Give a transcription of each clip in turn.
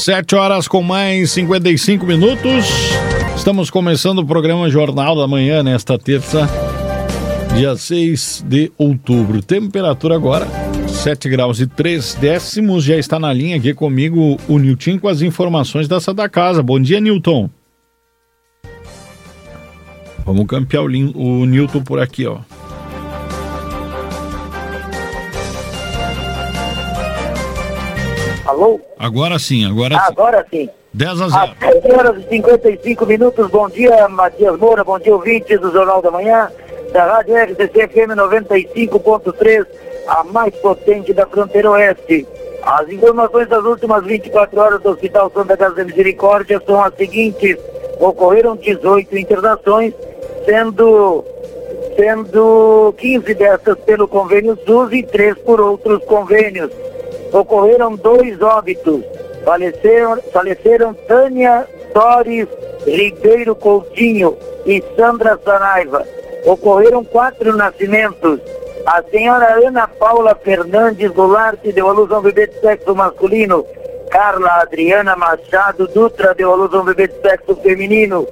Sete horas com mais 55 minutos. Estamos começando o programa Jornal da Manhã nesta terça, dia 6 de outubro. Temperatura agora 7 graus e 3 décimos. Já está na linha aqui comigo o Nilton com as informações da Santa Casa. Bom dia, Nilton. Vamos campear o, o Nilton por aqui, ó. Alô? Agora sim, agora sim. Agora sim. 10 a 0. Às 7 horas e 55 minutos. Bom dia, Matias Moura. Bom dia, ouvintes do Jornal da Manhã, da Rádio RCC FM 95.3, a mais potente da fronteira oeste. As informações das últimas 24 horas do Hospital Santa Casa da Misericórdia são as seguintes. Ocorreram 18 internações, sendo, sendo 15 dessas pelo convênio SUS e 3 por outros convênios ocorreram dois óbitos. Faleceram, faleceram Tânia Doris Ribeiro Coutinho e Sandra Saraiva. Ocorreram quatro nascimentos. A senhora Ana Paula Fernandes Goulart deu à luz a um bebê de sexo masculino. Carla Adriana Machado Dutra deu à luz a um bebê de sexo feminino.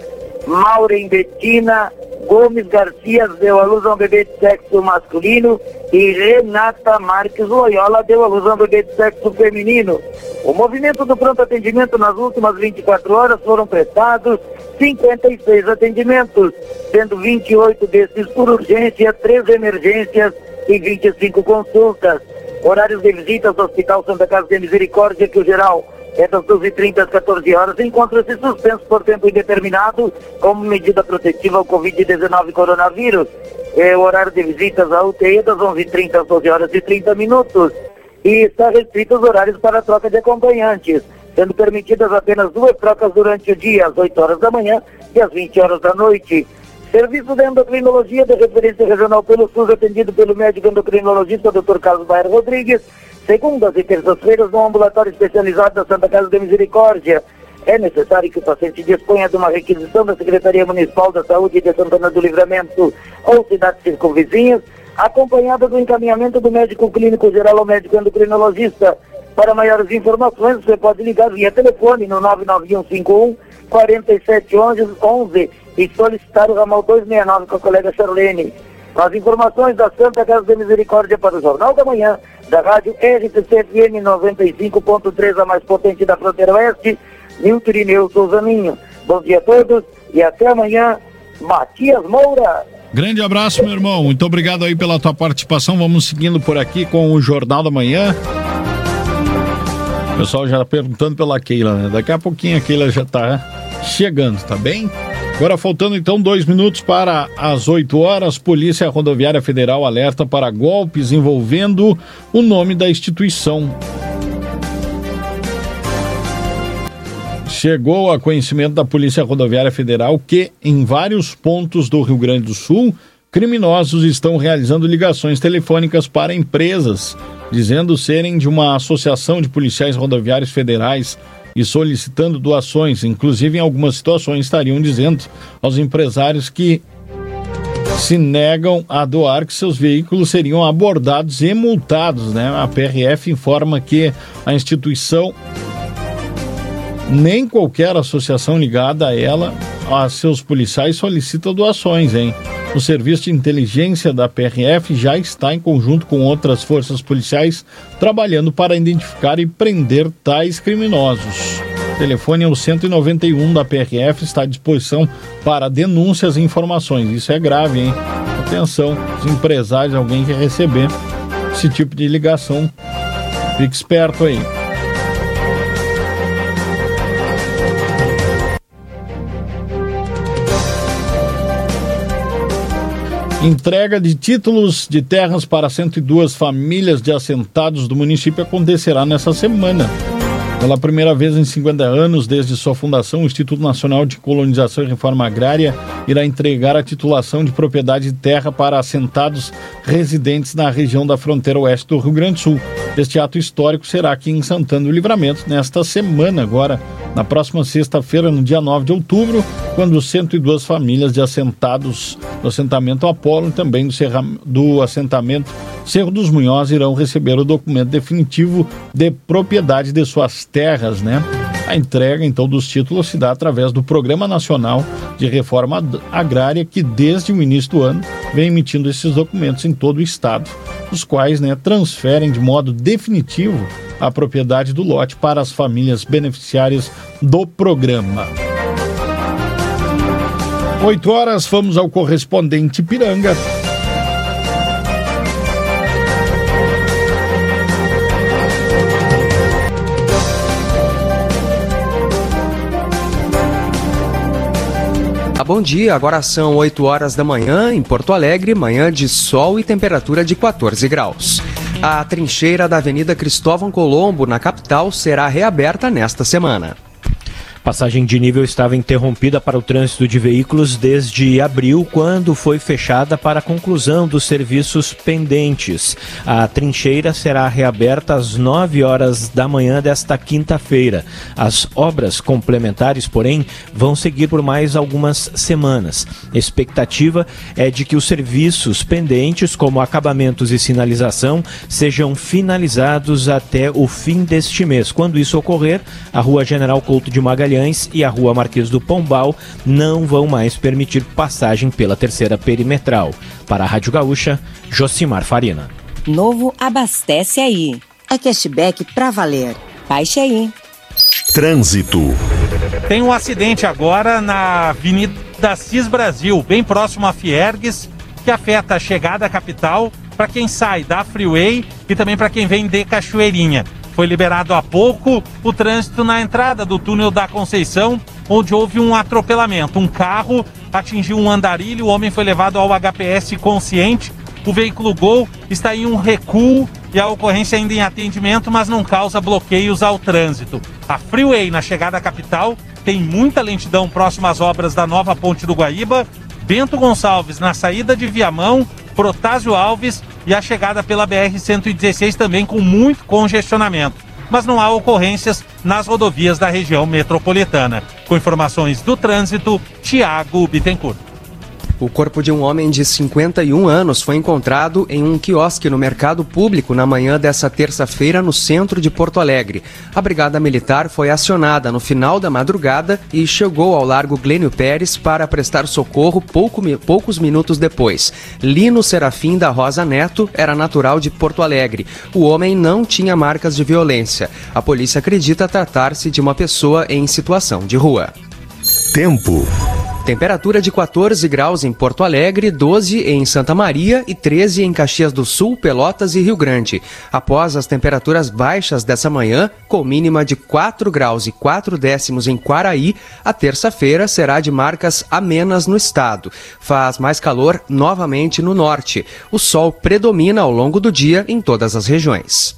Maureen Bettina Gomes Garcia deu à luz a um bebê de sexo masculino e Renata Marques Loyola deu à luz a um bebê de sexo feminino. O movimento do pronto atendimento nas últimas 24 horas foram prestados 56 atendimentos, sendo 28 desses por urgência, 3 emergências e 25 consultas. Horários de visitas ao Hospital Santa Casa de Misericórdia, que o geral das 12h30 às 14 horas, encontra-se suspenso por tempo indeterminado como medida protetiva ao Covid-19 coronavírus. É o horário de visitas à UTI é das 11h30 às 12 horas e 30 minutos. E está restrito os horários para troca de acompanhantes, sendo permitidas apenas duas trocas durante o dia, às 8 horas da manhã e às 20 horas da noite. Serviço de endocrinologia de referência regional pelo SUS, atendido pelo médico endocrinologista Dr. Carlos Bairro Rodrigues, segundas e terças-feiras no ambulatório especializado da Santa Casa de Misericórdia. É necessário que o paciente disponha de uma requisição da Secretaria Municipal da Saúde de Santana do Livramento ou cidades circunvizinhas, acompanhada do encaminhamento do médico clínico geral ou médico endocrinologista. Para maiores informações, você pode ligar via telefone no 99151 4711 e solicitar o ramal 269 com a colega Charlene. As informações da Santa Casa de Misericórdia para o Jornal da Manhã, da rádio RCCFM 95.3, a mais potente da fronteira oeste, Nilton Irineu Souzaninho. Bom dia a todos e até amanhã, Matias Moura. Grande abraço, meu irmão. Muito obrigado aí pela tua participação. Vamos seguindo por aqui com o Jornal da Manhã. O pessoal já perguntando pela Keila, né? Daqui a pouquinho a Keila já tá chegando, tá bem? Agora faltando então dois minutos para as 8 horas, Polícia Rodoviária Federal alerta para golpes envolvendo o nome da instituição. Chegou a conhecimento da Polícia Rodoviária Federal que, em vários pontos do Rio Grande do Sul, criminosos estão realizando ligações telefônicas para empresas, dizendo serem de uma associação de policiais rodoviários federais e solicitando doações. Inclusive, em algumas situações, estariam dizendo aos empresários que se negam a doar que seus veículos seriam abordados e multados. Né? A PRF informa que a instituição, nem qualquer associação ligada a ela, a seus policiais solicita doações, hein? O serviço de inteligência da PRF já está em conjunto com outras forças policiais trabalhando para identificar e prender tais criminosos. O telefone é o 191 da PRF, está à disposição para denúncias e informações. Isso é grave, hein? Atenção, os empresários, alguém que receber esse tipo de ligação, fique esperto aí. Entrega de títulos de terras para 102 famílias de assentados do município acontecerá nessa semana. Pela primeira vez em 50 anos, desde sua fundação, o Instituto Nacional de Colonização e Reforma Agrária irá entregar a titulação de propriedade de terra para assentados residentes na região da fronteira oeste do Rio Grande do Sul. Este ato histórico será aqui em Santana do Livramento, nesta semana agora, na próxima sexta-feira, no dia 9 de outubro, quando 102 famílias de assentados do assentamento Apolo e também do, serra, do assentamento Cerro dos Munhoz irão receber o documento definitivo de propriedade de suas terras, né? A entrega, então, dos títulos se dá através do Programa Nacional de Reforma Agrária, que desde o início do ano vem emitindo esses documentos em todo o estado, os quais né, transferem de modo definitivo a propriedade do lote para as famílias beneficiárias do programa. 8 horas, vamos ao correspondente Piranga. Bom dia. Agora são 8 horas da manhã em Porto Alegre, manhã de sol e temperatura de 14 graus. A trincheira da Avenida Cristóvão Colombo, na capital, será reaberta nesta semana. Passagem de nível estava interrompida para o trânsito de veículos desde abril, quando foi fechada para a conclusão dos serviços pendentes. A trincheira será reaberta às 9 horas da manhã desta quinta-feira. As obras complementares, porém, vão seguir por mais algumas semanas. A expectativa é de que os serviços pendentes, como acabamentos e sinalização, sejam finalizados até o fim deste mês. Quando isso ocorrer, a Rua General Couto de Magalhães Magalhães e a Rua Marquês do Pombal não vão mais permitir passagem pela terceira perimetral. Para a Rádio Gaúcha, Josimar Farina. Novo abastece aí. É cashback pra valer. Baixe aí. Trânsito. Tem um acidente agora na Avenida Cis Brasil, bem próximo a Fiergues, que afeta a chegada à capital para quem sai da Freeway e também para quem vem de Cachoeirinha. Foi liberado há pouco o trânsito na entrada do túnel da Conceição, onde houve um atropelamento. Um carro atingiu um andarilho, o homem foi levado ao HPS consciente. O veículo Gol está em um recuo e a ocorrência ainda em atendimento, mas não causa bloqueios ao trânsito. A Freeway na chegada à capital tem muita lentidão próximo às obras da nova Ponte do Guaíba. Bento Gonçalves na saída de Viamão, Protásio Alves e a chegada pela BR-116 também com muito congestionamento. Mas não há ocorrências nas rodovias da região metropolitana. Com informações do trânsito, Tiago Bittencourt. O corpo de um homem de 51 anos foi encontrado em um quiosque no mercado público na manhã dessa terça-feira no centro de Porto Alegre. A Brigada Militar foi acionada no final da madrugada e chegou ao Largo Glênio Pérez para prestar socorro pouco, poucos minutos depois. Lino Serafim da Rosa Neto era natural de Porto Alegre. O homem não tinha marcas de violência. A polícia acredita tratar-se de uma pessoa em situação de rua. Tempo. Temperatura de 14 graus em Porto Alegre, 12 em Santa Maria e 13 em Caxias do Sul, Pelotas e Rio Grande. Após as temperaturas baixas dessa manhã, com mínima de 4 graus e 4 décimos em Quaraí, a terça-feira será de marcas amenas no estado. Faz mais calor novamente no norte. O sol predomina ao longo do dia em todas as regiões.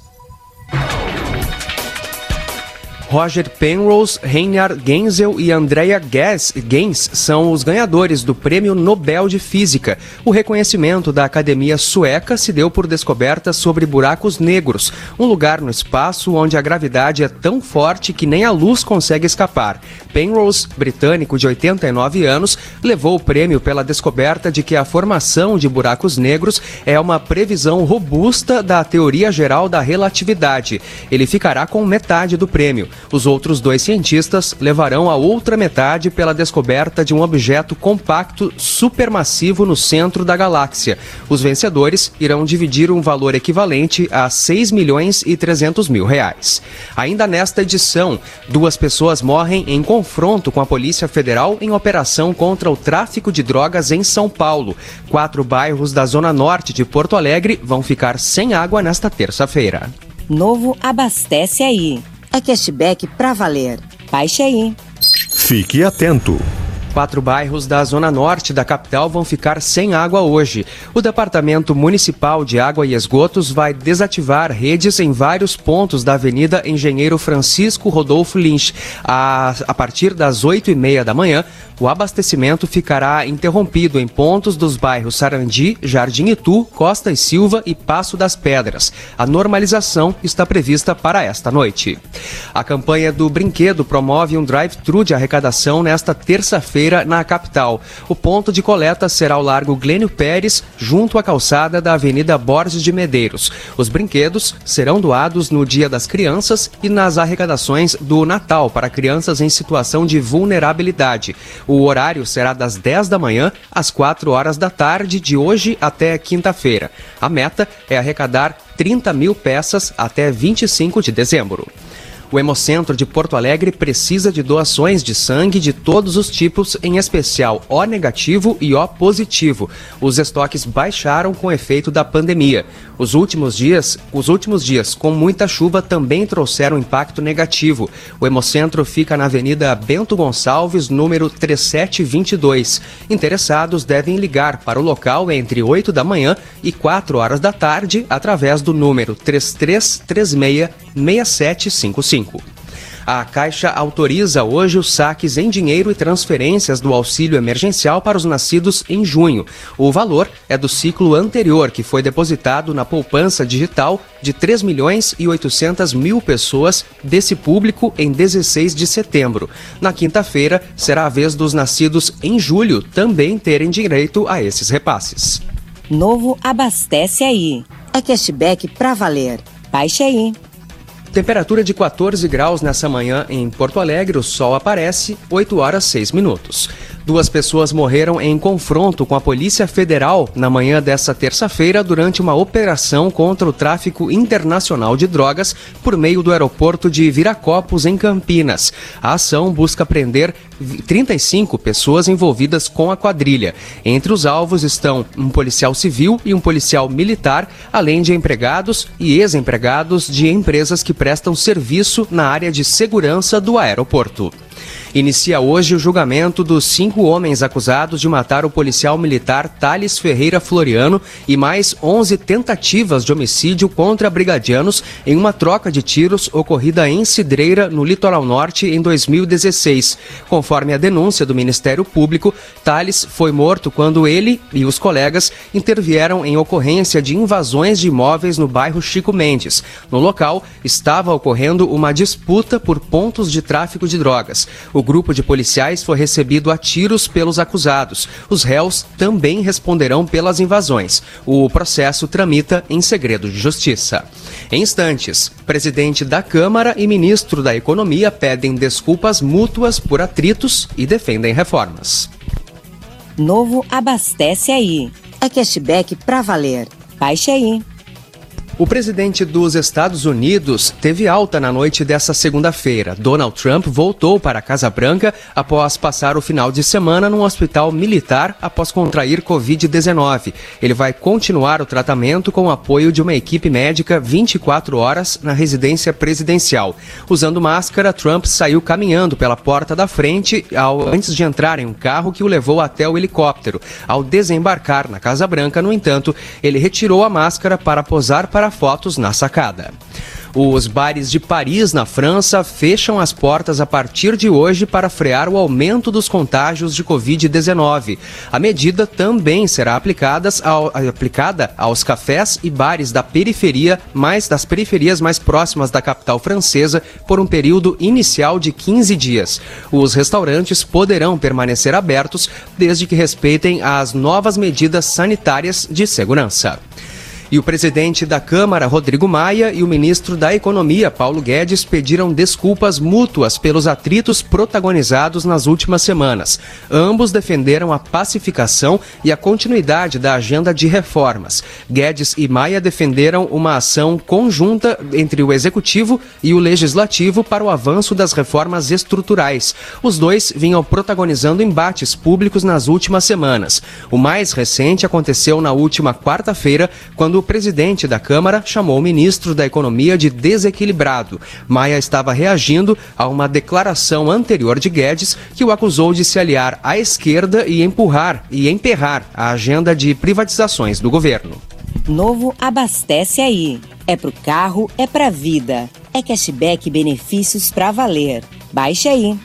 Roger Penrose, Reinhard Genzel e Andrea Gens são os ganhadores do Prêmio Nobel de Física. O reconhecimento da Academia Sueca se deu por descobertas sobre buracos negros, um lugar no espaço onde a gravidade é tão forte que nem a luz consegue escapar. Penrose, britânico de 89 anos, levou o prêmio pela descoberta de que a formação de buracos negros é uma previsão robusta da teoria geral da relatividade. Ele ficará com metade do prêmio. Os outros dois cientistas levarão a outra metade pela descoberta de um objeto compacto supermassivo no centro da galáxia. Os vencedores irão dividir um valor equivalente a 6 milhões e 300 mil reais. Ainda nesta edição, duas pessoas morrem em confronto com a Polícia Federal em operação contra o tráfico de drogas em São Paulo. Quatro bairros da zona norte de Porto Alegre vão ficar sem água nesta terça-feira. Novo abastece aí. É cashback pra valer. Baixe aí. Fique atento. Quatro bairros da zona norte da capital vão ficar sem água hoje. O Departamento Municipal de Água e Esgotos vai desativar redes em vários pontos da Avenida Engenheiro Francisco Rodolfo Lynch. A, a partir das oito e meia da manhã, o abastecimento ficará interrompido em pontos dos bairros Sarandi, Jardim Itu, Costa e Silva e Passo das Pedras. A normalização está prevista para esta noite. A campanha do Brinquedo promove um drive-thru de arrecadação nesta terça-feira quinta-feira na capital. O ponto de coleta será o Largo Glênio Pérez, junto à calçada da Avenida Borges de Medeiros. Os brinquedos serão doados no Dia das Crianças e nas arrecadações do Natal para crianças em situação de vulnerabilidade. O horário será das 10 da manhã às 4 horas da tarde de hoje até quinta-feira. A meta é arrecadar 30 mil peças até 25 de dezembro. O Hemocentro de Porto Alegre precisa de doações de sangue de todos os tipos, em especial O negativo e O positivo. Os estoques baixaram com efeito da pandemia. Os últimos dias, os últimos dias com muita chuva também trouxeram impacto negativo. O Hemocentro fica na Avenida Bento Gonçalves, número 3722. Interessados devem ligar para o local entre 8 da manhã e 4 horas da tarde através do número 3336 6755. A Caixa autoriza hoje os saques em dinheiro e transferências do auxílio emergencial para os nascidos em junho. O valor é do ciclo anterior, que foi depositado na poupança digital de 3 milhões e 800 mil pessoas desse público em 16 de setembro. Na quinta-feira, será a vez dos nascidos em julho também terem direito a esses repasses. Novo Abastece Aí. É cashback pra valer. Baixe aí. Temperatura de 14 graus nessa manhã em Porto Alegre, o sol aparece, 8 horas 6 minutos. Duas pessoas morreram em confronto com a Polícia Federal na manhã dessa terça-feira durante uma operação contra o tráfico internacional de drogas por meio do aeroporto de Viracopos, em Campinas. A ação busca prender 35 pessoas envolvidas com a quadrilha. Entre os alvos estão um policial civil e um policial militar, além de empregados e ex-empregados de empresas que prestam serviço na área de segurança do aeroporto. Inicia hoje o julgamento dos cinco homens acusados de matar o policial militar Thales Ferreira Floriano e mais 11 tentativas de homicídio contra brigadianos em uma troca de tiros ocorrida em Cidreira, no litoral norte, em 2016. Conforme a denúncia do Ministério Público, Thales foi morto quando ele e os colegas intervieram em ocorrência de invasões de imóveis no bairro Chico Mendes. No local, estava ocorrendo uma disputa por pontos de tráfico de drogas. O grupo de policiais foi recebido a tiros pelos acusados. Os réus também responderão pelas invasões. O processo tramita em segredo de justiça. Em instantes, presidente da Câmara e ministro da Economia pedem desculpas mútuas por atritos e defendem reformas. Novo Abastece Aí. É cashback pra valer. Baixe aí. O presidente dos Estados Unidos teve alta na noite dessa segunda-feira. Donald Trump voltou para a Casa Branca após passar o final de semana num hospital militar após contrair Covid-19. Ele vai continuar o tratamento com o apoio de uma equipe médica 24 horas na residência presidencial. Usando máscara, Trump saiu caminhando pela porta da frente ao, antes de entrar em um carro que o levou até o helicóptero. Ao desembarcar na Casa Branca, no entanto, ele retirou a máscara para posar para fotos na sacada. Os bares de Paris, na França, fecham as portas a partir de hoje para frear o aumento dos contágios de Covid-19. A medida também será ao, aplicada aos cafés e bares da periferia, mais das periferias mais próximas da capital francesa, por um período inicial de 15 dias. Os restaurantes poderão permanecer abertos desde que respeitem as novas medidas sanitárias de segurança. E o presidente da Câmara, Rodrigo Maia, e o ministro da Economia, Paulo Guedes, pediram desculpas mútuas pelos atritos protagonizados nas últimas semanas. Ambos defenderam a pacificação e a continuidade da agenda de reformas. Guedes e Maia defenderam uma ação conjunta entre o executivo e o legislativo para o avanço das reformas estruturais. Os dois vinham protagonizando embates públicos nas últimas semanas. O mais recente aconteceu na última quarta-feira, quando o presidente da Câmara chamou o ministro da Economia de desequilibrado. Maia estava reagindo a uma declaração anterior de Guedes que o acusou de se aliar à esquerda e empurrar e emperrar a agenda de privatizações do governo. Novo Abastece Aí. É pro carro, é pra vida. É cashback benefícios pra valer. Baixe aí.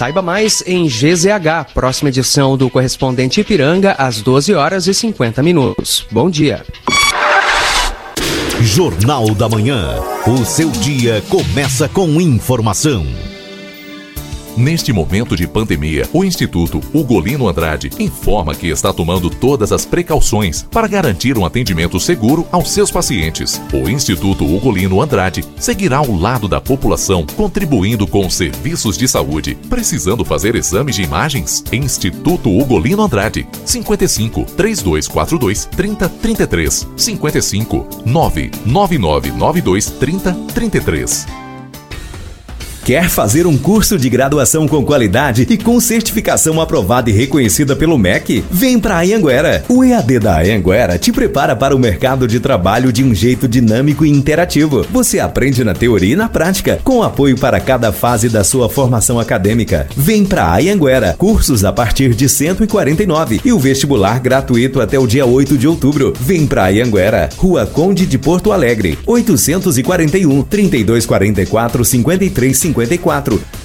Saiba mais em GZH, próxima edição do Correspondente Ipiranga, às 12 horas e 50 minutos. Bom dia. Jornal da Manhã. O seu dia começa com informação. Neste momento de pandemia, o Instituto Ugolino Andrade informa que está tomando todas as precauções para garantir um atendimento seguro aos seus pacientes. O Instituto Ugolino Andrade seguirá ao lado da população, contribuindo com serviços de saúde. Precisando fazer exames de imagens? Instituto Ugolino Andrade, 55 3242 3033 55 99992 3033. Quer fazer um curso de graduação com qualidade e com certificação aprovada e reconhecida pelo MEC? Vem para a Anhanguera. O EAD da Anhanguera te prepara para o mercado de trabalho de um jeito dinâmico e interativo. Você aprende na teoria e na prática, com apoio para cada fase da sua formação acadêmica. Vem para a Anhanguera. Cursos a partir de 149 e o vestibular gratuito até o dia 8 de outubro. Vem para a Anhanguera. Rua Conde de Porto Alegre, 841 3244 5350 54.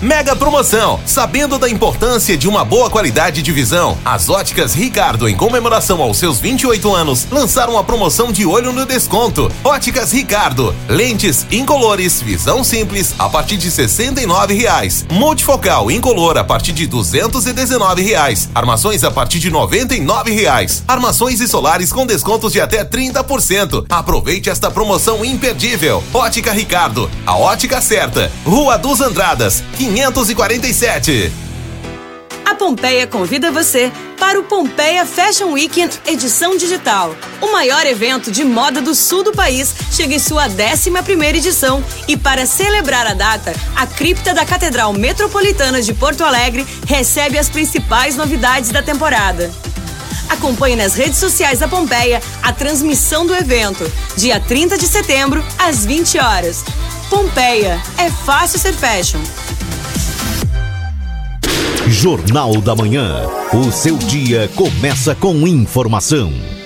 Mega promoção! Sabendo da importância de uma boa qualidade de visão, as óticas Ricardo, em comemoração aos seus 28 anos, lançaram a promoção de olho no desconto. Óticas Ricardo, lentes incolores, visão simples a partir de 69 reais. Multifocal incolor a partir de 219 reais. Armações a partir de 99 reais. Armações e solares com descontos de até 30%. Aproveite esta promoção imperdível. Ótica Ricardo, a ótica certa. Rua dos Andradas, 547. A Pompeia convida você para o Pompeia Fashion Weekend edição digital. O maior evento de moda do sul do país chega em sua 11 edição e para celebrar a data, a cripta da Catedral Metropolitana de Porto Alegre recebe as principais novidades da temporada. Acompanhe nas redes sociais da Pompeia a transmissão do evento, dia 30 de setembro, às 20 horas. Pompeia, é fácil ser fashion. Jornal da Manhã. O seu dia começa com informação.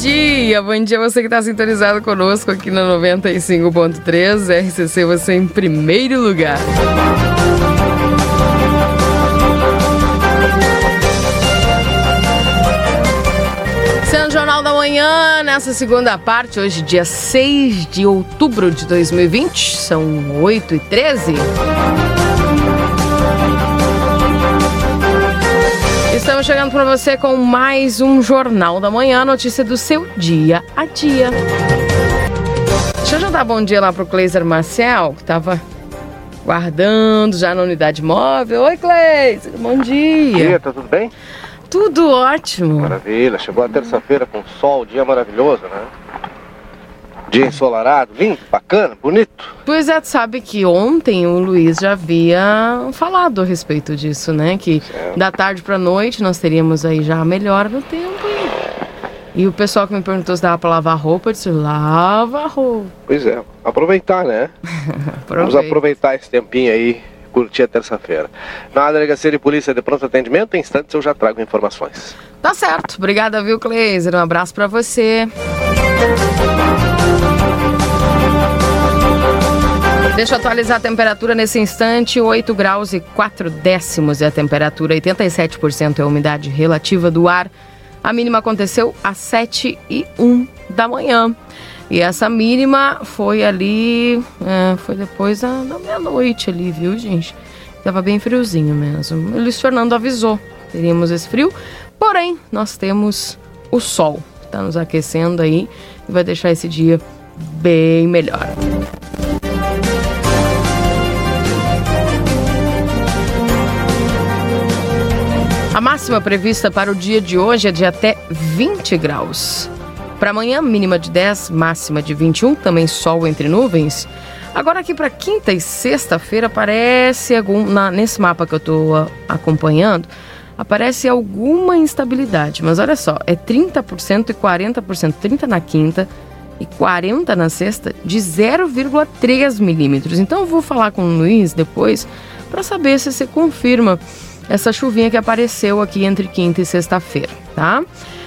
Dia, bom dia você que está sintonizado conosco aqui na 95.3, RCC você em primeiro lugar. Sendo Jornal da Manhã, nessa segunda parte, hoje dia 6 de outubro de 2020, são 8 e 13 Estamos chegando para você com mais um Jornal da Manhã, notícia do seu dia a dia. Deixa eu já dar bom dia lá pro Cleiser Marcel, que estava guardando já na unidade móvel. Oi, Cleiser, bom dia. Bom dia, tá tudo bem? Tudo ótimo. Maravilha, chegou a terça-feira com sol, dia maravilhoso, né? Dia ensolarado, lindo, bacana, bonito. Pois é, tu sabe que ontem o Luiz já havia falado a respeito disso, né? Que certo. da tarde para noite nós teríamos aí já a melhora no tempo. E, e o pessoal que me perguntou se dava para lavar roupa, eu disse, lava roupa. Pois é, aproveitar, né? Vamos aproveitar esse tempinho aí, curtir a terça-feira. Na Delegacia de Polícia de Pronto Atendimento, em instantes eu já trago informações. Tá certo. Obrigada, viu, Cleiser? Um abraço para você. Deixa eu atualizar a temperatura nesse instante, 8 graus e 4 décimos é a temperatura, 87% é a umidade relativa do ar. A mínima aconteceu às 7 e 1 da manhã. E essa mínima foi ali, é, foi depois da, da meia-noite ali, viu, gente? Tava bem friozinho mesmo. O Luiz Fernando avisou, teríamos esse frio, porém, nós temos o sol, tá nos aquecendo aí e vai deixar esse dia bem melhor. A máxima prevista para o dia de hoje é de até 20 graus. Para amanhã, mínima de 10, máxima de 21, também sol entre nuvens. Agora aqui para quinta e sexta-feira parece algum na, nesse mapa que eu estou acompanhando, aparece alguma instabilidade, mas olha só, é 30% e 40%, 30 na quinta e 40 na sexta, de 0,3 milímetros. Então eu vou falar com o Luiz depois para saber se você confirma essa chuvinha que apareceu aqui entre quinta e sexta-feira, tá?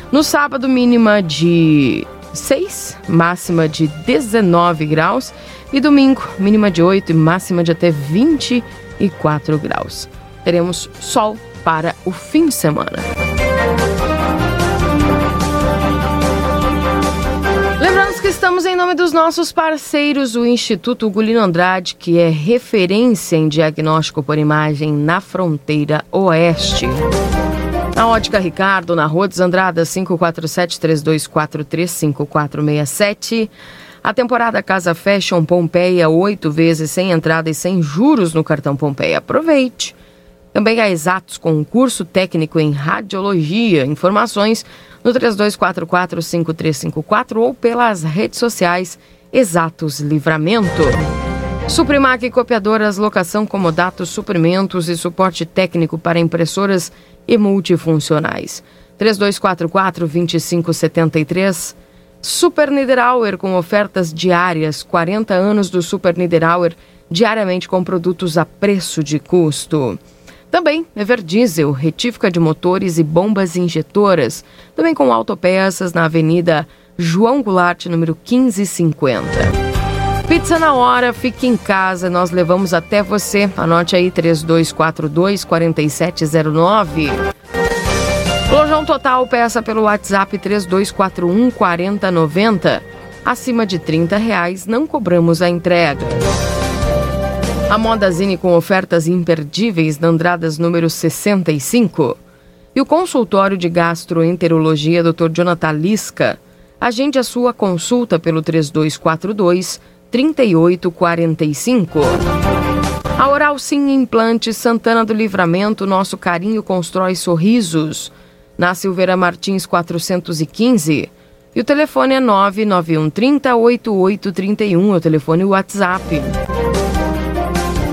No sábado, mínima de 6, máxima de 19 graus. E domingo, mínima de 8 e máxima de até 24 graus. Teremos sol para o fim de semana. Estamos em nome dos nossos parceiros, o Instituto Gulino Andrade, que é referência em diagnóstico por imagem na fronteira oeste. Na Ótica Ricardo, na Rua dos Andradas, 547-3243-5467. A temporada Casa Fashion Pompeia, oito vezes sem entrada e sem juros no cartão Pompeia. Aproveite! Também há exatos com curso técnico em radiologia. Informações no 3244-5354 ou pelas redes sociais Exatos Livramento. Suprimac Copiadoras, locação, comodatos, suprimentos e suporte técnico para impressoras e multifuncionais. 3244-2573 Super Niederauer com ofertas diárias, 40 anos do Super Niederauer, diariamente com produtos a preço de custo. Também Everdiesel, retífica de motores e bombas injetoras, também com autopeças na Avenida João Goulart, número 1550. Pizza na hora, fique em casa, nós levamos até você. Anote aí 3242 4709. Lojão Total, peça pelo WhatsApp 3241 4090. Acima de 30 reais, não cobramos a entrega. A Modazine com ofertas imperdíveis na Andradas número 65. E o consultório de gastroenterologia Dr. Jonathan Lisca. Agende a sua consulta pelo 3242 3845. A Oral Sim Implante Santana do Livramento, nosso carinho constrói sorrisos na Silveira Martins 415. E o telefone é 99130 8831, é o telefone WhatsApp.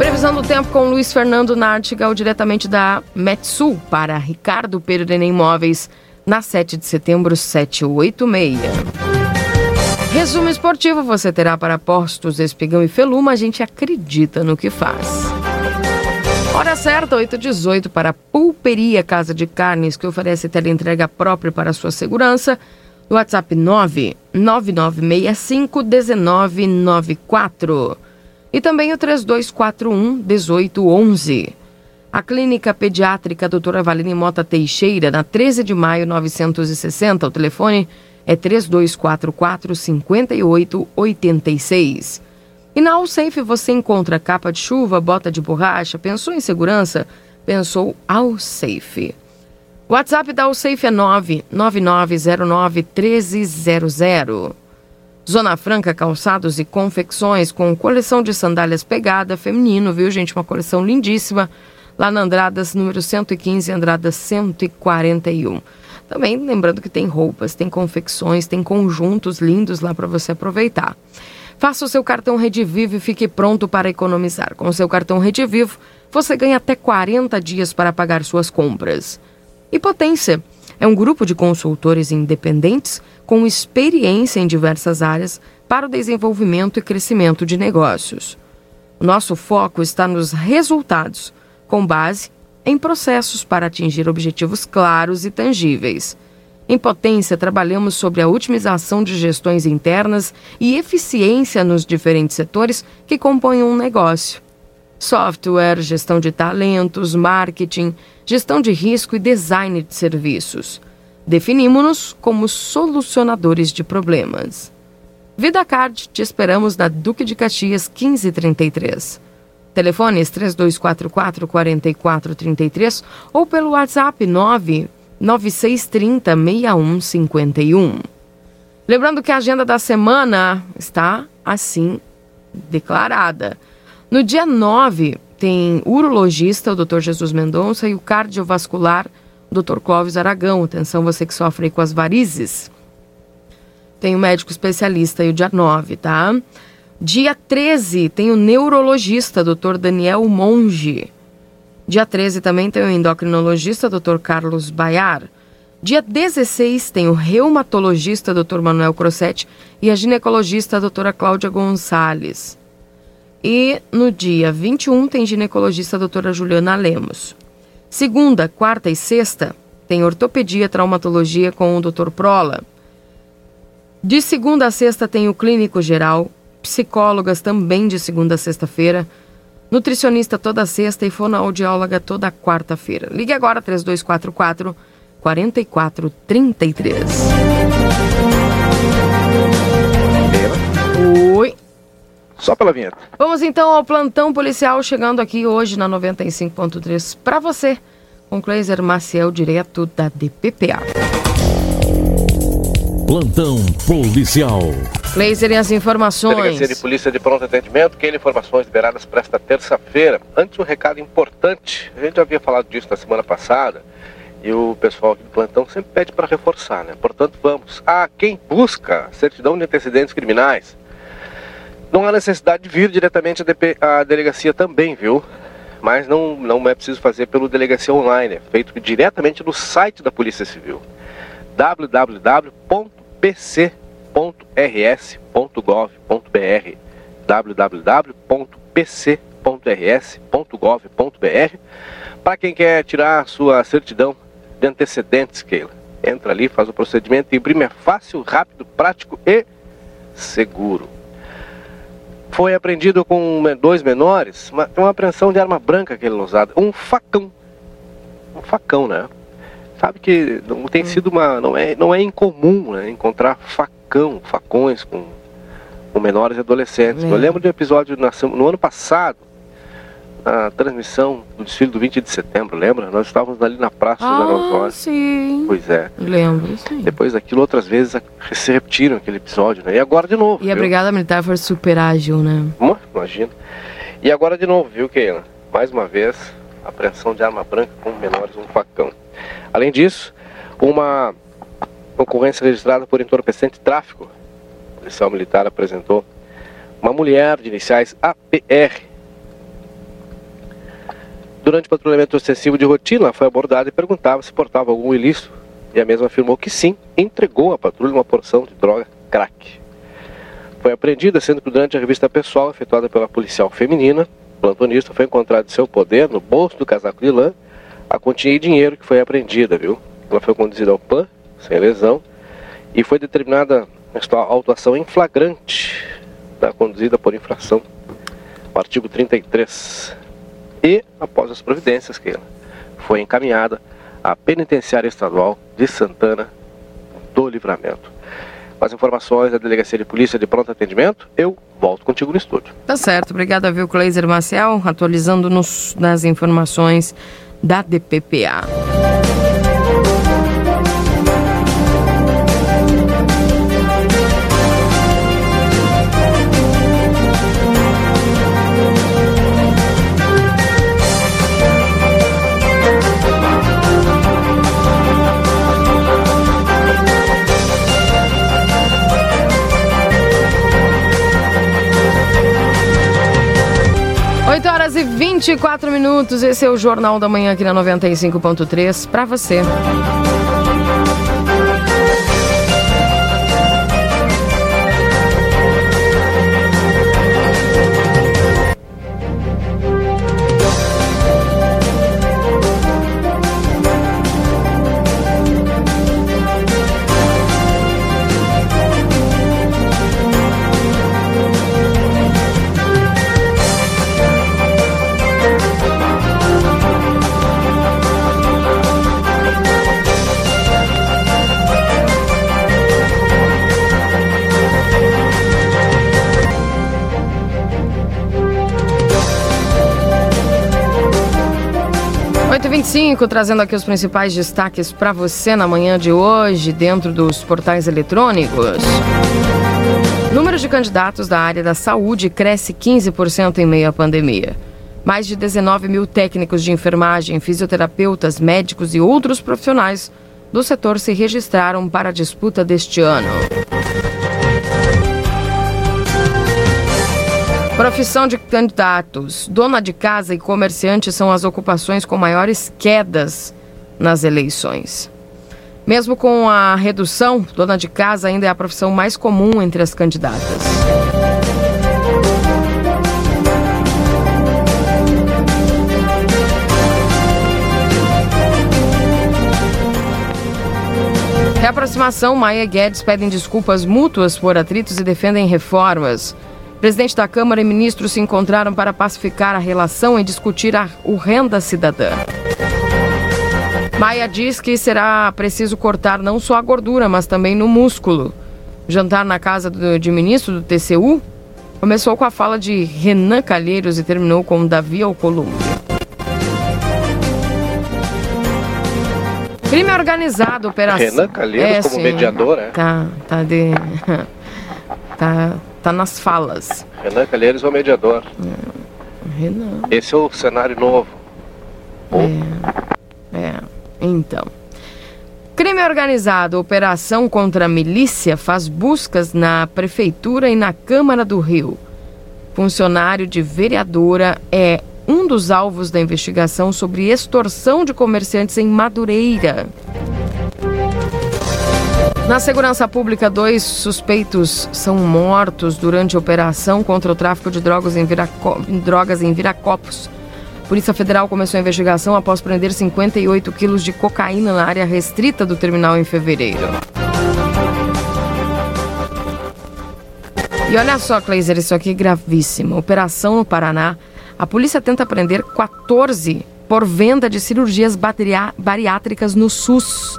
Previsão do tempo com Luiz Fernando Nartigal, diretamente da Metsul, para Ricardo Pereira Imóveis, na 7 de setembro, 786. Resumo esportivo você terá para Postos, Espigão e Feluma, a gente acredita no que faz. Hora certa, 8h18 para Pulperia Casa de Carnes, que oferece teleentrega própria para sua segurança. WhatsApp 99965 1994. E também o 3241 1811. A Clínica Pediátrica Doutora Valine Mota Teixeira, na 13 de maio 960. O telefone é 3244 5886. E na Allsafe você encontra capa de chuva, bota de borracha, pensou em segurança? Pensou Allsafe. O WhatsApp da Allsafe é 999091300. Zona Franca Calçados e Confecções com coleção de sandálias pegada feminino, viu gente? Uma coleção lindíssima lá na Andradas número 115, Andradas 141. Também lembrando que tem roupas, tem confecções, tem conjuntos lindos lá para você aproveitar. Faça o seu cartão Rede Vivo e fique pronto para economizar. Com o seu cartão Rede Vivo, você ganha até 40 dias para pagar suas compras. E Potência é um grupo de consultores independentes com experiência em diversas áreas para o desenvolvimento e crescimento de negócios. Nosso foco está nos resultados, com base em processos para atingir objetivos claros e tangíveis. Em Potência, trabalhamos sobre a otimização de gestões internas e eficiência nos diferentes setores que compõem um negócio. Software, gestão de talentos, marketing, gestão de risco e design de serviços. Definimos-nos como solucionadores de problemas. VidaCard, te esperamos na Duque de Caxias 1533. Telefones 3244 4433 ou pelo WhatsApp 9 9630 6151. Lembrando que a agenda da semana está assim declarada. No dia 9 tem urologista, o Dr. Jesus Mendonça, e o cardiovascular, o Dr. Clóvis Aragão. Atenção, você que sofre com as varizes. Tem o médico especialista aí o dia 9, tá? Dia 13 tem o neurologista, Dr. Daniel Monge. Dia 13 também tem o endocrinologista Dr. Carlos Baiar. Dia 16 tem o reumatologista Dr. Manuel Crossetti e a ginecologista a doutora Cláudia Gonçalves. E no dia 21 tem ginecologista doutora Juliana Lemos. Segunda, quarta e sexta tem ortopedia e traumatologia com o Dr. Prola. De segunda a sexta tem o clínico geral, psicólogas também de segunda a sexta-feira, nutricionista toda sexta e fonoaudióloga toda quarta-feira. Ligue agora 3244 4433. Oi. Só pela vinheta. Vamos então ao plantão policial chegando aqui hoje na 95.3 para você, com Cleiser Maciel, direto da DPPA. Plantão policial. Cleiser e as informações. Delegacia de Polícia de Pronto Atendimento, que informações liberadas para esta terça-feira. Antes, um recado importante. A gente já havia falado disso na semana passada. E o pessoal aqui do plantão sempre pede para reforçar, né? Portanto, vamos. A quem busca certidão de antecedentes criminais, não há necessidade de vir diretamente à delegacia também, viu? Mas não, não é preciso fazer pelo delegacia online, é feito diretamente no site da Polícia Civil www.pc.rs.gov.br www.pc.rs.gov.br Para quem quer tirar sua certidão de antecedentes, Keila, entra ali, faz o procedimento, imprime, é fácil, rápido, prático e seguro foi apreendido com dois menores uma, uma apreensão de arma branca que ele usava, um facão. Um facão, né? Sabe que não tem hum. sido uma. não é, não é incomum né, encontrar facão, facões com, com menores e adolescentes. É. Eu lembro de um episódio no ano passado, na transmissão do desfile do 20 de setembro, lembra? Nós estávamos ali na Praça ah, da Osório. sim. Pois é. Lembro, sim. Depois daquilo, outras vezes se repetiram aquele episódio, né? E agora de novo. E viu? a Brigada Militar foi super ágil, né? Imagina. E agora de novo, viu, Keila? Mais uma vez, apreensão de arma branca com menores um facão. Além disso, uma ocorrência registrada por entorpecente tráfico. O policial militar apresentou uma mulher de iniciais APR Durante o patrulhamento excessivo de rotina, ela foi abordada e perguntava se portava algum ilícito. E a mesma afirmou que sim, entregou à patrulha uma porção de droga crack. Foi apreendida, sendo que durante a revista pessoal efetuada pela policial feminina, o plantonista foi encontrado em seu poder, no bolso do casaco de lã, a quantia de dinheiro que foi apreendida, viu? Ela foi conduzida ao PAN, sem lesão, e foi determinada a autuação em flagrante, da conduzida por infração, artigo 33 e, após as providências que foi encaminhada à Penitenciária Estadual de Santana do Livramento. Com as informações da Delegacia de Polícia de Pronto Atendimento, eu volto contigo no estúdio. Tá certo. Obrigada, viu, Cleiser Marcel, atualizando-nos nas informações da DPPA. 8 horas e 24 minutos. Esse é o Jornal da Manhã aqui na 95.3 para você. Trazendo aqui os principais destaques para você na manhã de hoje, dentro dos portais eletrônicos. Número de candidatos da área da saúde cresce 15% em meio à pandemia. Mais de 19 mil técnicos de enfermagem, fisioterapeutas, médicos e outros profissionais do setor se registraram para a disputa deste ano. Profissão de candidatos. Dona de casa e comerciante são as ocupações com maiores quedas nas eleições. Mesmo com a redução, dona de casa ainda é a profissão mais comum entre as candidatas. Reaproximação, Maia e Guedes pedem desculpas mútuas por atritos e defendem reformas. Presidente da Câmara e ministros se encontraram para pacificar a relação e discutir a, o renda cidadã. Maia diz que será preciso cortar não só a gordura, mas também no músculo. Jantar na casa do, de ministro do TCU começou com a fala de Renan Calheiros e terminou com Davi Alcolumbre. Crime organizado, operação. Renan Calheiros É, como sim. mediador, é? Tá, tá de. tá, tá nas falas. Renan Calheiros é o mediador. Renan. Esse é o cenário novo. É, então. Crime organizado, operação contra a milícia faz buscas na prefeitura e na Câmara do Rio. Funcionário de vereadora é um dos alvos da investigação sobre extorsão de comerciantes em Madureira. Na segurança pública, dois suspeitos são mortos durante a operação contra o tráfico de drogas em, Viraco... drogas em Viracopos. Polícia Federal começou a investigação após prender 58 quilos de cocaína na área restrita do terminal em fevereiro. E olha só, Kleiser, isso aqui é gravíssimo. Operação no Paraná. A polícia tenta prender 14 por venda de cirurgias bariátricas no SUS.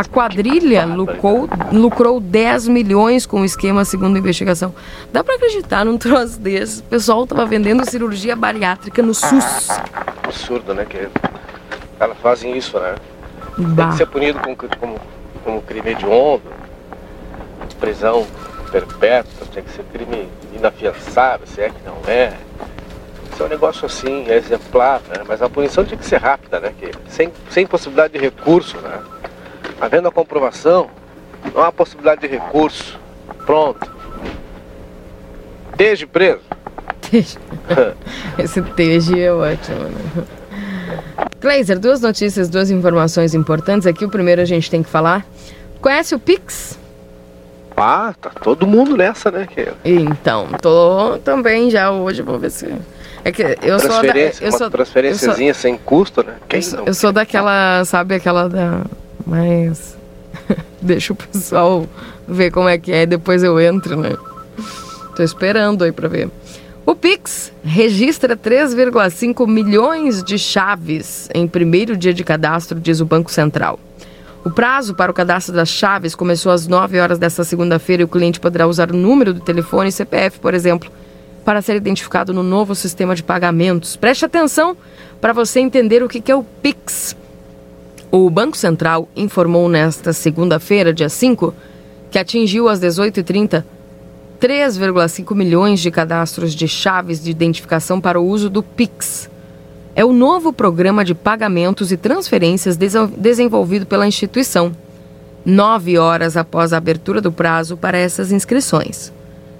A quadrilha lucrou, lucrou 10 milhões com o esquema, segundo a investigação. Dá pra acreditar num troço desse? O pessoal tava vendendo cirurgia bariátrica no SUS. Absurdo, né? Que elas fazem isso, né? Tem Bah. que ser punido como, como, como crime hediondo, prisão perpétua, tem que ser crime inafiançável, se é que não é. Isso é um negócio assim, é exemplar, né? Mas a punição tinha que ser rápida, né? Que, sem, sem possibilidade de recurso, né? Havendo a comprovação, não há possibilidade de recurso. Pronto. Desde preso. Esse TG é ótimo, né? Kleiser, duas notícias, duas informações importantes aqui. O primeiro a gente tem que falar. Conhece o Pix? Ah, tá todo mundo nessa, né? Que Então, tô também já hoje, vou ver se. É que eu sou da, eu uma sou, transferenciazinha sem custo, né? Quem eu sou, não? eu sou daquela, sabe, aquela da. Mas. Deixa o pessoal ver como é que é e depois eu entro, né? Tô esperando aí pra ver. O Pix registra 3,5 milhões de chaves em primeiro dia de cadastro, diz o Banco Central. O prazo para o cadastro das chaves começou às 9 horas desta segunda-feira e o cliente poderá usar o número do telefone e CPF, por exemplo, para ser identificado no novo sistema de pagamentos. Preste atenção para você entender o que é o Pix. O Banco Central informou nesta segunda-feira, dia 5, que atingiu às 18h30 3,5 milhões de cadastros de chaves de identificação para o uso do Pix. É o novo programa de pagamentos e transferências desen- desenvolvido pela instituição, nove horas após a abertura do prazo para essas inscrições.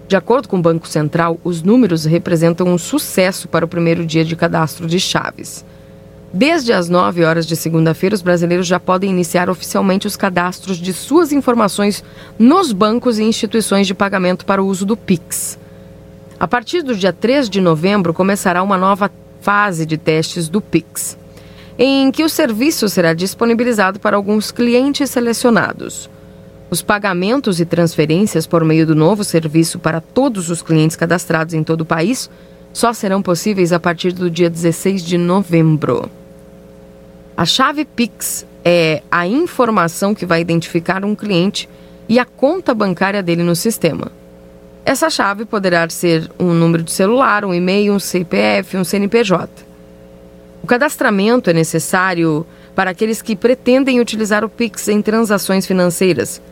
De acordo com o Banco Central, os números representam um sucesso para o primeiro dia de cadastro de chaves. Desde as 9 horas de segunda-feira, os brasileiros já podem iniciar oficialmente os cadastros de suas informações nos bancos e instituições de pagamento para o uso do Pix. A partir do dia 3 de novembro, começará uma nova fase de testes do Pix, em que o serviço será disponibilizado para alguns clientes selecionados. Os pagamentos e transferências por meio do novo serviço para todos os clientes cadastrados em todo o país só serão possíveis a partir do dia 16 de novembro. A chave Pix é a informação que vai identificar um cliente e a conta bancária dele no sistema. Essa chave poderá ser um número de celular, um e-mail, um CPF, um CNPJ. O cadastramento é necessário para aqueles que pretendem utilizar o Pix em transações financeiras,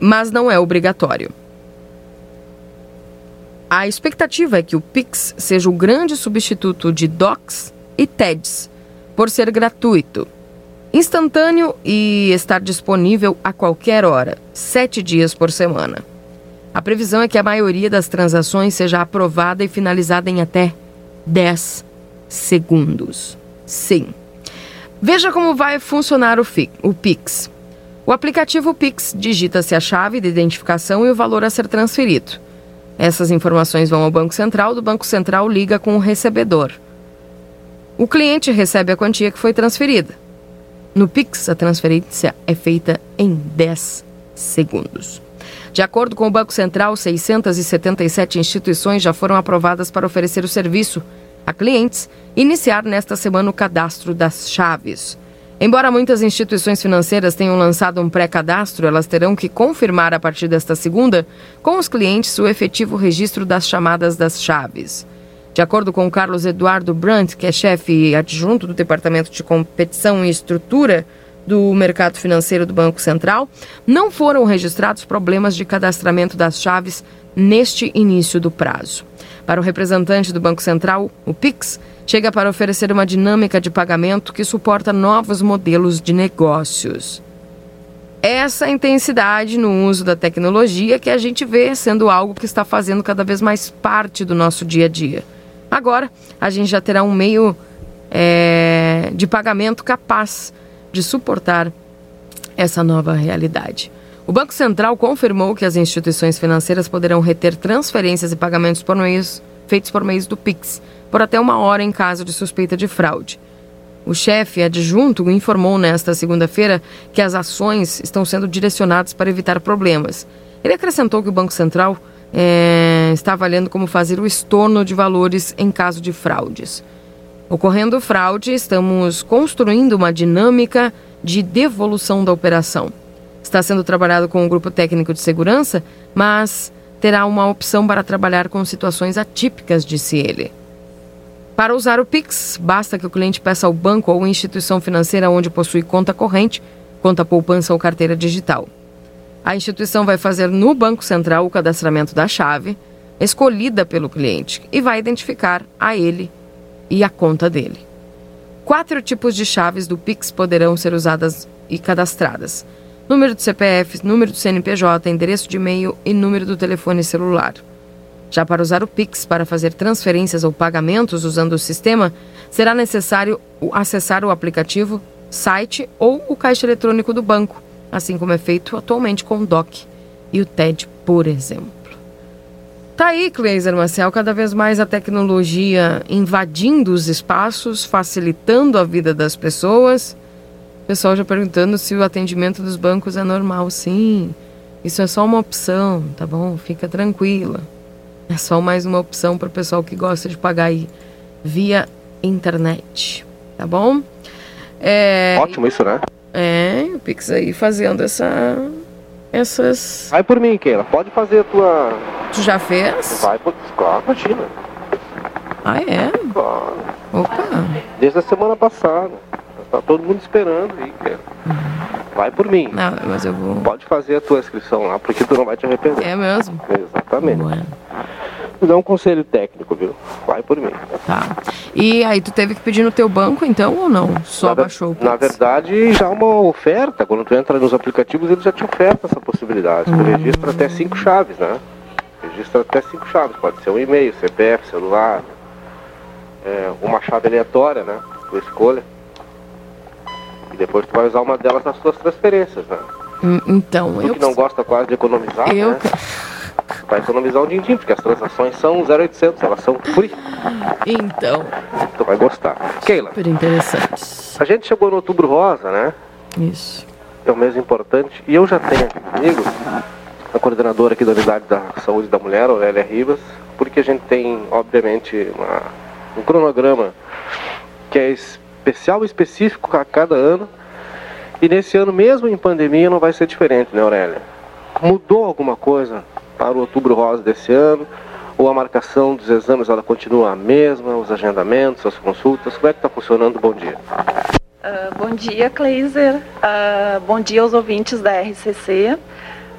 mas não é obrigatório. A expectativa é que o Pix seja o grande substituto de DOCs e TEDs, por ser gratuito, instantâneo e estar disponível a qualquer hora, sete dias por semana. A previsão é que a maioria das transações seja aprovada e finalizada em até 10 segundos. Sim. Veja como vai funcionar o, o Pix. O aplicativo Pix digita-se a chave de identificação e o valor a ser transferido. Essas informações vão ao Banco Central, do Banco Central liga com o recebedor. O cliente recebe a quantia que foi transferida. No Pix, a transferência é feita em 10 segundos. De acordo com o Banco Central, 677 instituições já foram aprovadas para oferecer o serviço a clientes iniciar nesta semana o cadastro das chaves. Embora muitas instituições financeiras tenham lançado um pré-cadastro, elas terão que confirmar a partir desta segunda com os clientes o efetivo registro das chamadas das chaves. De acordo com Carlos Eduardo Brandt, que é chefe adjunto do Departamento de Competição e Estrutura do mercado financeiro do Banco Central, não foram registrados problemas de cadastramento das chaves neste início do prazo. Para o representante do Banco Central, o PIX chega para oferecer uma dinâmica de pagamento que suporta novos modelos de negócios. Essa intensidade no uso da tecnologia que a gente vê sendo algo que está fazendo cada vez mais parte do nosso dia a dia. Agora, a gente já terá um meio é, de pagamento capaz de suportar essa nova realidade. O Banco Central confirmou que as instituições financeiras poderão reter transferências e pagamentos por meios, feitos por meio do Pix por até uma hora em caso de suspeita de fraude. O chefe adjunto informou nesta segunda-feira que as ações estão sendo direcionadas para evitar problemas. Ele acrescentou que o Banco Central é, está avaliando como fazer o estorno de valores em caso de fraudes. Ocorrendo fraude, estamos construindo uma dinâmica de devolução da operação. Está sendo trabalhado com um grupo técnico de segurança, mas terá uma opção para trabalhar com situações atípicas, disse ele. Para usar o Pix, basta que o cliente peça ao banco ou instituição financeira onde possui conta corrente, conta poupança ou carteira digital. A instituição vai fazer no Banco Central o cadastramento da chave, escolhida pelo cliente, e vai identificar a ele e a conta dele. Quatro tipos de chaves do Pix poderão ser usadas e cadastradas: número do CPF, número do CNPJ, endereço de e-mail e número do telefone celular. Já para usar o Pix para fazer transferências ou pagamentos usando o sistema, será necessário acessar o aplicativo, site ou o caixa eletrônico do banco, assim como é feito atualmente com o DOC e o TED, por exemplo. Tá aí, Cleiser Marcel, cada vez mais a tecnologia invadindo os espaços, facilitando a vida das pessoas. O pessoal já perguntando se o atendimento dos bancos é normal. Sim, isso é só uma opção, tá bom? Fica tranquila. É só mais uma opção para o pessoal que gosta de pagar aí via internet, tá bom? É, Ótimo isso, né? É, o Pix aí fazendo essa essas. Vai por mim, Keila. Pode fazer a tua. Tu já fez? Vai por. Claro, imagina. Ah, é? Claro. Opa. Desde a semana passada. Tá todo mundo esperando aí, Keila. Uhum. Vai por mim. Não, mas eu vou. Pode fazer a tua inscrição lá, porque tu não vai te arrepender. É mesmo? Exatamente. Vou dar um conselho técnico, viu? Vai por mim. Tá. E aí, tu teve que pedir no teu banco, então, ou não? Só na baixou Na verdade, já uma oferta. Quando tu entra nos aplicativos, eles já te ofertam essa possibilidade. Tu hum. registra até cinco chaves, né? Registra até cinco chaves. Pode ser um e-mail, CPF, celular. É, uma chave aleatória, né? Tu escolha. E depois tu vai usar uma delas nas tuas transferências, né? Hum, então, tu eu... que não gosta quase de economizar, eu... né? Vai economizar um din-din, porque as transações são 0,800, elas são free. Então. Tu vai gostar. Keila. Super interessante. A gente chegou no Outubro Rosa, né? Isso. É um mês importante. E eu já tenho aqui comigo a coordenadora aqui da Unidade da Saúde da Mulher, Aurélia Rivas, porque a gente tem, obviamente, uma, um cronograma que é especial e específico a cada ano. E nesse ano, mesmo em pandemia, não vai ser diferente, né, Aurélia? Mudou alguma coisa para o Outubro Rosa desse ano? Ou a marcação dos exames ela continua a mesma, os agendamentos, as consultas? Como é que está funcionando? Bom dia. Uh, bom dia, Kleiser. Uh, bom dia aos ouvintes da RCC. Uh,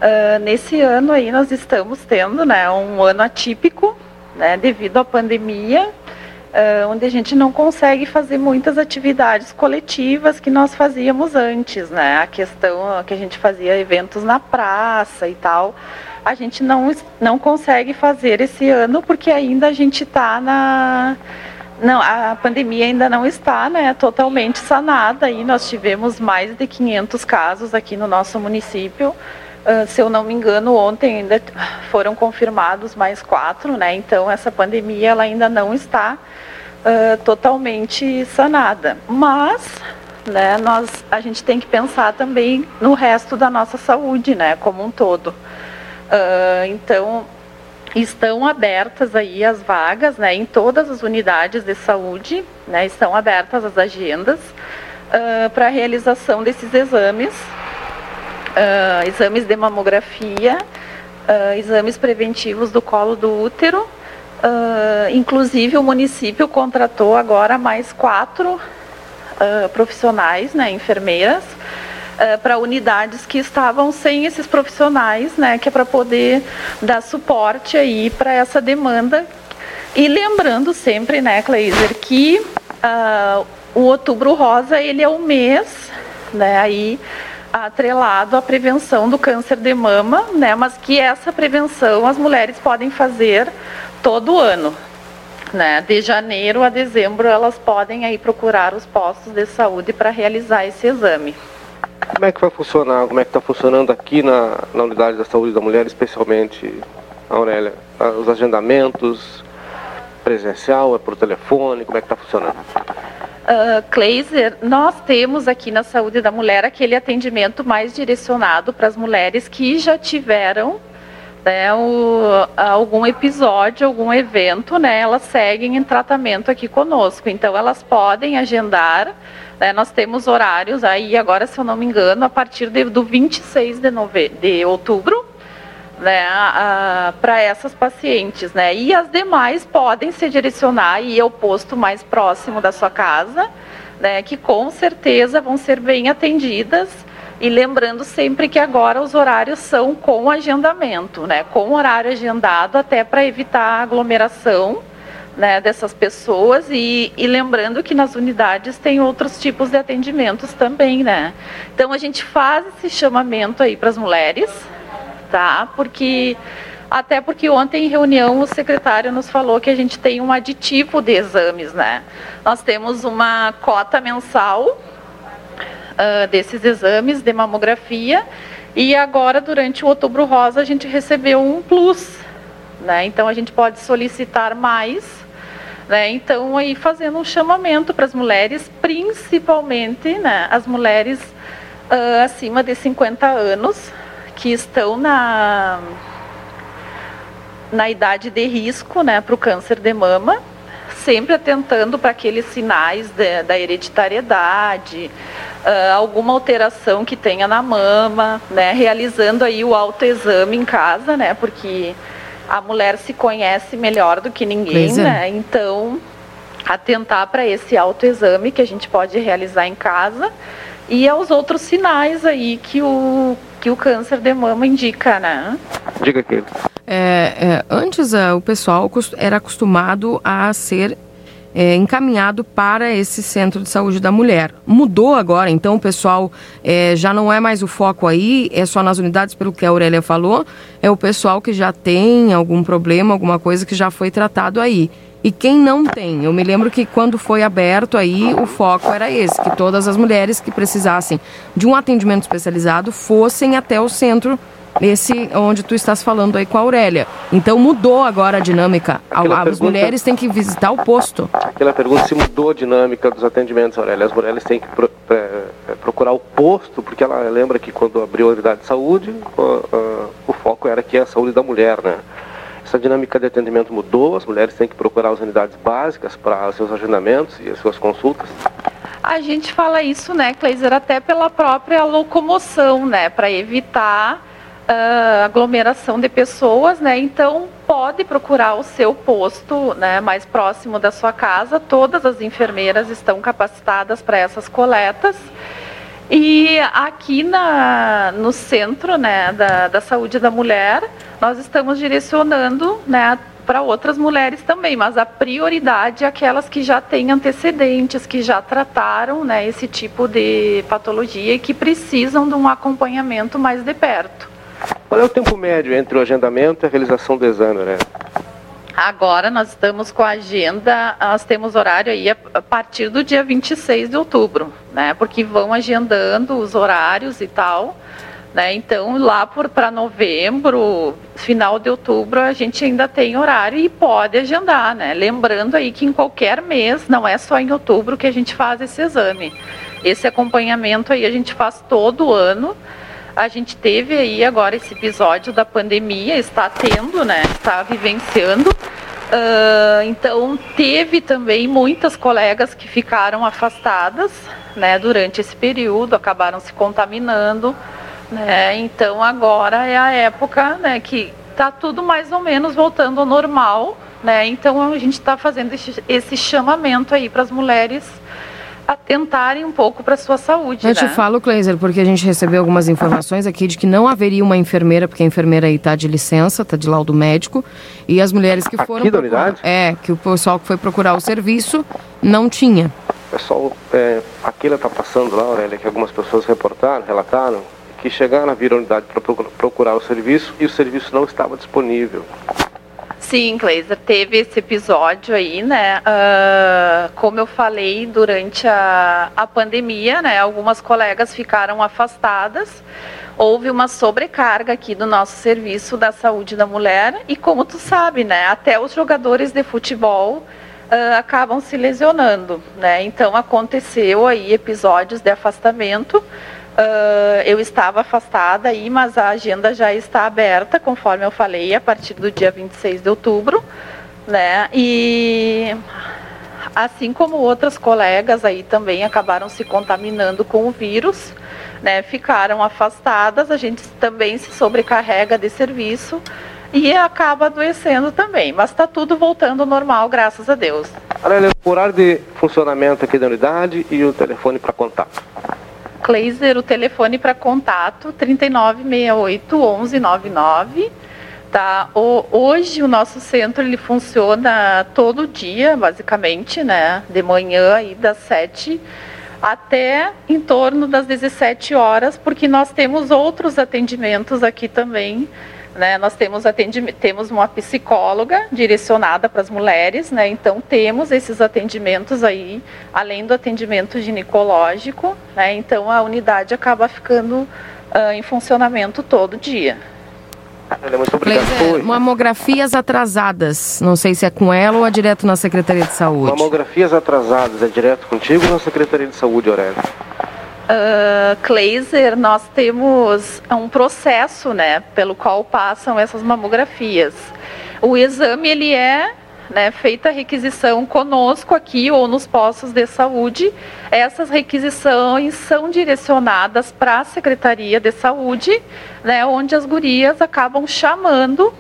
ah, nesse ano aí nós estamos tendo né, um ano atípico, né, devido à pandemia, onde a gente não consegue fazer muitas atividades coletivas que nós fazíamos antes, né? A questão que a gente fazia eventos na praça e tal a gente não, não consegue fazer esse ano porque ainda a gente está na. Não, a pandemia ainda não está né, totalmente sanada e nós tivemos mais de 500 casos aqui no nosso município. Uh, se eu não me engano, ontem ainda foram confirmados mais quatro, né? Então essa pandemia ela ainda não está uh, totalmente sanada. Mas né, nós, a gente tem que pensar também no resto da nossa saúde, né, como um todo. Uh, então, estão abertas aí as vagas, né, em todas as unidades de saúde, né, estão abertas as agendas uh, para a realização desses exames, uh, exames de mamografia, exames preventivos do colo do útero, inclusive o município contratou agora mais quatro uh, profissionais, né, enfermeiras, uh, para unidades que estavam sem esses profissionais, né, que é para poder dar suporte aí para essa demanda. E lembrando sempre, né, Cleiser, que uh, o Outubro Rosa ele é o mês, né, aí atrelado à prevenção do câncer de mama, né, mas que essa prevenção as mulheres podem fazer todo ano, né? De janeiro a dezembro elas podem aí procurar os postos de saúde para realizar esse exame. Como é que vai funcionar? Como é que está funcionando aqui na, na unidade da saúde da mulher, especialmente, Aurélia? Ah, os agendamentos, presencial, é por telefone, como é que está funcionando? Uh, Kleiser, nós temos aqui na saúde da mulher aquele atendimento mais direcionado para as mulheres que já tiveram né, o, algum episódio, algum evento, né, elas seguem em tratamento aqui conosco. Então, elas podem agendar. Né, nós temos horários aí, agora, se eu não me engano, a partir de, do 26 de, nove, de outubro, né, para essas pacientes, né? E as demais podem se direcionar e ao posto mais próximo da sua casa, né? Que com certeza vão ser bem atendidas e lembrando sempre que agora os horários são com agendamento, né? Com horário agendado até para evitar aglomeração né, dessas pessoas e, e, lembrando que nas unidades tem outros tipos de atendimentos também, né? Então a gente faz esse chamamento aí para as mulheres, tá? Porque até porque ontem em reunião o secretário nos falou que a gente tem um aditivo de exames, né? Nós temos uma cota mensal uh, desses exames de mamografia. E agora, durante o Outubro Rosa, a gente recebeu um plus. Né? Então, a gente pode solicitar mais. Né? Então, aí fazendo um chamamento para as mulheres, principalmente né, as mulheres uh, acima de 50 anos, que estão na, na idade de risco né, para o câncer de mama, sempre atentando para aqueles sinais de, da hereditariedade, uh, alguma alteração que tenha na mama, né, realizando aí o autoexame em casa, né, porque a mulher se conhece melhor do que ninguém, é. né, então atentar para esse autoexame que a gente pode realizar em casa e aos outros sinais aí que o, que o câncer de mama indica, né? Diga aqui. É, é, antes uh, o pessoal era acostumado a ser é, encaminhado para esse centro de saúde da mulher. Mudou agora, então o pessoal é, já não é mais o foco aí, é só nas unidades, pelo que a Aurélia falou, é o pessoal que já tem algum problema, alguma coisa que já foi tratado aí. E quem não tem, eu me lembro que quando foi aberto aí, o foco era esse, que todas as mulheres que precisassem de um atendimento especializado fossem até o centro esse onde tu estás falando aí com a Aurélia. Então mudou agora a dinâmica. Aquela As pergunta, mulheres têm que visitar o posto. Aquela pergunta se mudou a dinâmica dos atendimentos, Aurélia. As mulheres têm que pro, é, procurar o posto, porque ela lembra que quando abriu a unidade de saúde, o, o foco era que é a saúde da mulher, né? Essa dinâmica de atendimento mudou, as mulheres têm que procurar as unidades básicas para seus agendamentos e as suas consultas. A gente fala isso, né, Cleiser, até pela própria locomoção, né, para evitar uh, aglomeração de pessoas, né? Então pode procurar o seu posto, né, mais próximo da sua casa. Todas as enfermeiras estão capacitadas para essas coletas. E aqui na, no centro né, da, da saúde da mulher, nós estamos direcionando né, para outras mulheres também, mas a prioridade é aquelas que já têm antecedentes, que já trataram né, esse tipo de patologia e que precisam de um acompanhamento mais de perto. Qual é o tempo médio entre o agendamento e a realização do exame, Aurélia? Agora nós estamos com a agenda, nós temos horário aí a partir do dia 26 de outubro, né? Porque vão agendando os horários e tal, né? Então lá para novembro, final de outubro, a gente ainda tem horário e pode agendar, né? Lembrando aí que em qualquer mês, não é só em outubro que a gente faz esse exame. Esse acompanhamento aí a gente faz todo ano. A gente teve aí agora esse episódio da pandemia, está tendo, né? Está vivenciando. Ah, então teve também muitas colegas que ficaram afastadas, né? Durante esse período, acabaram se contaminando, né? Então agora é a época, né? Que tá tudo mais ou menos voltando ao normal, né? Então a gente está fazendo esse chamamento aí para as mulheres atentarem um pouco para sua saúde, Eu né? te falo, Kleiser, porque a gente recebeu algumas informações aqui de que não haveria uma enfermeira, porque a enfermeira aí tá de licença, tá de laudo médico, e as mulheres que foram. Aqui da procurar- unidade? É, que o pessoal que foi procurar o serviço não tinha. Pessoal, é, aquilo está passando lá, Aurélia, que algumas pessoas reportaram, relataram, que chegaram a vir à unidade para procurar o serviço e o serviço não estava disponível. Sim, Cleiser, teve esse episódio aí, né? Ah, como eu falei, durante a, a pandemia, né? Algumas colegas ficaram afastadas. Houve uma sobrecarga aqui do nosso serviço da saúde da mulher e como tu sabe, né? Até os jogadores de futebol ah, acabam se lesionando, né? Então aconteceu aí episódios de afastamento. Ah, eu estava afastada aí, mas a agenda já está aberta, conforme eu falei, a partir do dia 26 de outubro, né? E assim como outras colegas aí também acabaram se contaminando com o vírus, né? Ficaram afastadas, a gente também se sobrecarrega de serviço e acaba adoecendo também, mas está tudo voltando ao normal, graças a Deus. O horário de funcionamento aqui da unidade e o telefone para contato. Kleiser, o telefone para contato 3968 1199. Tá? O, hoje o nosso centro ele funciona todo dia, basicamente, né? De manhã aí das 7 até em torno das 17 horas, porque nós temos outros atendimentos aqui também. Né, nós temos, atendimento, temos uma psicóloga direcionada para as mulheres, né, então temos esses atendimentos aí, além do atendimento ginecológico, né, então a unidade acaba ficando ah, em funcionamento todo dia. Muito obrigado. Kleiser, mamografias atrasadas. Não sei se é com ela ou é direto na Secretaria de Saúde. Mamografias atrasadas é direto contigo ou na Secretaria de Saúde, Aurélia? Uh, Kleiser, nós temos um processo, né, pelo qual passam essas mamografias. O exame ele é né, feita a requisição conosco aqui ou nos postos de saúde. Essas requisições são direcionadas para a Secretaria de Saúde, né, onde as gurias acabam chamando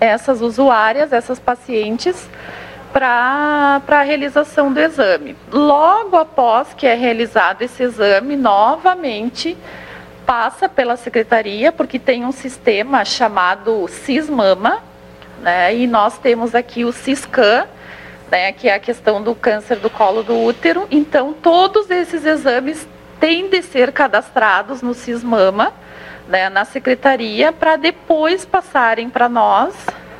essas usuárias, essas pacientes, para a realização do exame. Logo após que é realizado esse exame, novamente passa pela secretaria, porque tem um sistema chamado CISMAMA, né, e nós temos aqui o CISCAN, né, que é a questão do câncer do colo do útero. Então, todos esses exames têm de ser cadastrados no CISMAMA, né, na secretaria, para depois passarem para nós,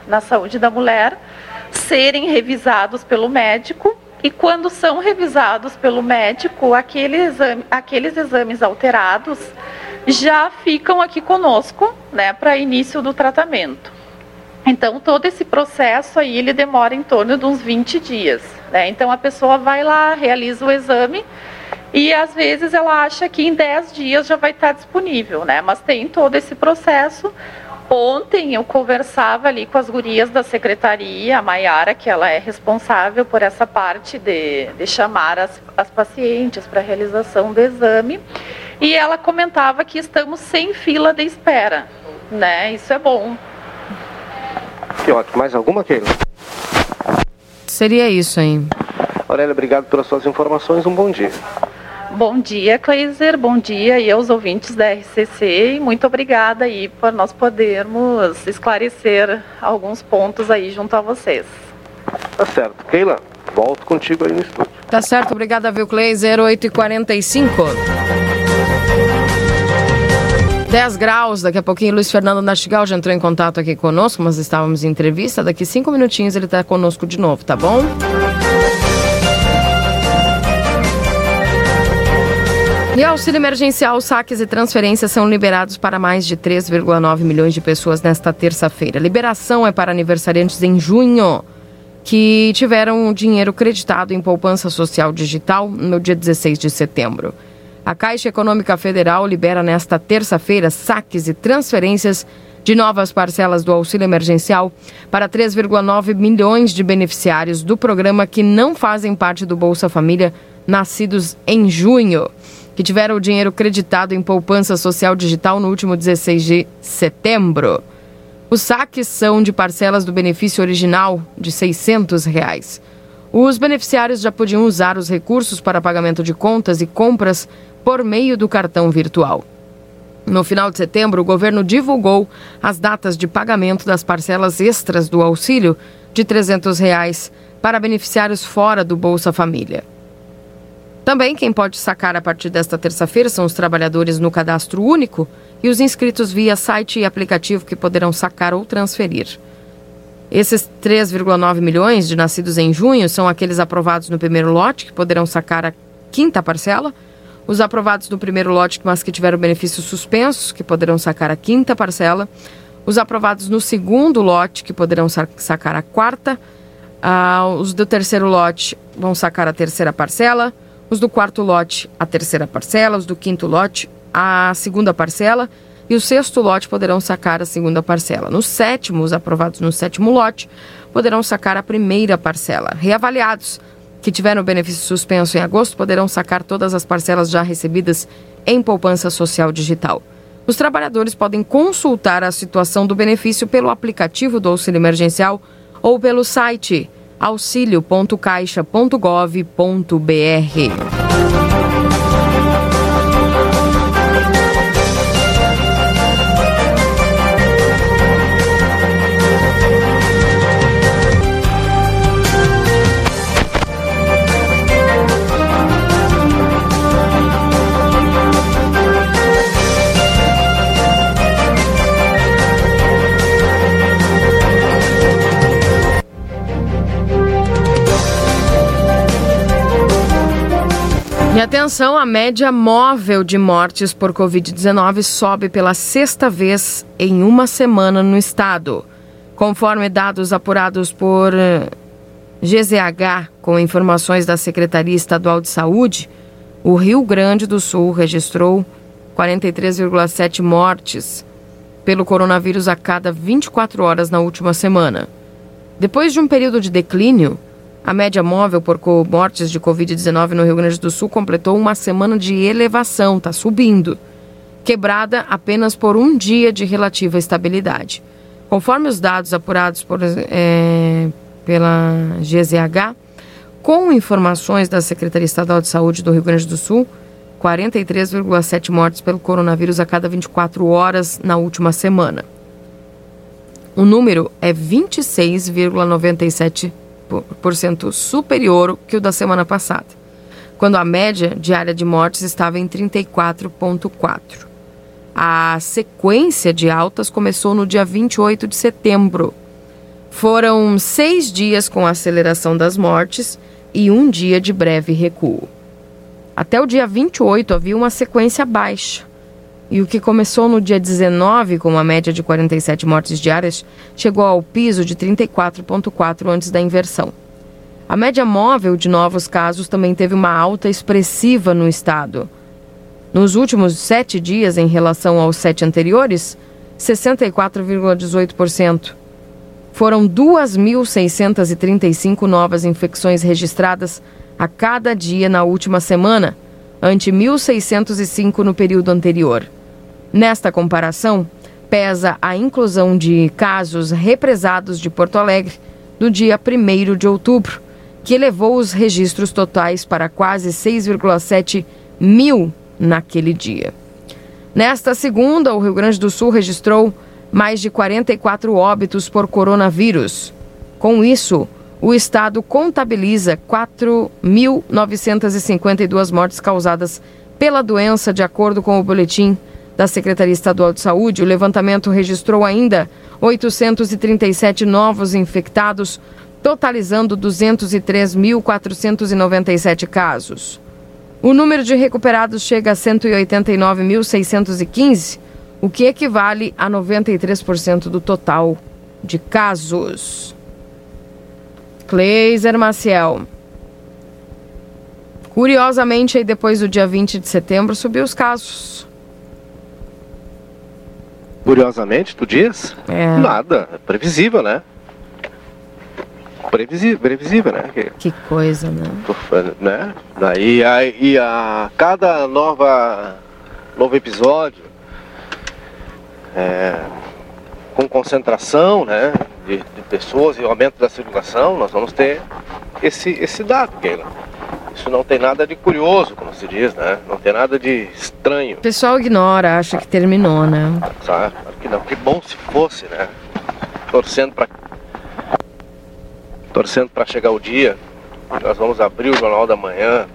na saúde da mulher, serem revisados pelo médico e quando são revisados pelo médico, aquele exame, aqueles exames alterados já ficam aqui conosco, né, para início do tratamento. Então, todo esse processo aí, ele demora em torno de uns 20 dias, né? Então, a pessoa vai lá, realiza o exame e, às vezes, ela acha que em 10 dias já vai estar disponível, né? Mas tem todo esse processo. Ontem eu conversava ali com as gurias da secretaria, a Maiara, que ela é responsável por essa parte de, de chamar as, as pacientes para a realização do exame, e ela comentava que estamos sem fila de espera, né? Isso é bom. Que ótimo. Mais alguma, Keila? Seria isso, hein? Aurélia, obrigado pelas suas informações. Um bom dia. Bom dia, Kleiser. Bom dia aí aos ouvintes da RCC e muito obrigada aí por nós podermos esclarecer alguns pontos aí junto a vocês. Tá certo. Keila, volto contigo aí no estúdio. Tá certo, obrigada, viu, Clay? 0845. 10 graus, daqui a pouquinho Luiz Fernando Nastigal já entrou em contato aqui conosco, mas estávamos em entrevista. Daqui cinco minutinhos ele está conosco de novo, tá bom? E auxílio emergencial, saques e transferências são liberados para mais de 3,9 milhões de pessoas nesta terça-feira. Liberação é para aniversariantes em junho que tiveram dinheiro creditado em poupança social digital no dia 16 de setembro. A Caixa Econômica Federal libera nesta terça-feira saques e transferências de novas parcelas do auxílio emergencial para 3,9 milhões de beneficiários do programa que não fazem parte do Bolsa Família nascidos em junho, que tiveram o dinheiro creditado em poupança social digital no último 16 de setembro. Os saques são de parcelas do benefício original de 600 reais. Os beneficiários já podiam usar os recursos para pagamento de contas e compras por meio do cartão virtual. No final de setembro, o governo divulgou as datas de pagamento das parcelas extras do auxílio de 300 reais para beneficiários fora do Bolsa Família. Também quem pode sacar a partir desta terça-feira são os trabalhadores no cadastro único e os inscritos via site e aplicativo que poderão sacar ou transferir. Esses 3,9 milhões de nascidos em junho são aqueles aprovados no primeiro lote, que poderão sacar a quinta parcela, os aprovados no primeiro lote, mas que tiveram benefícios suspensos, que poderão sacar a quinta parcela. Os aprovados no segundo lote, que poderão sacar a quarta. Ah, os do terceiro lote vão sacar a terceira parcela. Os do quarto lote, a terceira parcela. Os do quinto lote, a segunda parcela. E o sexto lote poderão sacar a segunda parcela. No sétimo, os aprovados no sétimo lote poderão sacar a primeira parcela. Reavaliados que tiveram o benefício suspenso em agosto poderão sacar todas as parcelas já recebidas em poupança social digital. Os trabalhadores podem consultar a situação do benefício pelo aplicativo do auxílio emergencial ou pelo site auxilio.caixa.gov.br. E atenção, a média móvel de mortes por Covid-19 sobe pela sexta vez em uma semana no estado. Conforme dados apurados por eh, GZH, com informações da Secretaria Estadual de Saúde, o Rio Grande do Sul registrou 43,7 mortes pelo coronavírus a cada 24 horas na última semana. Depois de um período de declínio, a média móvel por mortes de Covid-19 no Rio Grande do Sul completou uma semana de elevação, está subindo, quebrada apenas por um dia de relativa estabilidade. Conforme os dados apurados por, é, pela GZH, com informações da Secretaria Estadual de Saúde do Rio Grande do Sul, 43,7 mortes pelo coronavírus a cada 24 horas na última semana. O número é 26,97 superior que o da semana passada, quando a média diária de mortes estava em 34,4. A sequência de altas começou no dia 28 de setembro. Foram seis dias com aceleração das mortes e um dia de breve recuo. Até o dia 28 havia uma sequência baixa. E o que começou no dia 19, com uma média de 47 mortes diárias, chegou ao piso de 34,4 antes da inversão. A média móvel de novos casos também teve uma alta expressiva no estado. Nos últimos sete dias, em relação aos sete anteriores, 64,18%. Foram 2.635 novas infecções registradas a cada dia na última semana, ante 1.605 no período anterior. Nesta comparação, pesa a inclusão de casos represados de Porto Alegre no dia 1 de outubro, que elevou os registros totais para quase 6,7 mil naquele dia. Nesta segunda, o Rio Grande do Sul registrou mais de 44 óbitos por coronavírus. Com isso, o estado contabiliza 4.952 mortes causadas pela doença, de acordo com o boletim da Secretaria Estadual de Saúde, o levantamento registrou ainda 837 novos infectados, totalizando 203.497 casos. O número de recuperados chega a 189.615, o que equivale a 93% do total de casos. Cleiser Maciel. Curiosamente, aí depois do dia 20 de setembro, subiu os casos. Curiosamente, tu diz? É. Nada. É previsível, né? Previsível, previsível, né? Que, Que coisa, né? né? Daí a, e a cada nova novo episódio é, com concentração, né? De, de pessoas e aumento da circulação, nós vamos ter esse, esse dado, Keila. Isso não tem nada de curioso, como se diz, né? Não tem nada de estranho. O pessoal ignora, acha que terminou, né? Sabe? Claro que não. Que bom se fosse, né? Torcendo para torcendo para chegar o dia. Nós vamos abrir o Jornal da Manhã.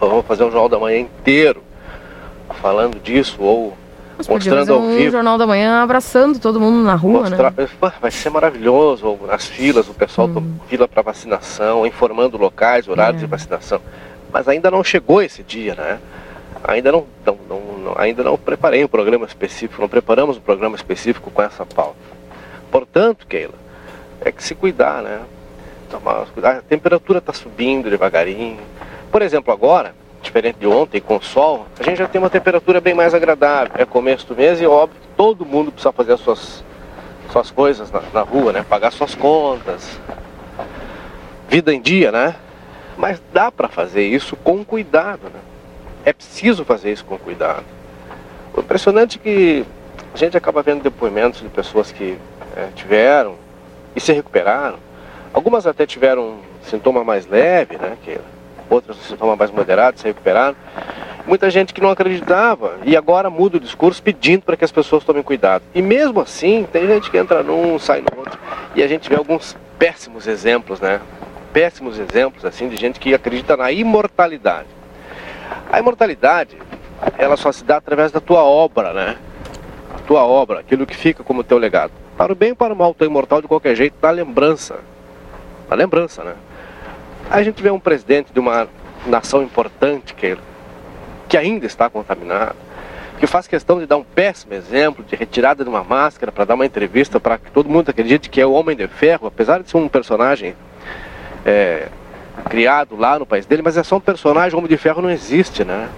Ou vamos fazer um Jornal da Manhã inteiro falando disso ou Mas mostrando ao um vivo. Jornal da Manhã abraçando todo mundo na rua, Mostrar, né? Vai ser maravilhoso, nas filas, o pessoal to- fila para vacinação, informando locais, horários É. de vacinação. Mas ainda não chegou esse dia, né? Ainda não, não- não- ainda não preparei um programa específico, não preparamos um programa específico com essa pauta. Portanto, Keila, é que se cuidar, né? Tomar. A temperatura está subindo devagarinho. Por exemplo, agora, diferente de ontem, com sol, a gente já tem uma temperatura bem mais agradável. É começo do mês e óbvio todo mundo precisa fazer as suas, suas coisas na, na rua, né? Pagar suas contas. Vida em dia, né? Mas dá para fazer isso com cuidado, né? É preciso fazer isso com cuidado. O impressionante é que a gente acaba vendo depoimentos de pessoas que eh, tiveram e se recuperaram. Algumas até tiveram um sintoma mais leve, né? Que outras um sintoma mais moderado, se recuperaram. Muita gente que não acreditava e agora muda o discurso pedindo para que as pessoas tomem cuidado. E mesmo assim, tem gente que entra num, sai no outro. E a gente vê alguns péssimos exemplos, né? Péssimos exemplos, assim, de gente que acredita na imortalidade. A imortalidade, ela só se dá através da tua obra, né? A tua obra, aquilo que fica como teu legado. Para o bem e para o mal, tu é imortal de qualquer jeito, na lembrança. Na lembrança, né? A gente vê um presidente de uma nação importante que, que ainda está contaminado, que faz questão de dar um péssimo exemplo de retirada de uma máscara para dar uma entrevista para que todo mundo acredite que é o Homem de Ferro, apesar de ser um personagem é, criado lá no país dele, mas é só um personagem, Homem de Ferro não existe, né?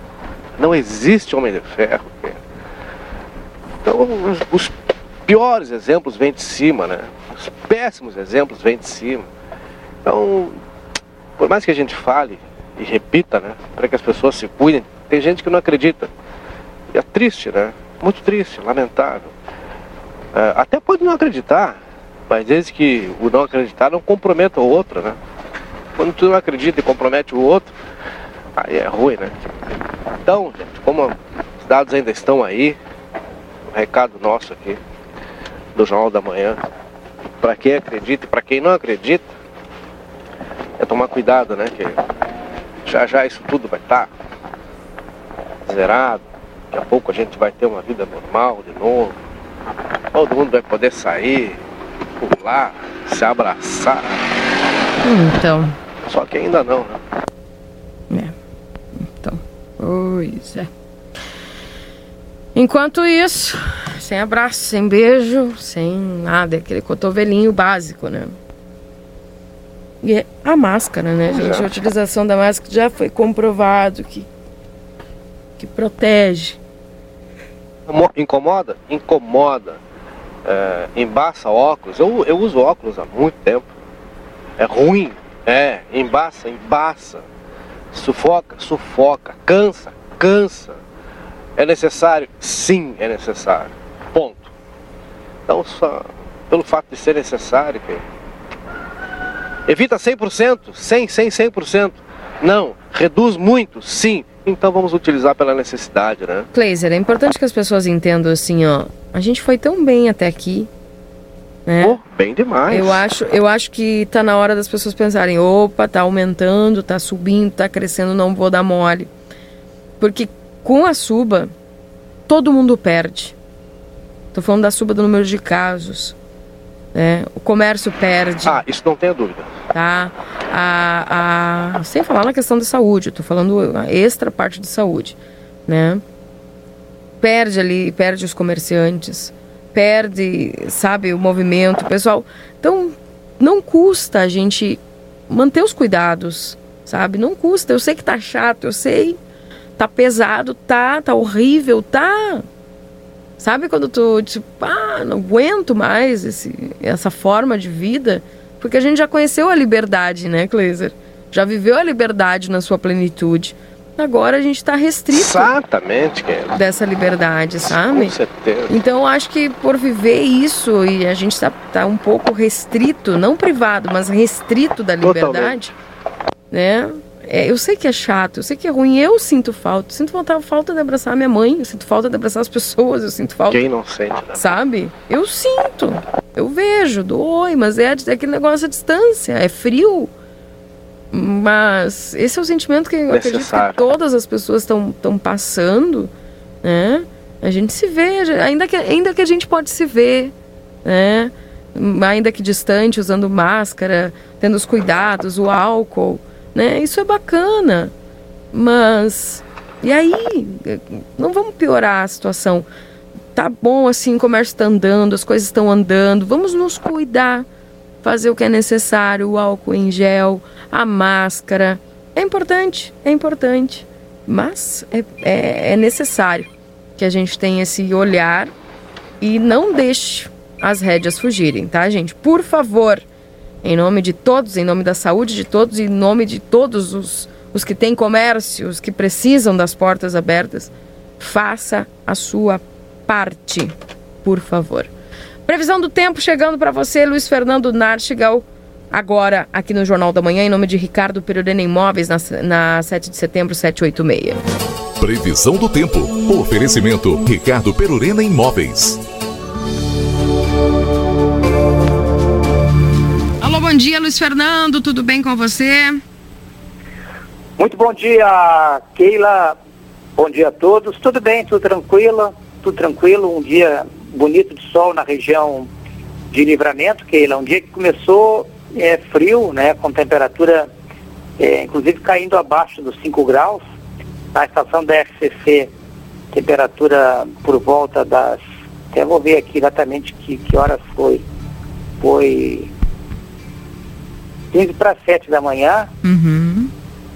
Não existe Homem de Ferro. Então, os piores exemplos vêm de cima, né? Os péssimos exemplos vêm de cima. Então, por mais que a gente fale e repita, né? Para que as pessoas se cuidem, tem gente que não acredita. E é triste, né? Muito triste, lamentável. É, até pode não acreditar, mas desde que o não acreditar não comprometa o outro, né? Quando tu não acredita e compromete o outro, aí é ruim, né? Então, gente, como os dados ainda estão aí, o recado nosso aqui do Jornal da Manhã, para quem acredita e para quem não acredita, é tomar cuidado, né? Que já já isso tudo vai estar zerado. Daqui a pouco a gente vai ter uma vida normal de novo. Todo mundo vai poder sair, pular, se abraçar. Então, Só que ainda não, né? pois é. Enquanto isso, sem abraço, sem beijo, sem nada, aquele cotovelinho básico, né? E é a máscara, né, gente? A utilização da máscara já foi comprovado que, que protege. Incomo- Incomoda? Incomoda. É, embaça óculos. Eu, eu uso óculos há muito tempo. É ruim. É, embaça, embaça. Sufoca, sufoca. Cansa, cansa. É necessário? Sim, é necessário. Ponto. Então, só pelo fato de ser necessário, que evita 100%? 100, 100, 100%. Não. Reduz muito? Sim. Então vamos utilizar pela necessidade, né? Kleiser, é importante que as pessoas entendam assim, ó. A gente foi tão bem até aqui. Né? Bem demais. Eu acho, eu acho que tá na hora das pessoas pensarem, opa, tá aumentando, tá subindo, tá crescendo, não vou dar mole. Porque com a suba, todo mundo perde. Estou falando da suba do número de casos. Né? O comércio perde. Ah, isso não tenha dúvida. Tá? A, a, sem falar na questão da saúde, estou falando a extra parte de saúde. Né? Perde ali, perde os comerciantes, perde, sabe, o movimento, pessoal. Então, não custa a gente manter os cuidados, sabe? Não custa. Eu sei que tá chato, eu sei. Tá pesado, tá, tá horrível, tá. Sabe quando tu, tipo, ah, não aguento mais esse, essa forma de vida? Porque a gente já conheceu a liberdade, né, Kleiser? Já viveu a liberdade na sua plenitude. Agora a gente está restrito. Exatamente, Keila. Dessa liberdade, sabe? Com certeza. Então acho que por viver isso e a gente está tá um pouco restrito, não privado, mas restrito da liberdade, Totalmente. né? É, eu sei que é chato, eu sei que é ruim, eu sinto falta. Eu sinto falta, falta de abraçar minha mãe, eu sinto falta de abraçar as pessoas, eu sinto falta. Quem não sente, né? Sabe? Eu sinto, eu vejo, dói, mas é, é aquele negócio à distância, é frio. Mas esse é o sentimento que eu acredito que todas as pessoas estão passando, né? A gente se vê, ainda que, ainda que a gente pode se ver, né? Ainda que distante, usando máscara, tendo os cuidados, o álcool né? Isso é bacana, mas e aí? Não vamos piorar a situação. Tá bom assim, o comércio está andando, as coisas estão andando, vamos nos cuidar, fazer o que é necessário, o álcool em gel, a máscara. É importante, é importante, mas é, é, é necessário que a gente tenha esse olhar e não deixe as rédeas fugirem, tá, gente? Por favor, em nome de todos, em nome da saúde de todos, em nome de todos os, os que têm comércio, os que precisam das portas abertas, faça a sua parte, por favor. Previsão do tempo chegando para você, Luiz Fernando Nartigal, agora aqui no Jornal da Manhã, em nome de Ricardo Perurena Imóveis, na, na 7 de setembro, 786. Previsão do tempo. Oferecimento Ricardo Perurena Imóveis. Dia, Luiz Fernando. Tudo bem com você? Muito bom dia, Keila. Bom dia a todos. Tudo bem, tudo tranquilo, tudo tranquilo. Um dia bonito de sol na região de livramento, Keila. Um dia que começou é, frio, né? Com temperatura, é, inclusive caindo abaixo dos 5 graus. Na estação da FCC, temperatura por volta das. Até vou ver aqui exatamente que, que horas foi. Foi 15 para 7 da manhã, uhum.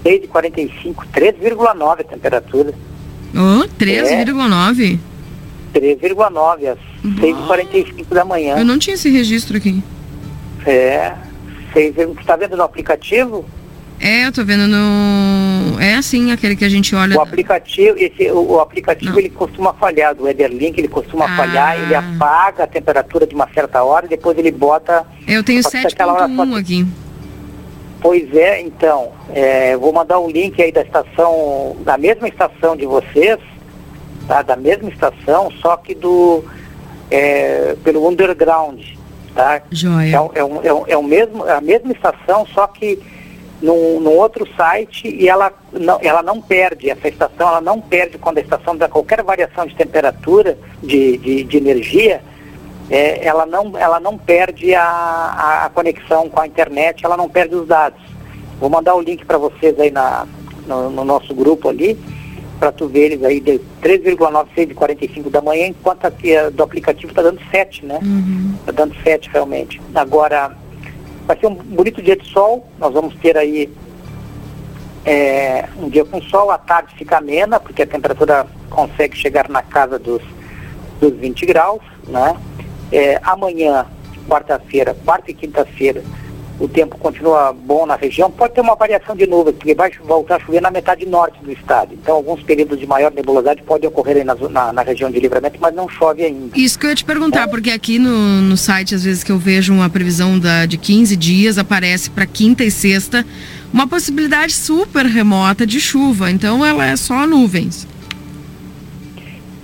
6 de 45, 13,9 a temperatura. Oh, 13,9? É, 13,9 às 6 de 45 da manhã. Eu não tinha esse registro aqui. É, você está vendo no aplicativo? É, eu tô vendo no. É assim, aquele que a gente olha. O aplicativo, esse, o, o aplicativo ele costuma falhar, do Etherlink ele costuma ah. falhar, ele apaga a temperatura de uma certa hora e depois ele bota. Eu tenho 7.1 aqui. Pois é, então, é, vou mandar um link aí da estação, da mesma estação de vocês, tá? Da mesma estação, só que do é, pelo underground, tá? Joia. É, é, um, é, um, é o mesmo, é a mesma estação, só que num, num, outro site e ela não, ela não perde, essa estação ela não perde quando a estação dá qualquer variação de temperatura, de, de, de energia, é, ela, não, ela não perde a, a, conexão com a internet, ela não perde os dados. Vou mandar o link para vocês aí na, no, no, nosso grupo ali, para tu ver eles aí de 3,96 de 45 da manhã, enquanto a, do aplicativo está dando 7, né? Está uhum. dando 7 realmente. Agora, vai ser um bonito dia de sol, nós vamos ter aí é, um dia com sol, a tarde fica amena, porque a temperatura consegue chegar na casa dos, dos 20 graus, né? É, amanhã, quarta-feira, quarta e quinta-feira, o tempo continua bom na região. Pode ter uma variação de nuvens, porque vai voltar a chover na metade norte do estado. Então, alguns períodos de maior nebulosidade podem ocorrer na, na, na, região de livramento, mas não chove ainda. Isso que eu ia te perguntar, é. porque aqui no, no site, às vezes que eu vejo uma previsão da, de 15 dias, aparece para quinta e sexta uma possibilidade super remota de chuva. Então, ela é só nuvens.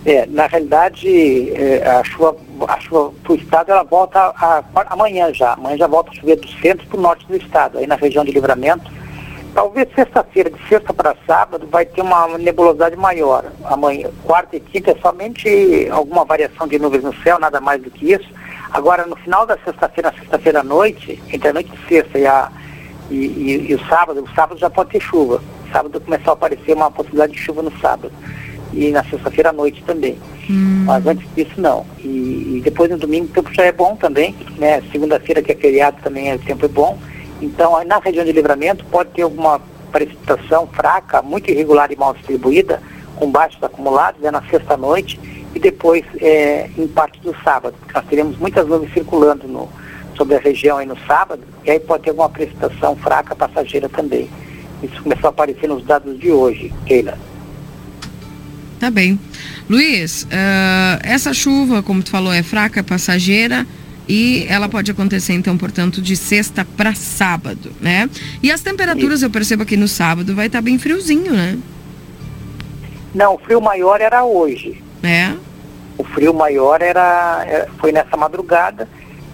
É, na realidade, é, a chuva, a chuva para o estado ela volta a, a, amanhã já. Amanhã já volta a chover do centro para o norte do estado. Aí na região de livramento Talvez sexta-feira, de sexta para sábado, vai ter uma nebulosidade maior. Amanhã, quarta e quinta é somente alguma variação de nuvens no céu, nada mais do que isso. Agora, no final da sexta-feira, na sexta-feira à noite, entre a noite de sexta e, a, e, e, e, o sábado, o sábado já pode ter chuva. Sábado começou a aparecer uma possibilidade de chuva no sábado. E na sexta-feira à noite também. Hum. Mas antes disso, não. E, e, depois no domingo o tempo já é bom também. Né? Segunda-feira, que é feriado, também o tempo é bom. Então, na região de livramento, pode ter alguma precipitação fraca, muito irregular e mal distribuída, com baixos acumulados, né, na sexta-noite e depois é, em parte do sábado, nós teremos muitas nuvens circulando no, sobre a região aí no sábado, e aí pode ter alguma precipitação fraca passageira também. Isso começou a aparecer nos dados de hoje, Keila. Tá bem. Luiz, uh, essa chuva, como tu falou, é fraca, passageira e ela pode acontecer então, portanto, de sexta para sábado, né? E as temperaturas, eu percebo aqui no sábado, vai estar tá bem friozinho, né? Não, o frio maior era hoje. É? O frio maior era, é, foi nessa madrugada.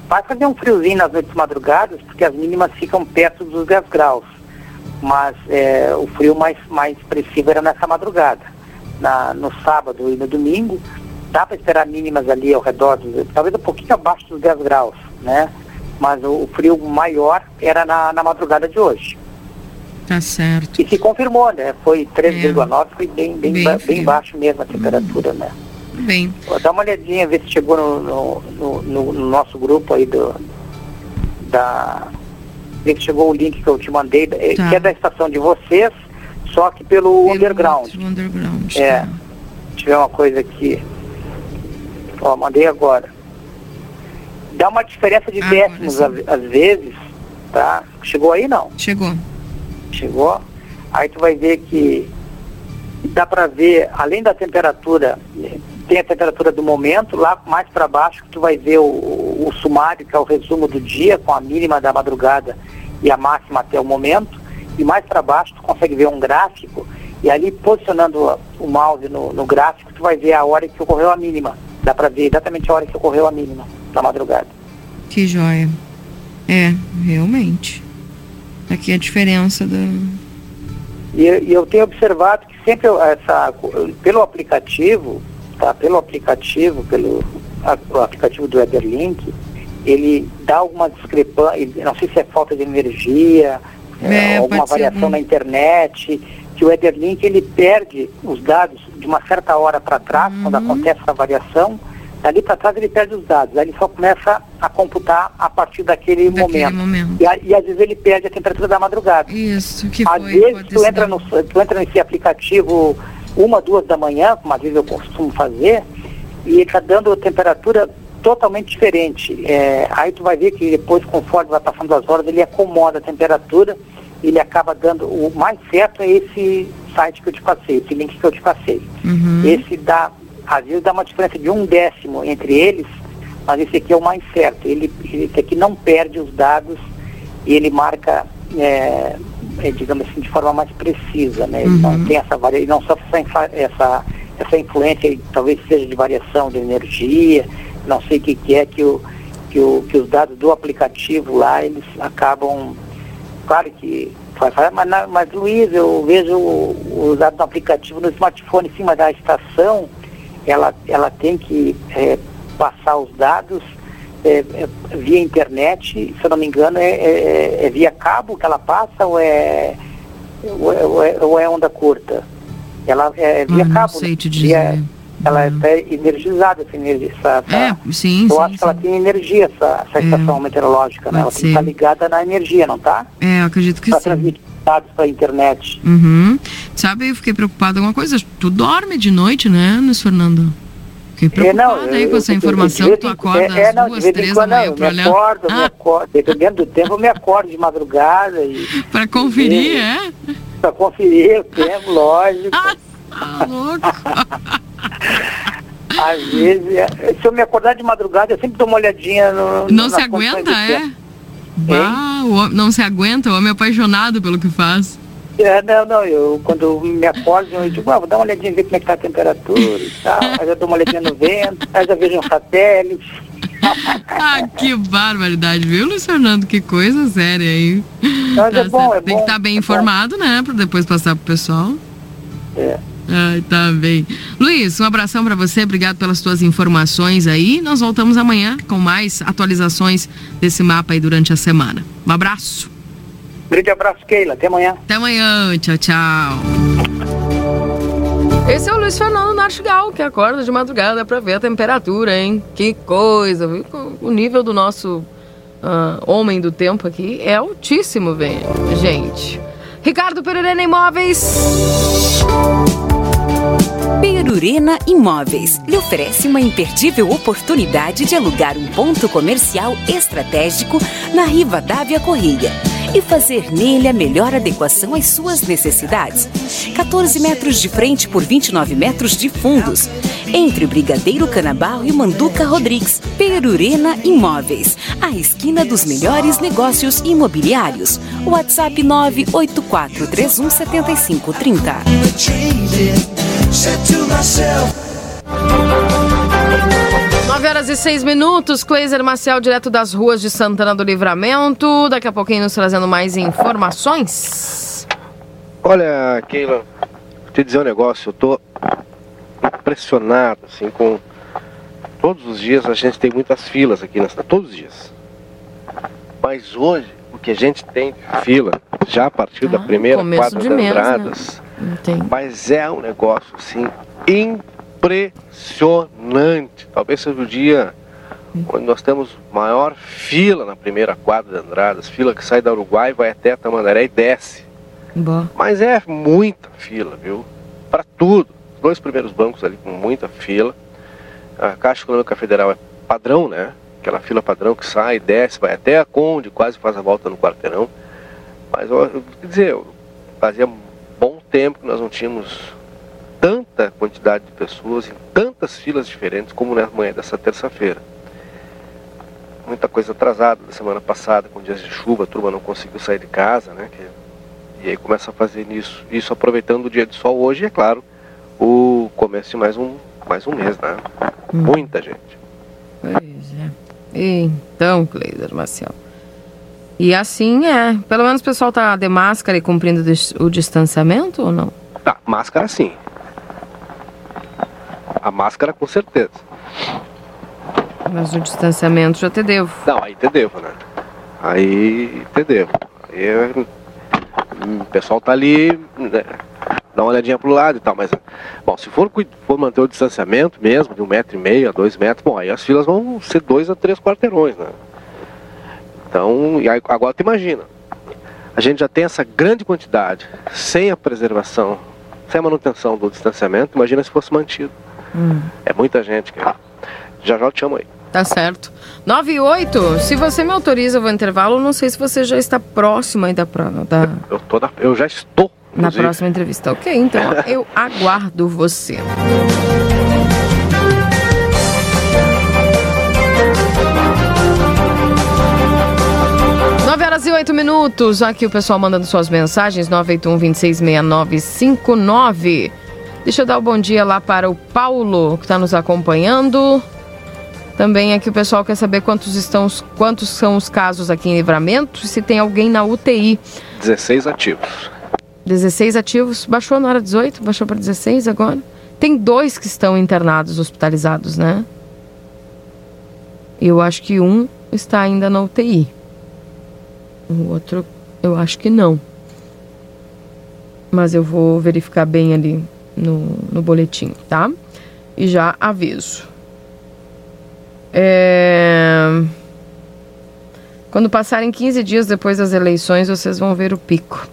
Vai fazer um friozinho nas noites madrugadas, porque as mínimas ficam perto dos 10 graus. Mas é, o frio mais, mais expressivo era nessa madrugada. Na, no sábado e no domingo, dá para esperar mínimas ali ao redor, talvez um pouquinho abaixo dos 10 graus, né? Mas o, o frio maior era na, na madrugada de hoje. Tá certo. E se confirmou, né? Foi 13,9, é. foi bem, bem, bem, ba bem, baixo mesmo a temperatura, né? Bem. Dar uma olhadinha, ver se chegou no, no, no, no nosso grupo aí do, da. Ver se chegou o link que eu te mandei, tá. que é da estação de vocês, só que pelo, pelo underground. underground. É. Tá. Tiver uma coisa aqui. Ó, mandei agora. Dá uma diferença de agora décimos às vezes, tá? Chegou aí não? Chegou chegou, aí tu vai ver que dá para ver, além da temperatura, tem a temperatura do momento, lá mais para baixo tu vai ver o, o, sumário, que é o resumo do dia, com a mínima da madrugada e a máxima até o momento, e mais para baixo tu consegue ver um gráfico, e ali posicionando o mouse no, no gráfico, tu vai ver a hora que ocorreu a mínima. Dá para ver exatamente a hora que ocorreu a mínima da madrugada. Que joia. É, realmente. Aqui a diferença da. E, e, eu tenho observado que sempre essa, pelo aplicativo, tá? Pelo aplicativo, pelo a, o aplicativo do Weatherlink, ele dá alguma discrepância, não sei se é falta de energia, é, é, alguma variação na internet, que o Weatherlink ele perde os dados de uma certa hora para trás, uhum. quando acontece essa variação, Dali para trás ele perde os dados, aí ele só começa a computar a partir daquele, daquele momento. momento. E, e, às vezes ele perde a temperatura da madrugada. Isso, que Às foi, vezes tu entra, no, tu entra nesse aplicativo uma, duas da manhã, como às vezes eu costumo fazer, e ele está dando a temperatura totalmente diferente. É, aí tu vai ver que depois, conforme vai passando as horas, ele acomoda a temperatura, ele acaba dando. O mais certo é esse site que eu te passei, esse link que eu te passei. Uhum. Esse dá às vezes dá uma diferença de um décimo entre eles, mas esse aqui é o mais certo. Ele, esse aqui não perde os dados e ele marca, é, é, digamos assim, de forma mais precisa, né? Ele uhum. não tem essa variação, ele não sofre essa, essa, essa influência, talvez seja de variação de energia, não sei o que, que é que, o, que, o, que os dados do aplicativo lá, eles acabam, claro que mas, mas Luiz, eu vejo os dados do aplicativo no smartphone em cima da estação, ela, ela tem que é, passar os dados é, é, via internet, se eu não me engano, é, é, é via cabo que ela passa ou é, ou é, ou ou onda curta? Ela é via ah, cabo. Não sei te dizer. Via, ela é energizada, essa energia. Essa, essa, é, sim, eu sim, acho sim. que ela tem energia, essa, essa estação meteorológica, né? Ela tem que estar ligada na energia, não tá? É, eu acredito que pra sim. Transmitir dados para a internet. Uhum. Sabe, eu fiquei preocupada com uma coisa. Tu dorme de noite, né, Luiz Fernando? Fiquei preocupada é, não, aí com essa informação que tu acorda é, às não, duas, três da manhã para olhar. Acordo, ah. me acordo, dependendo do tempo, eu me acordo de madrugada. para conferir, é? Para conferir o tempo, lógico. Ah, tá louco. Às vezes, é, se eu me acordar de madrugada, eu sempre dou uma olhadinha no. Não se aguenta, é? Bah, não se aguenta, o homem é apaixonado pelo que faz. É, não, não, eu quando me acordo, eu digo, ah, vou dar uma olhadinha, ver como é que tá a temperatura e tal, aí eu dou uma olhadinha no vento, aí já vejo um satélite. ah, que barbaridade, viu, Luiz Fernando? Que coisa séria aí. Mas Tá é bom, é Tem bom, que estar bem é informado, né? Pra depois passar pro pessoal. É. Ai, tá bem. Luiz, um abração pra você, obrigado pelas tuas informações aí. Nós voltamos amanhã com mais atualizações desse mapa aí durante a semana. Um abraço. Grande abraço, Keila. Até amanhã. Até amanhã. Tchau, tchau. Esse é o Luiz Fernando Nartigal, que acorda de madrugada pra ver a temperatura, hein? Que coisa, viu? O nível do nosso ah, homem do tempo aqui é altíssimo, velho. Gente. Ricardo Perurena Imóveis. Perurena Imóveis lhe oferece uma imperdível oportunidade de alugar um ponto comercial estratégico na Riva Dávia Correia e fazer nele a melhor adequação às suas necessidades. 14 metros de frente por 29 metros de fundos. Entre Brigadeiro Canabarro e Manduca Rodrigues. Perurena Imóveis, a esquina dos melhores negócios imobiliários. WhatsApp 984317530. 9 horas e 6 minutos, Cleiser Marcial, direto das ruas de Santana do Livramento. Daqui a pouquinho nos trazendo mais informações. Olha, Keila, vou te dizer um negócio, eu tô impressionado, assim, com. Todos os dias a gente tem muitas filas aqui na cidade, todos os dias. Mas hoje, o que a gente tem de fila, já a partir da primeira quadra de das mês, né? Entendi. mas é um negócio, assim, impressionante. Talvez seja o dia onde nós temos maior fila na primeira quadra de Andradas, fila que sai da Uruguai, vai até Tamandaré e desce. Bom. Mas é muita fila, viu? Para tudo. Os dois primeiros bancos ali com muita fila. A Caixa Econômica Federal é padrão, né? Aquela fila padrão que sai, desce, vai até a Conde, quase faz a volta no quarteirão. Mas eu quer dizer, eu- fazia bom tempo que nós não tínhamos tanta quantidade de pessoas em tantas filas diferentes como na manhã dessa terça-feira. Muita coisa atrasada da semana passada, com dias de chuva, a turma não conseguiu sair de casa, né? E aí começa a fazer isso, isso aproveitando o dia de sol hoje, e é claro, o começo de mais um, mais um mês, né? Muita gente. Pois é. Então, Cleiser Marcial. E assim é. Pelo menos o pessoal tá de máscara e cumprindo o distanciamento ou não? Tá, máscara sim. A máscara com certeza. Mas o distanciamento já te devo. Não, aí te devo, né? Aí te devo. Aí hum, o pessoal tá ali, né, dá uma olhadinha pro lado e tal, mas bom, se for, for manter o distanciamento mesmo, de um metro e meio a dois metros, bom, aí as filas vão ser dois a três quarteirões, né? Então, e agora tu imagina, a gente já tem essa grande quantidade, sem a preservação, sem a manutenção do distanciamento, imagina se fosse mantido. Hum. É muita gente, cara. Já já eu te chamo aí. Tá certo. 9 e 8, se você me autoriza, eu vou intervalo. Não sei se você já está próximo aí da, da- Eu, tô na- eu já estou. na inclusive. próxima entrevista. Ok, então eu aguardo você. Horas e oito minutos. Aqui o pessoal mandando suas mensagens. 981 266959. Deixa eu dar o bom dia lá para o Paulo, que está nos acompanhando. Também aqui o pessoal quer saber quantos, estão, os- quantos são os casos aqui em livramento e se tem alguém na UTI. 16 ativos. 16 ativos. Baixou na hora 18? Baixou para 16 agora? Tem dois que estão internados, hospitalizados, né? Eu acho que um está ainda na UTI. O outro, eu acho que não. Mas eu vou verificar bem ali no, no boletim, tá? E já aviso. É... Quando passarem 15 dias depois das eleições, vocês vão ver o pico.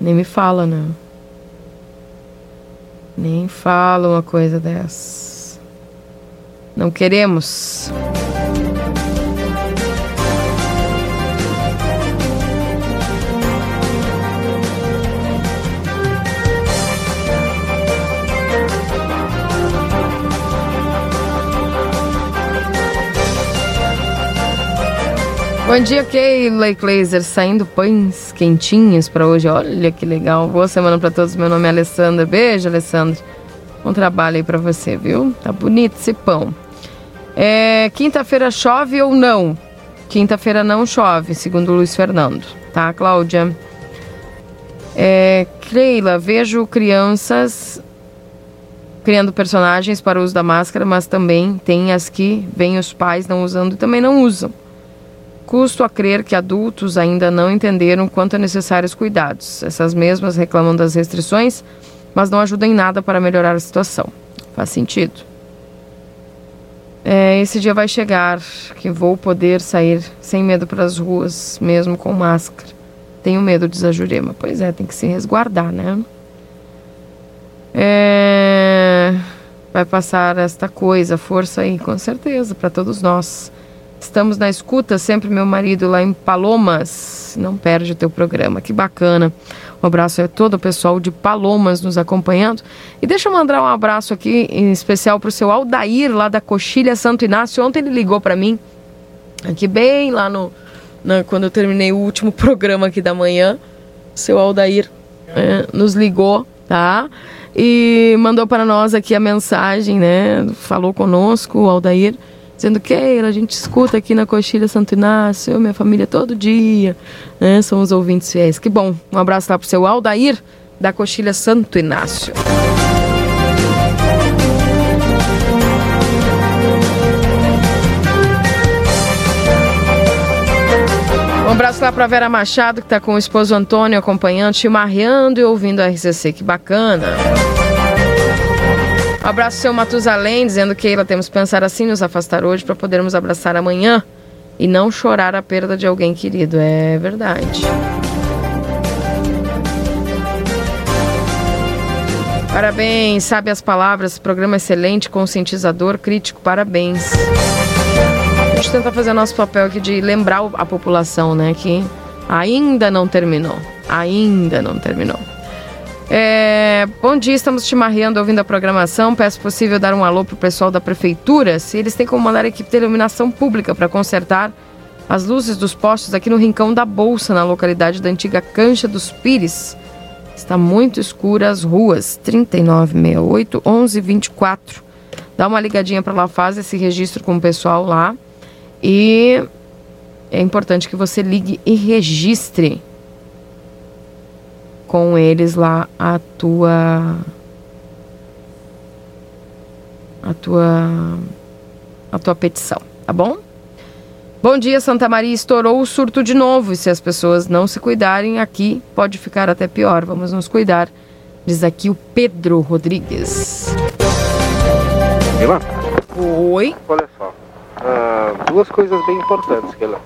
Nem me fala, né? Nem fala uma coisa dessa. Não queremos. Bom dia, Keila e Kleiser. Saindo pães quentinhos para hoje. Olha que legal. Boa semana para todos. Meu nome é Alessandra. Beijo, Alessandra. Bom trabalho aí para você, viu? Tá bonito esse pão. É, Quinta-feira chove ou não? Quinta-feira não chove, segundo Luiz Fernando. Tá, Cláudia? É, vejo crianças criando personagens para o uso da máscara, mas também tem as que vêm os pais não usando e também não usam. Custo a crer que adultos ainda não entenderam quanto é necessários cuidados. Essas mesmas reclamam das restrições, mas não ajudam em nada para melhorar a situação. Faz sentido. É, esse dia vai chegar que vou poder sair sem medo para as ruas, mesmo com máscara. Tenho medo, diz a Jurema. Pois é, tem que se resguardar, né? É... Vai passar esta coisa, força aí, com certeza, para todos nós. Estamos na escuta, sempre meu marido lá em Palomas. Não perde o teu programa, que bacana. Um abraço a todo o pessoal de Palomas nos acompanhando. E deixa eu mandar um abraço aqui em especial para o seu Aldair, lá da Coxilha Santo Inácio. Ontem ele ligou para mim, aqui bem lá no. Quando eu terminei o último programa aqui da manhã. Seu Aldair é, nos ligou, tá? E mandou para nós aqui a mensagem, né? Falou conosco, o Aldair dizendo que a gente escuta aqui na Coxilha Santo Inácio, eu, minha família todo dia, né? São os ouvintes fiéis. Que bom. Um abraço lá pro seu Aldair da Coxilha Santo Inácio. Um abraço lá para Vera Machado, que está com o esposo Antônio acompanhando, chimarreando e ouvindo a RCC. Que bacana. Um abraço seu Matusalém, dizendo que ela temos que pensar assim, nos afastar hoje para podermos abraçar amanhã e não chorar a perda de alguém querido. É verdade. Parabéns, sabe as palavras, programa excelente, conscientizador, crítico, parabéns. A gente tenta fazer nosso papel aqui de lembrar a população, né, que ainda não terminou. Ainda não terminou. É, bom dia, estamos te marreando ouvindo a programação. Peço possível dar um alô pro pessoal da prefeitura, se eles têm como mandar a equipe de iluminação pública para consertar as luzes dos postes aqui no Rincão da Bolsa, na localidade da antiga Cancha dos Pires. Está muito escura as ruas. 3968 1124. Dá uma ligadinha para lá, faz esse registro com o pessoal lá. E é importante que você ligue e registre com eles lá a tua a tua a tua petição, tá bom? Bom dia, Santa Maria. Estourou o surto de novo e se as pessoas não se cuidarem aqui, pode ficar até pior. Vamos nos cuidar, diz aqui o Pedro Rodrigues. Oi. Olha só, ah, duas coisas bem importantes que ela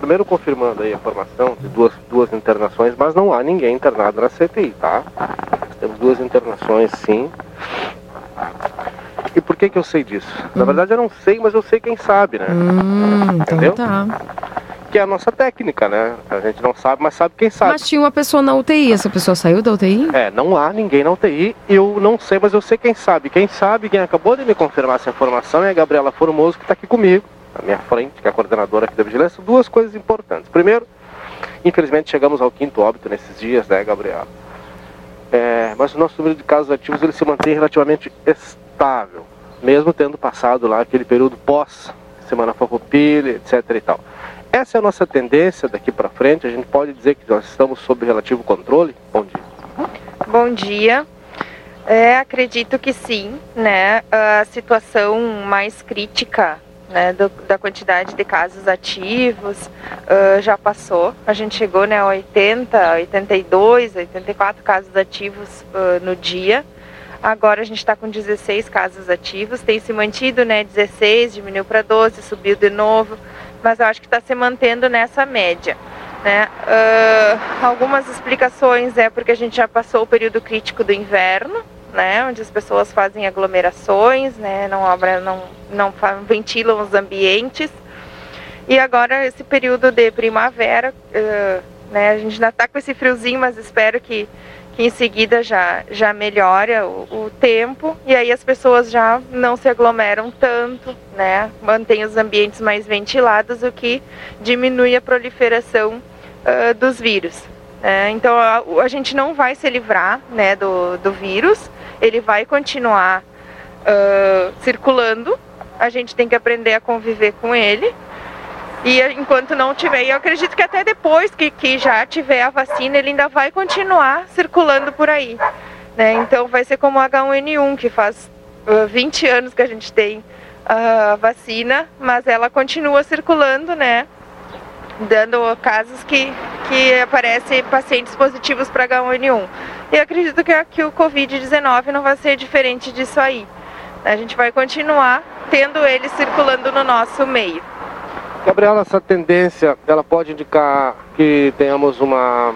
primeiro confirmando aí a informação de duas, duas internações, mas não há ninguém internado na CTI, tá? Temos duas internações, sim. E por que que eu sei disso? Hum. Na verdade eu não sei, mas eu sei quem sabe, né? Hum, Entendeu? Então tá. Que é a nossa técnica, né? A gente não sabe, mas sabe quem sabe. Mas tinha uma pessoa na UTI, essa pessoa saiu da UTI? É, não há ninguém na UTI. Eu não sei, mas eu sei quem sabe. Quem sabe, quem acabou de me confirmar essa informação é a Gabriela Formoso, que está aqui comigo à minha frente, que é a coordenadora aqui da vigilância, duas coisas importantes. Primeiro, infelizmente chegamos ao quinto óbito nesses dias, né, Gabriela? É, mas o nosso número de casos ativos ele se mantém relativamente estável, mesmo tendo passado lá aquele período pós semana farroupilha, etc e tal. Essa é a nossa tendência daqui para frente. A gente pode dizer que nós estamos sob relativo controle. Bom dia. Bom dia. É, acredito que sim, né? A situação mais crítica né, do, da quantidade de casos ativos uh, já passou. A gente chegou né, a 80, 82, 84 casos ativos uh, no dia. Agora a gente está com 16 casos ativos, tem se mantido, né? 16, diminuiu para 12, subiu de novo, mas eu acho que está se mantendo nessa média. Né? Uh, algumas explicações é porque a gente já passou o período crítico do inverno, né, onde as pessoas fazem aglomerações, né, não, obra, não, não ventilam os ambientes. E agora esse período de primavera, uh, né, a gente ainda está com esse friozinho, mas espero que, que em seguida já, já melhore o, o, tempo e aí as pessoas já não se aglomeram tanto, né, mantém os ambientes mais ventilados, o que diminui a proliferação uh, dos vírus. É, então a, a, gente não vai se livrar né, do, do vírus, ele vai continuar uh, circulando, a gente tem que aprender a conviver com ele. E enquanto não tiver, eu acredito que até depois que, que já tiver a vacina, ele ainda vai continuar circulando por aí. Né? Então vai ser como o H1N1, que faz uh, 20 anos que a gente tem a vacina, mas ela continua circulando, né? Dando casos que, que aparecem pacientes positivos para H1N1. E acredito que aqui o Covid-19 não vai ser diferente disso aí. A gente vai continuar tendo ele circulando no nosso meio. Gabriela, essa tendência, ela pode indicar que tenhamos uma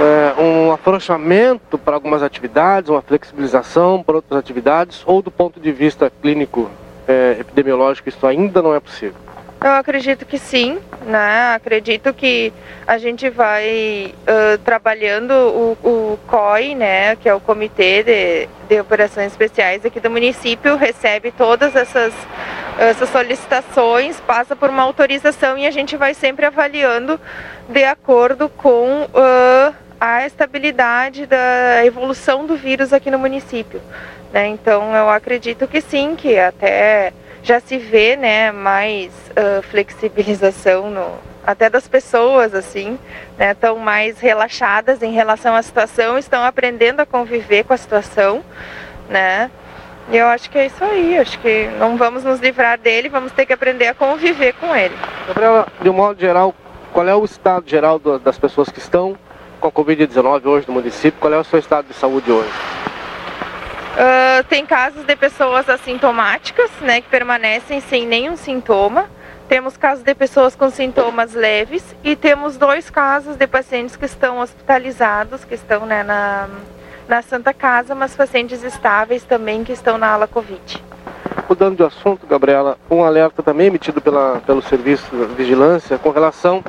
é, um afrouxamento para algumas atividades, uma flexibilização para outras atividades, ou do ponto de vista clínico é, epidemiológico isso ainda não é possível? Eu acredito que sim, né? Acredito que a gente vai uh, trabalhando o, o, COI, né? Que é o Comitê de, de Operações Especiais aqui do município, recebe todas essas, essas solicitações, passa por uma autorização e a gente vai sempre avaliando de acordo com uh, a estabilidade da evolução do vírus aqui no município. Né? Então eu acredito que sim, que até já se vê né, mais uh, flexibilização no, até das pessoas assim, né, estão mais relaxadas em relação à situação, estão aprendendo a conviver com a situação, né? E eu acho que é isso aí, acho que não vamos nos livrar dele, vamos ter que aprender a conviver com ele. Gabriela, de um modo geral, qual é o estado geral das pessoas que estão com a Covid-19 hoje no município? Qual é o seu estado de saúde hoje? Uh, tem casos de pessoas assintomáticas, né, que permanecem sem nenhum sintoma. Temos casos de pessoas com sintomas leves e temos dois casos de pacientes que estão hospitalizados, que estão né, na, na Santa Casa, mas pacientes estáveis também que estão na ala Covid. Mudando de assunto, Gabriela, um alerta também emitido pela, pelo Serviço de Vigilância com relação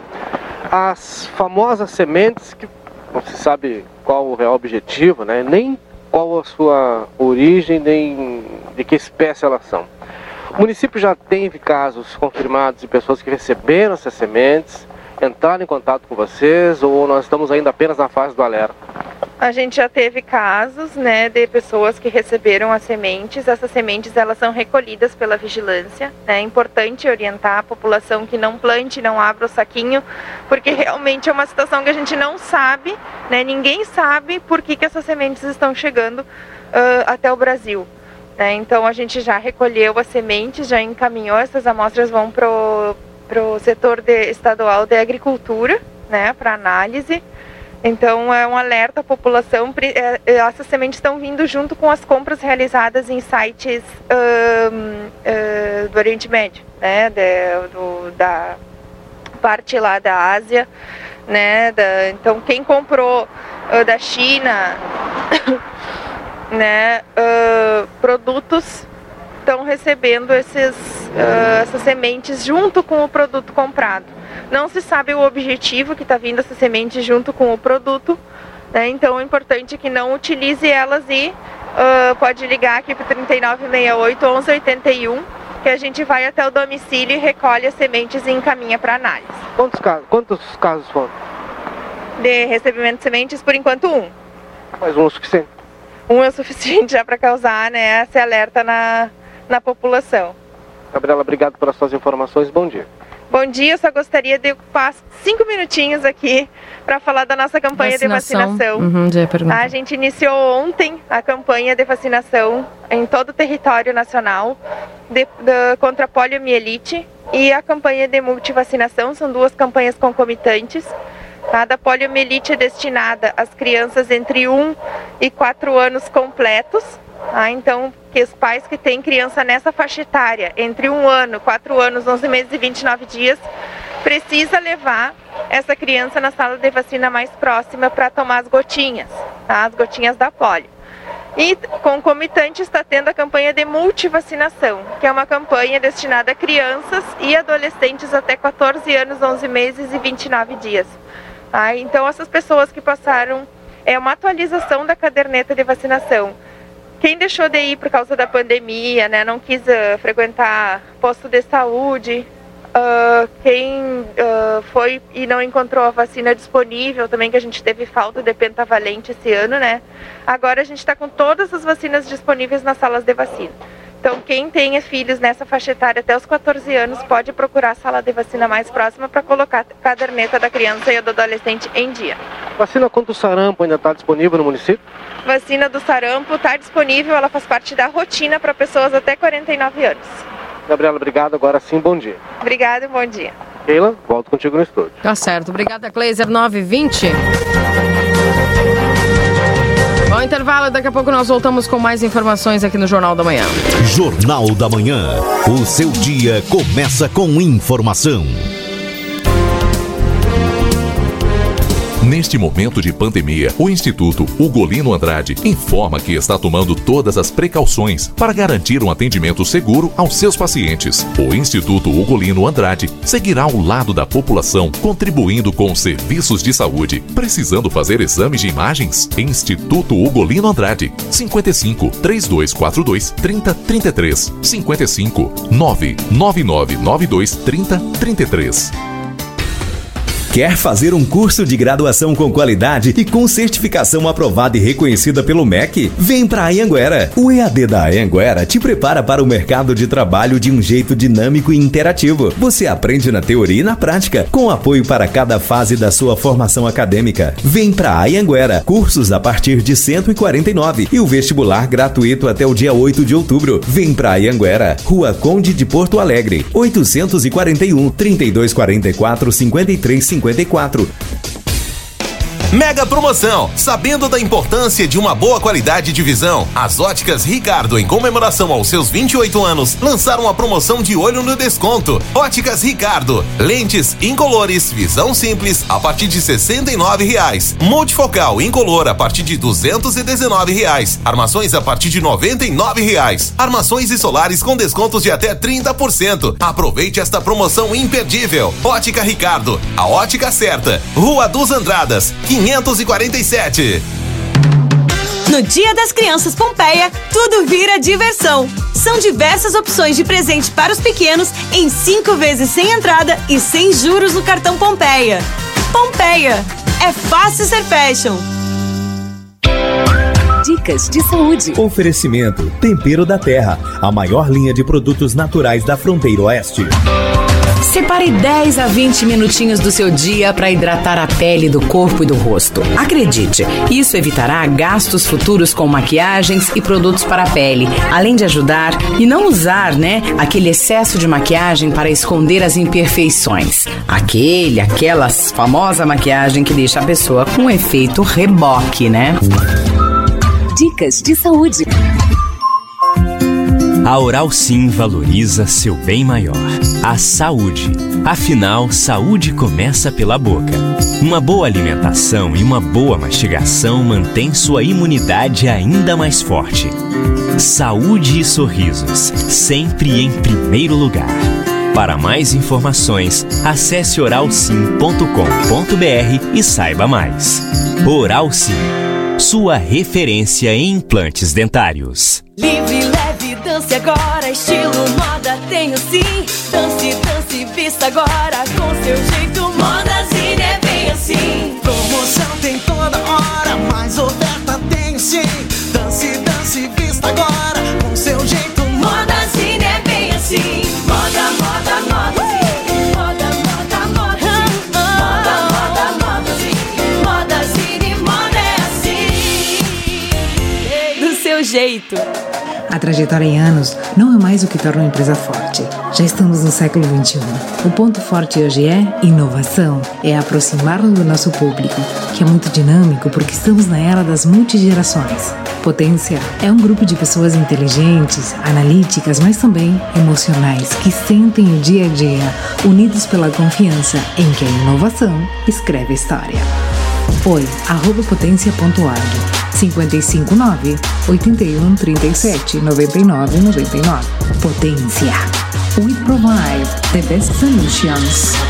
às famosas sementes que não se sabe qual o real objetivo, né? nem qual a sua origem, nem de que espécie elas são. O município já teve casos confirmados de pessoas que receberam essas sementes, entraram em contato com vocês ou nós estamos ainda apenas na fase do alerta? A gente já teve casos, né, de pessoas que receberam as sementes. Essas sementes elas são recolhidas pela vigilância. Né? É importante orientar a população que não plante, não abra o saquinho, porque realmente é uma situação que a gente não sabe, né? Ninguém sabe por que, que essas sementes estão chegando uh, até o Brasil. Né? Então a gente já recolheu as sementes, já encaminhou essas amostras vão pro pro setor de, estadual de agricultura, né, para análise. Então é um alerta à população. É, é, essas sementes estão vindo junto com as compras realizadas em sites um, uh, do Oriente Médio, né, de, do, da parte lá da Ásia, né. Da, então quem comprou uh, da China, né, uh, produtos estão recebendo esses, essas sementes junto com o produto comprado. Não se sabe o objetivo que está vindo essa semente junto com o produto, né? então é importante que não utilize elas e uh, pode ligar aqui para 3968 1181 que a gente vai até o domicílio e recolhe as sementes e encaminha para análise. Quantos casos, quantos casos foram? De recebimento de sementes, por enquanto um. Mas um é o suficiente? Um é o suficiente já para causar né, esse alerta na, na população. Gabriela, obrigado pelas suas informações. Bom dia. Bom dia, eu só gostaria de ocupar cinco minutinhos aqui para falar da nossa campanha vacinação. de vacinação. Uhum, a gente iniciou ontem a campanha de vacinação em todo o território nacional de, de, contra a poliomielite e a campanha de multivacinação, são duas campanhas concomitantes. Cada poliomielite é destinada às crianças entre 1 e 4 anos completos, ah, então, que os pais que têm criança nessa faixa etária, entre um ano, quatro anos, 11 meses e 29 dias, precisa levar essa criança na sala de vacina mais próxima para tomar as gotinhas, tá? as gotinhas da polio. E concomitante está tendo a campanha de multivacinação, que é uma campanha destinada a crianças e adolescentes até 14 anos, 11 meses e 29 dias. Tá? Então, essas pessoas que passaram, é uma atualização da caderneta de vacinação quem deixou de ir por causa da pandemia, né, não quis uh, frequentar posto de saúde, uh, quem uh, foi e não encontrou a vacina disponível também, que a gente teve falta de pentavalente esse ano, né? Agora a gente está com todas as vacinas disponíveis nas salas de vacina. Então, quem tenha filhos nessa faixa etária até os 14 anos pode procurar a sala de vacina mais próxima para colocar a caderneta da criança e do adolescente em dia. Vacina contra o sarampo ainda está disponível no município? Vacina do sarampo está disponível, ela faz parte da rotina para pessoas até 49 anos. Gabriela, obrigado. Agora sim, bom dia. Obrigada e bom dia. Keila, volto contigo no estúdio. Tá certo. Obrigada, Kleiser 920. Bom intervalo, daqui a pouco nós voltamos com mais informações aqui no Jornal da Manhã. Jornal da Manhã. O seu dia começa com informação. Neste momento de pandemia, o Instituto Ugolino Andrade informa que está tomando todas as precauções para garantir um atendimento seguro aos seus pacientes. O Instituto Ugolino Andrade seguirá ao lado da população, contribuindo com serviços de saúde. Precisando fazer exames de imagens? Instituto Ugolino Andrade, 55 3242 3033 55 99992 3033. Quer fazer um curso de graduação com qualidade e com certificação aprovada e reconhecida pelo MEC? Vem para a Anhanguera. O EAD da Anhanguera te prepara para o mercado de trabalho de um jeito dinâmico e interativo. Você aprende na teoria e na prática, com apoio para cada fase da sua formação acadêmica. Vem para a Anhanguera. Cursos a partir de 149 e o vestibular gratuito até o dia 8 de outubro. Vem para a Anhanguera. Rua Conde de Porto Alegre, 841 3244 5350 54. Mega promoção! Sabendo da importância de uma boa qualidade de visão, as óticas Ricardo, em comemoração aos seus 28 anos, lançaram a promoção de olho no desconto. Óticas Ricardo, lentes incolores, visão simples a partir de 69 reais. Multifocal incolor a partir de 219 reais. Armações a partir de 99 reais. Armações e solares com descontos de até 30%. Aproveite esta promoção imperdível. Ótica Ricardo, a ótica certa. Rua dos Andradas, 547. No Dia das Crianças Pompeia, tudo vira diversão. São diversas opções de presente para os pequenos em cinco vezes sem entrada e sem juros no cartão Pompeia. Pompeia, é fácil ser fashion. Dicas de saúde. Oferecimento Tempero da Terra, a maior linha de produtos naturais da fronteira oeste. Separe 10 a 20 minutinhos do seu dia para hidratar a pele do corpo e do rosto. Acredite, isso evitará gastos futuros com maquiagens e produtos para a pele, além de ajudar e não usar, né, aquele excesso de maquiagem para esconder as imperfeições. Aquele, aquelas famosa maquiagem que deixa a pessoa com um efeito reboque, né? Dicas de saúde. A Oral Sim valoriza seu bem maior, a saúde. Afinal, saúde começa pela boca. Uma boa alimentação e uma boa mastigação mantém sua imunidade ainda mais forte. Saúde e sorrisos, sempre em primeiro lugar. Para mais informações, acesse oralsim.com.br e saiba mais. Oral Sim, sua referência em implantes dentários. Livre, dance agora, estilo moda tenho sim. Dance, dance, vista agora com seu jeito. Modazine é bem assim. Promoção tem toda hora, mais oferta tem sim. Dance, dance, vista agora com seu jeito. Modazine é bem assim. Moda, moda, moda. Moda, moda, moda. Moda, moda, moda. Modazine, moda é assim. Do seu jeito. A trajetória em anos não é mais o que torna uma empresa forte. Já estamos no século XXI. O ponto forte hoje é inovação, é aproximar-nos do nosso público, que é muito dinâmico porque estamos na era das multigerações. Potência é um grupo de pessoas inteligentes, analíticas, mas também emocionais, que sentem o dia a dia, unidos pela confiança em que a inovação escreve história. Oi, arroba potência.org 559 81 37 99 99. Potência. We provide the best solutions.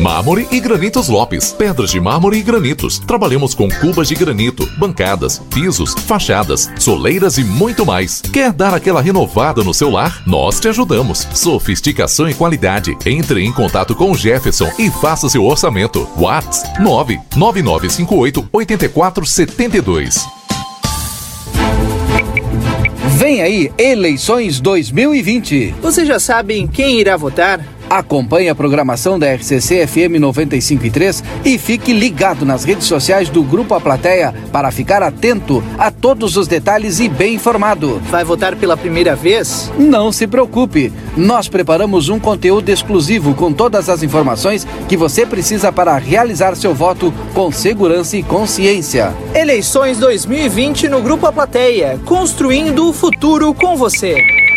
Mármore e Granitos Lopes. Pedras de mármore e granitos. Trabalhamos com cubas de granito, bancadas, pisos, fachadas, soleiras e muito mais. Quer dar aquela renovada no seu lar? Nós te ajudamos. Sofisticação e qualidade. Entre em contato com o Jefferson e faça seu orçamento. Whats 99958 8472. Vem aí, eleições 2020. Você já sabe em quem irá votar? Acompanhe a programação da RCC FM 95.3 e fique ligado nas redes sociais do Grupo A Plateia para ficar atento a todos os detalhes e bem informado. Vai votar pela primeira vez? Não se preocupe, nós preparamos um conteúdo exclusivo com todas as informações que você precisa para realizar seu voto com segurança e consciência. Eleições 2020 no Grupo A Plateia, construindo o futuro com você.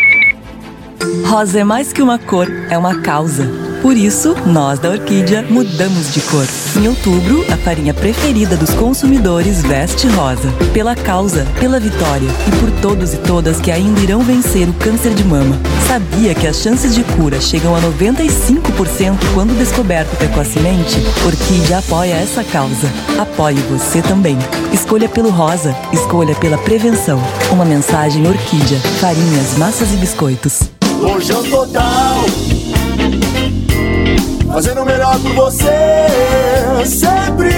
Rosa é mais que uma cor, é uma causa. Por isso, nós da Orquídea mudamos de cor. Em outubro, a farinha preferida dos consumidores veste rosa. Pela causa, pela vitória e por todos e todas que ainda irão vencer o câncer de mama. Sabia que as chances de cura chegam a 95% quando descoberto precocemente? Orquídea apoia essa causa. Apoie você também. Escolha pelo rosa, escolha pela prevenção. Uma mensagem Orquídea. Farinhas, massas e biscoitos. Lojão Total. Fazendo o melhor por você, sempre.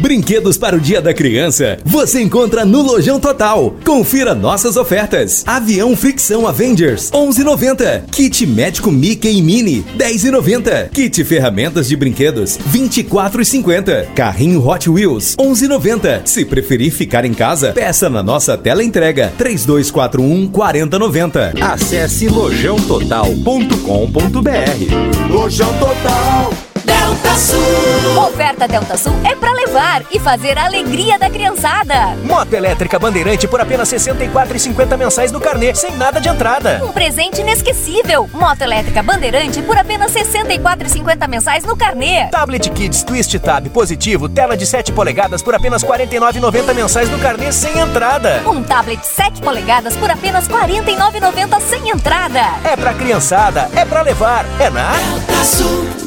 Brinquedos para o Dia da Criança, você encontra no Lojão Total. Confira nossas ofertas. Avião Fricção Avengers, 11,90. Kit médico Mickey e Minnie, 10,90. Kit ferramentas de brinquedos, 24,50. Carrinho Hot Wheels, 11,90. Se preferir ficar em casa, peça na nossa tela entrega, 3241 4090. Acesse lojãototal.com.br. Lojão Total. Delta Sul. Oferta Delta Sul é pra levar e fazer a alegria da criançada. Moto elétrica Bandeirante por apenas R$ 64,50 mensais no carnê, sem nada de entrada. Um presente inesquecível. Moto elétrica Bandeirante por apenas R$ 64,50 mensais no carnê. Tablet Kids Twist Tab positivo, tela de 7 polegadas por apenas R$ 49,90 mensais no carnê, sem entrada. Um tablet 7 polegadas por apenas R$ 49,90 sem entrada. É pra criançada, é pra levar, é na.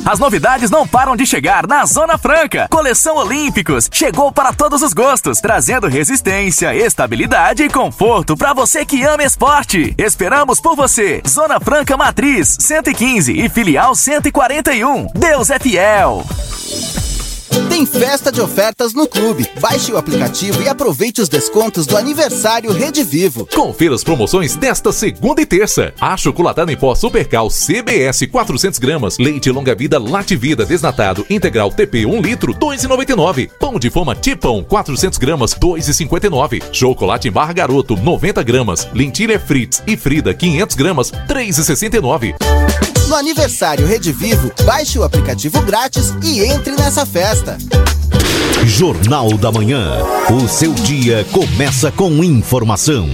As novidades não param de chegar na Zona Franca. Coleção Olímpicos chegou para todos os gostos, trazendo resistência, estabilidade e conforto para você que ama esporte. Esperamos por você. Zona Franca Matriz 115 e filial 141. Deus é fiel. Tem festa de ofertas no clube. Baixe o aplicativo e aproveite os descontos do aniversário Rede Vivo. Confira as promoções desta segunda e terça. A chocolatada em pó Supercal CBS 400 gramas, leite longa vida Lativida desnatado integral TP 1 litro 2,99. Pão de forma Tipão 400 gramas 2,59. Chocolate em barra Garoto 90 gramas, lentilha Fritz e Frida 500 gramas 3,69. Aniversário Rede Vivo, baixe o aplicativo grátis e entre nessa festa. Jornal da Manhã. O seu dia começa com informação.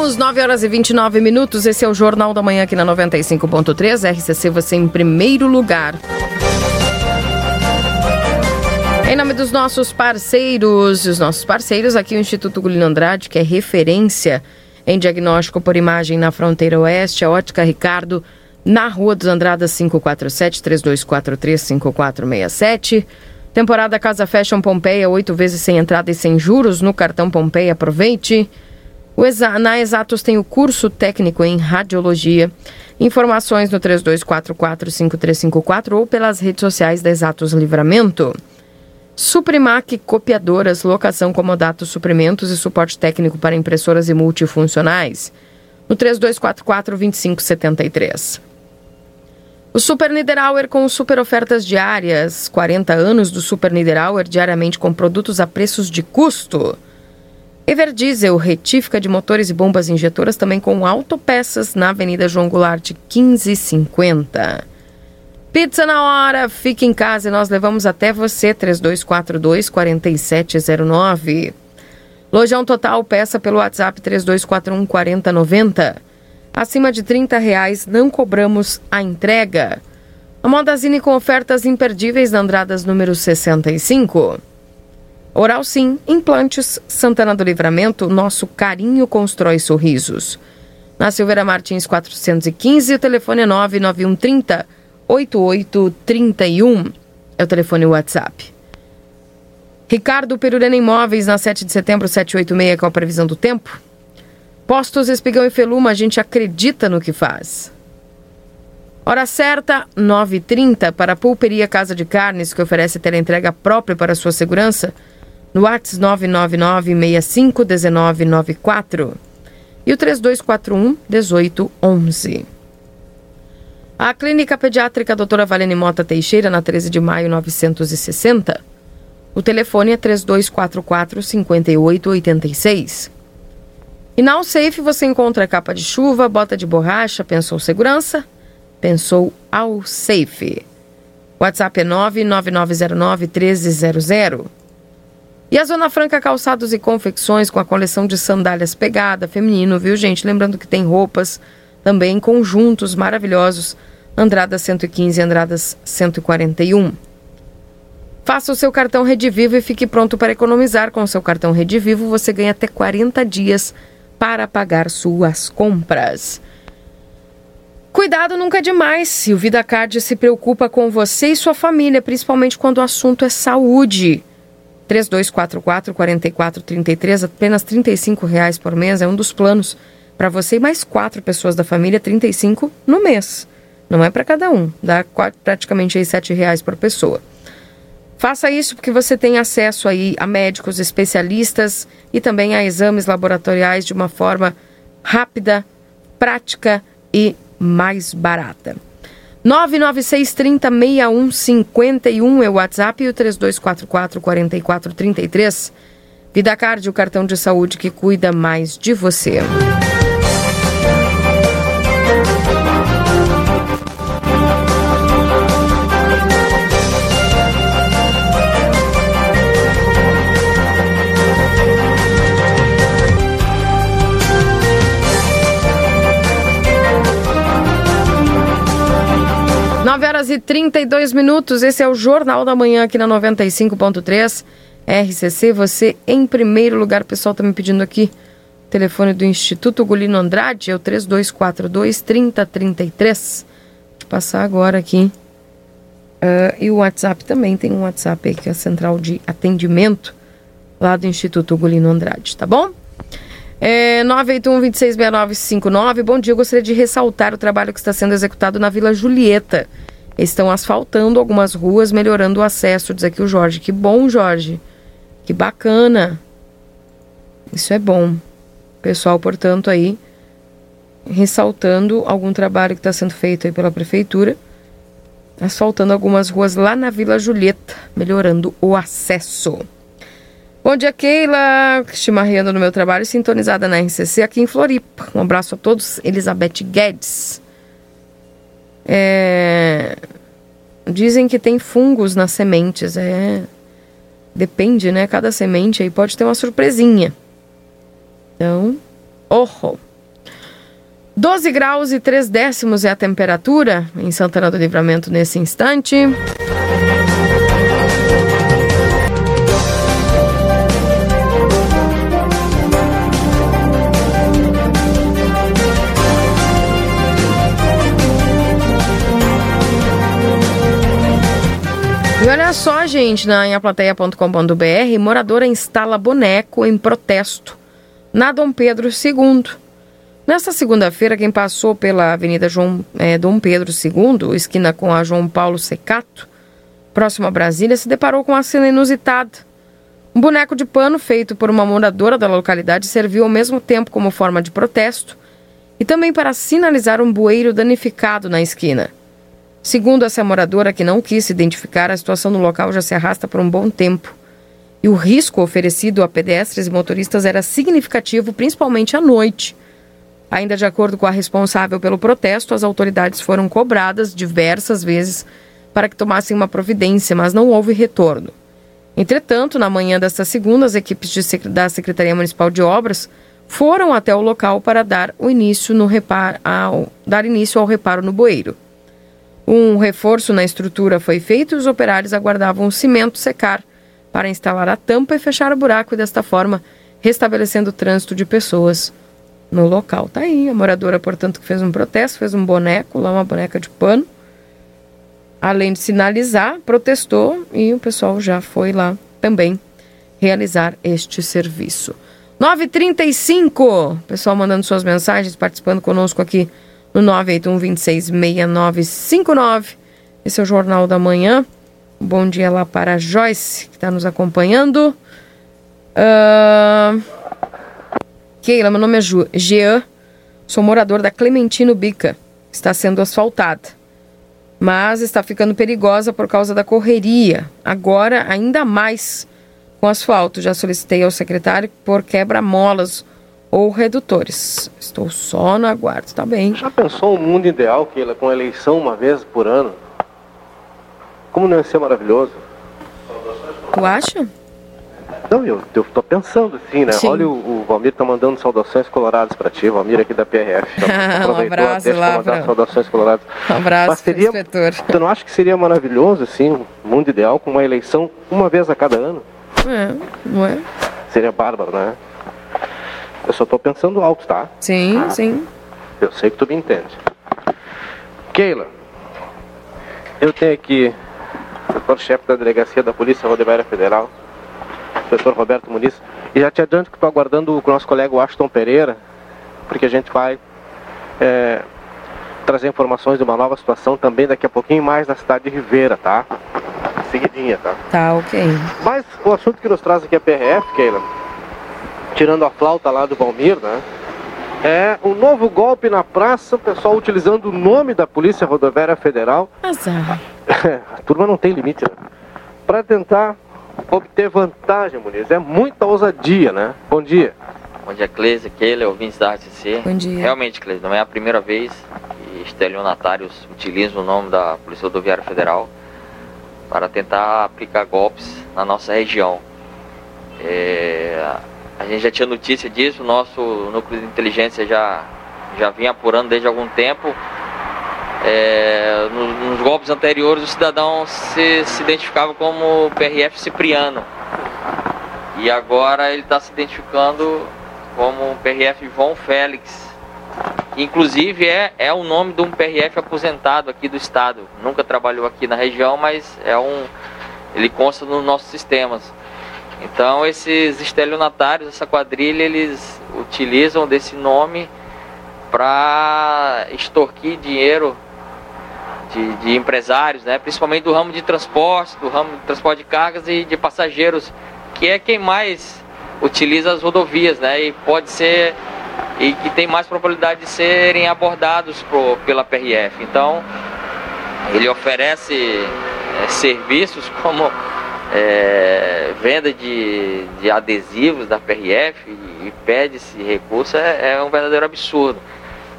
Voltamos 9 horas e 29 minutos. Esse é o Jornal da Manhã aqui na 95.3. RCC, você em primeiro lugar. Em nome dos nossos parceiros, os nossos parceiros aqui, o Instituto Gulino Andrade, que é referência em diagnóstico por imagem na fronteira oeste, a Ótica Ricardo, na Rua dos Andradas 547 3243 5467. Temporada Casa Fashion Pompeia, oito vezes sem entrada e sem juros no cartão Pompeia. Aproveite. Exa na Exatos tem o curso técnico em radiologia. Informações no 3244-5354 ou pelas redes sociais da Exatos Livramento. Suprimac Copiadoras, locação, comodato, suprimentos e suporte técnico para impressoras e multifuncionais. No 3244-2573. O Super Niederauer com super ofertas diárias. 40 anos do Super Niederauer diariamente com produtos a preços de custo. Everdiesel, retífica de motores e bombas injetoras, também com autopeças na Avenida João Goulart, 1550. Pizza na hora, fique em casa e nós levamos até você, 3242-4709. Lojão Total, peça pelo WhatsApp 3241-4090. Acima de 30 reais não cobramos a entrega. A Modazine com ofertas imperdíveis na Andradas número 65. Oral Sim, implantes Santana do Livramento, nosso carinho constrói sorrisos. Na Silveira Martins 415, o telefone é 99130 8831. É o telefone WhatsApp. Ricardo Perurena Imóveis, na 7 de setembro, 786, com a previsão do tempo. Postos Espigão e Feluma, a gente acredita no que faz. Hora certa, 9h30, para a Pulperia Casa de Carnes, que oferece entrega própria para sua segurança, no WhatsApp 999-651994 e o 3241-1811. A Clínica Pediátrica Doutora Valene Mota Teixeira, na 13 de maio 960. O telefone é 3244-5886. E na Safe você encontra capa de chuva, bota de borracha, pensou segurança? Pensou ao Safe. WhatsApp é 99909-1300. E a Zona Franca Calçados e Confecções com a coleção de sandálias pegada, feminino, viu gente? Lembrando que tem roupas também, conjuntos maravilhosos. Andradas 115 e Andradas 141. Faça o seu cartão Rede Vivo e fique pronto para economizar. Com o seu cartão Rede Vivo, você ganha até 40 dias para pagar suas compras. Cuidado nunca é demais. Se o VidaCard se preocupa com você e sua família, principalmente quando o assunto é saúde. 3244 4433, apenas R$ reais por mês é um dos planos para você e mais quatro pessoas da família, 35 no mês. Não é para cada um, dá praticamente aí R$ reais por pessoa. Faça isso porque você tem acesso aí a médicos especialistas e também a exames laboratoriais de uma forma rápida, prática e mais barata. 996 30 6151 é o WhatsApp e o 3244 4433. Vida Card, o cartão de saúde que cuida mais de você. 9 horas e 32 minutos. Esse é o Jornal da Manhã aqui na 95.3. RCC, você em primeiro lugar. O pessoal tá me pedindo aqui. O telefone do Instituto Golino Andrade é o 3242 3033. Vou passar agora aqui. Uh, e o WhatsApp também tem um WhatsApp aí que é a central de atendimento lá do Instituto Golino Andrade, tá bom? É, 981-266959. Bom dia, eu gostaria de ressaltar o trabalho que está sendo executado na Vila Julieta. Estão asfaltando algumas ruas, melhorando o acesso, diz aqui o Jorge. Que bom, Jorge. Que bacana. Isso é bom. Pessoal, portanto, aí, ressaltando algum trabalho que está sendo feito aí pela Prefeitura, asfaltando algumas ruas lá na Vila Julieta, melhorando o acesso. Bom dia, Keila. Chimarreando no meu trabalho, sintonizada na RCC aqui em Floripa. Um abraço a todos. Elizabeth Guedes. É... Dizem que tem fungos nas sementes. É. Depende, né? Cada semente aí pode ter uma surpresinha. Então, oh. 12 graus e 3 décimos é a temperatura em Santana do Livramento nesse instante. E olha só, gente, na inhaplateia.com.br, moradora instala boneco em protesto na Dom Pedro II. Nesta segunda-feira, quem passou pela Avenida João, é, Dom Pedro II, esquina com a João Paulo Secato, próximo a Brasília, se deparou com uma cena inusitada. Um boneco de pano feito por uma moradora da localidade serviu ao mesmo tempo como forma de protesto e também para sinalizar um bueiro danificado na esquina. Segundo essa moradora que não quis se identificar, a situação no local já se arrasta por um bom tempo. E o risco oferecido a pedestres e motoristas era significativo, principalmente à noite. Ainda de acordo com a responsável pelo protesto, as autoridades foram cobradas diversas vezes para que tomassem uma providência, mas não houve retorno. Entretanto, na manhã desta segunda, as equipes de, da Secretaria Municipal de Obras foram até o local para dar, o início no ao, dar início ao reparo no bueiro. Um reforço na estrutura foi feito e os operários aguardavam o cimento secar para instalar a tampa e fechar o buraco e desta forma restabelecendo o trânsito de pessoas no local. Tá aí, a moradora, portanto, que fez um protesto, fez um boneco, lá uma boneca de pano. Além de sinalizar, protestou e o pessoal já foi lá também realizar este serviço. 9h35, pessoal mandando suas mensagens, participando conosco aqui no 981-266959. Esse é o Jornal da Manhã. Bom dia lá para a Joyce, que está nos acompanhando. Uh... Keila, meu nome é Ju. Jean, sou morador da Clementino Bica. Está sendo asfaltada, mas está ficando perigosa por causa da correria. Agora, ainda mais com asfalto. Já solicitei ao secretário por quebra-molas ou redutores. Estou só no aguardo, tá bem. Já pensou um mundo ideal, Keila, com eleição uma vez por ano? Como não ia ser maravilhoso? Tu acha? Não, eu, eu tô pensando assim, né? Sim. Olha, o, o Valmir tá mandando saudações coloradas pra ti, o Valmir aqui da PRF. um abraço deixa lá mandar pra- saudações coloradas. Um abraço, Mas seria, inspetor. Tu não acha que seria maravilhoso, assim, um mundo ideal com uma eleição uma vez a cada ano? É, não é? Seria bárbaro, né? Eu só tô pensando alto, tá? Sim, sim. Eu sei que tu me entende. Keila, eu tenho aqui o doutor-chefe da Delegacia da Polícia Rodoviária Federal, doutor Roberto Muniz, e já te adianto que estou aguardando o nosso colega Washington Pereira, porque a gente vai é, trazer informações de uma nova situação também daqui a pouquinho mais na cidade de Ribeira, tá? Seguidinha, tá? Tá, ok. Mas o assunto que nos traz aqui a PRF, Keila, tirando a flauta lá do Valmir, né? É um novo golpe na praça, o pessoal utilizando o nome da Polícia Rodoviária Federal. Azar. a turma não tem limite, né? Pra tentar obter vantagem, Muniz. É muita ousadia, né? Bom dia. Bom dia, Cleise, Keila, ouvintes da RCC. Bom dia. Realmente, Cleise, não é a primeira vez que estelionatários utilizam o nome da Polícia Rodoviária Federal para tentar aplicar golpes na nossa região. É, a gente já tinha notícia disso, o nosso núcleo de inteligência já, já vinha apurando desde algum tempo. É, no- nos golpes anteriores, o cidadão se, se identificava como PRF Cipriano. E agora ele está se identificando como PRF João Félix. Inclusive é, é o nome de um PRF aposentado aqui do estado. Nunca trabalhou aqui na região, mas é um. Ele consta nos nossos sistemas. Então esses estelionatários, essa quadrilha, eles utilizam desse nome para extorquir dinheiro de, de empresários, né? principalmente do ramo de transporte, do ramo de transporte de cargas e de passageiros, que é quem mais utiliza as rodovias, né? E pode ser e que tem mais probabilidade de serem abordados pro- pela PRF. Então, ele oferece eh, serviços como eh, venda de, de adesivos da PRF e, e pede-se recurso, é, é um verdadeiro absurdo.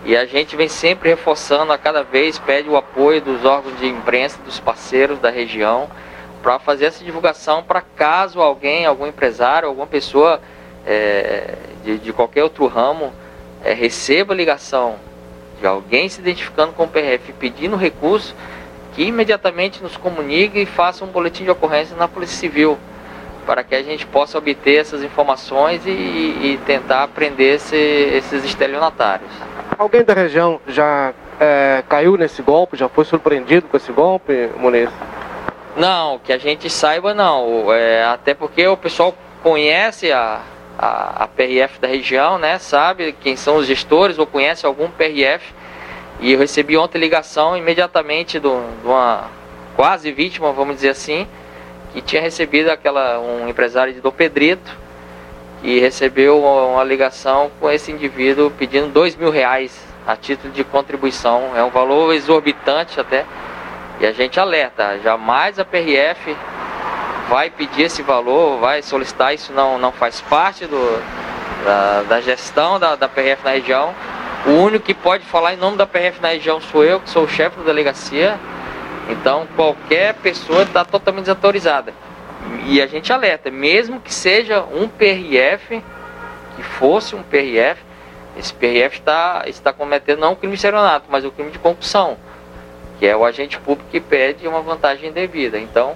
E a gente vem sempre reforçando, a cada vez pede o apoio dos órgãos de imprensa, dos parceiros da região, para fazer essa divulgação para caso alguém, algum empresário, alguma pessoa eh, de, de qualquer outro ramo eh, receba ligação de alguém se identificando com o PRF pedindo recurso, que imediatamente nos comunique e faça um boletim de ocorrência na Polícia Civil, para que a gente possa obter essas informações e, e tentar prender esse- esses estelionatários. Alguém da região já é, caiu nesse golpe, já foi surpreendido com esse golpe, Muniz? Não, que a gente saiba não. É, até porque o pessoal conhece a, a, a PRF da região, né? Sabe quem são os gestores ou conhece algum PRF. E eu recebi ontem ligação imediatamente de uma quase vítima, vamos dizer assim, que tinha recebido aquela um empresário de Dom Pedrito e recebeu uma, uma ligação com esse indivíduo pedindo dois mil reais a título de contribuição. É um valor exorbitante até. E a gente alerta, jamais a PRF vai pedir esse valor, vai solicitar, isso não, não faz parte do, da, da gestão da, da PRF na região. O único que pode falar em nome da PRF na região sou eu, que sou o chefe da delegacia. Então qualquer pessoa está totalmente desautorizada. E a gente alerta, mesmo que seja um PRF que fosse um PRF, esse PRF está, está cometendo não o crime de estelionato, mas o crime de concussão, que é o agente público que pede uma vantagem indevida. Então,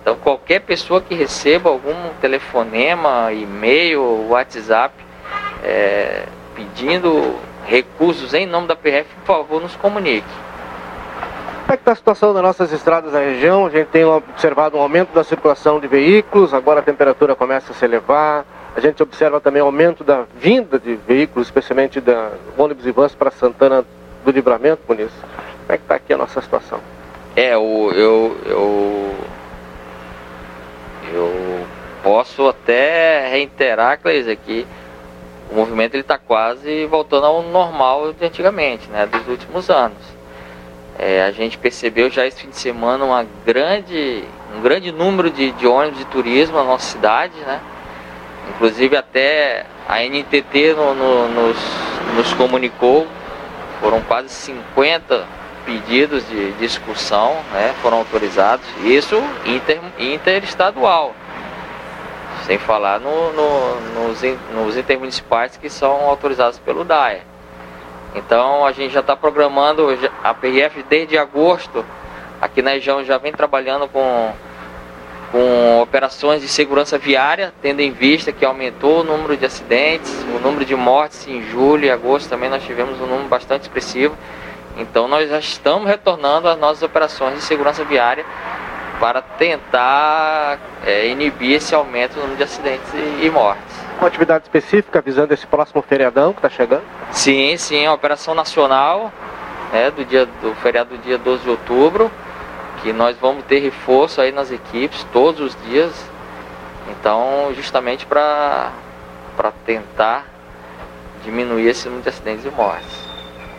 então qualquer pessoa que receba algum telefonema, e-mail, WhatsApp, é, pedindo recursos em nome da PRF, por favor, nos comunique. Como é que está a situação das nossas estradas na região? A gente tem observado um aumento da circulação de veículos, agora a temperatura começa a se elevar. A gente observa também aumento da vinda de veículos, especialmente da ônibus e vans para Santana do Livramento, Muniz. Como é que está aqui a nossa situação? É, o, eu, eu, eu posso até reiterar, Cleise, aqui, o movimento está quase voltando ao normal de antigamente, né, dos últimos anos. É, a gente percebeu já esse fim de semana uma grande, um grande número de, de ônibus de turismo na nossa cidade, né? Inclusive até a NTT no, no, nos, nos comunicou, foram quase 50 pedidos de, de excursão, né? Foram autorizados, isso inter, interestadual. Sem falar no, no, nos, nos intermunicipais que são autorizados pelo DAE. Então a gente já está programando a PRF desde agosto. Aqui na região já vem trabalhando com, com operações de segurança viária, tendo em vista que aumentou o número de acidentes, o número de mortes em julho e agosto também nós tivemos um número bastante expressivo. Então nós já estamos retornando às nossas operações de segurança viária para tentar é, inibir esse aumento no número de acidentes e, e mortes uma atividade específica visando esse próximo feriadão que está chegando? Sim, sim, a operação nacional né, do, dia, do feriado do dia 12 de outubro, que nós vamos ter reforço aí nas equipes todos os dias. Então, justamente para tentar diminuir esse número de acidentes e mortes.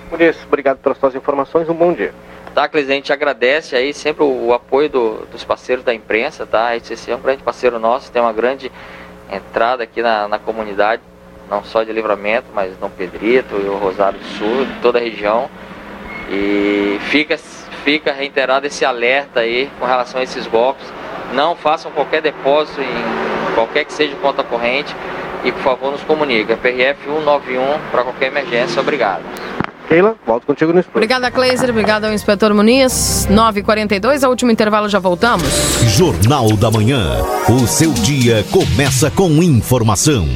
Por isso, obrigado pelas suas informações, um bom dia. Tá, Clis, a gente agradece aí sempre o, o apoio do, dos parceiros da imprensa, tá? A é um grande parceiro nosso, tem uma grande entrada aqui na, na comunidade, não só de Livramento, mas no Pedrito e o Rosário do Sul, toda a região. E fica, fica reiterado esse alerta aí com relação a esses golpes. Não façam qualquer depósito em qualquer que seja conta corrente e por favor nos comunique. PRF 191 para qualquer emergência. Obrigado. Keila, volto contigo no estúdio. Obrigada, Kleiser. Obrigada ao inspetor Muniz. 9h42, ao último intervalo, já voltamos. Jornal da Manhã. O seu dia começa com informação.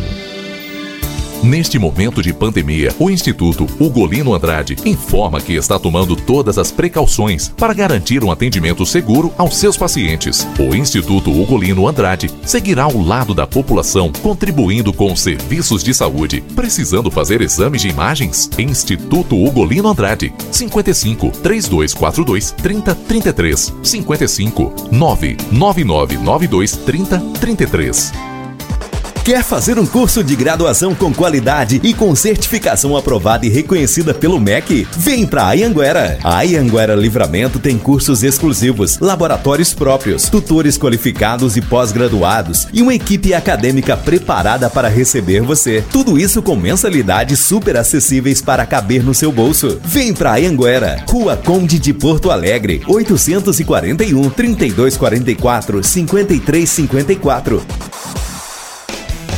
Neste momento de pandemia, o Instituto Ugolino Andrade informa que está tomando todas as precauções para garantir um atendimento seguro aos seus pacientes. O Instituto Ugolino Andrade seguirá ao lado da população, contribuindo com serviços de saúde. Precisando fazer exames de imagens? Instituto Ugolino Andrade, 55 3242 3033 55 99992 3033. Quer fazer um curso de graduação com qualidade e com certificação aprovada e reconhecida pelo MEC? Vem para Anhanguera. A Anhanguera Livramento tem cursos exclusivos, laboratórios próprios, tutores qualificados e pós-graduados e uma equipe acadêmica preparada para receber você. Tudo isso com mensalidades super acessíveis para caber no seu bolso. Vem para Anhanguera, Rua Conde de Porto Alegre, 841 3244 5354.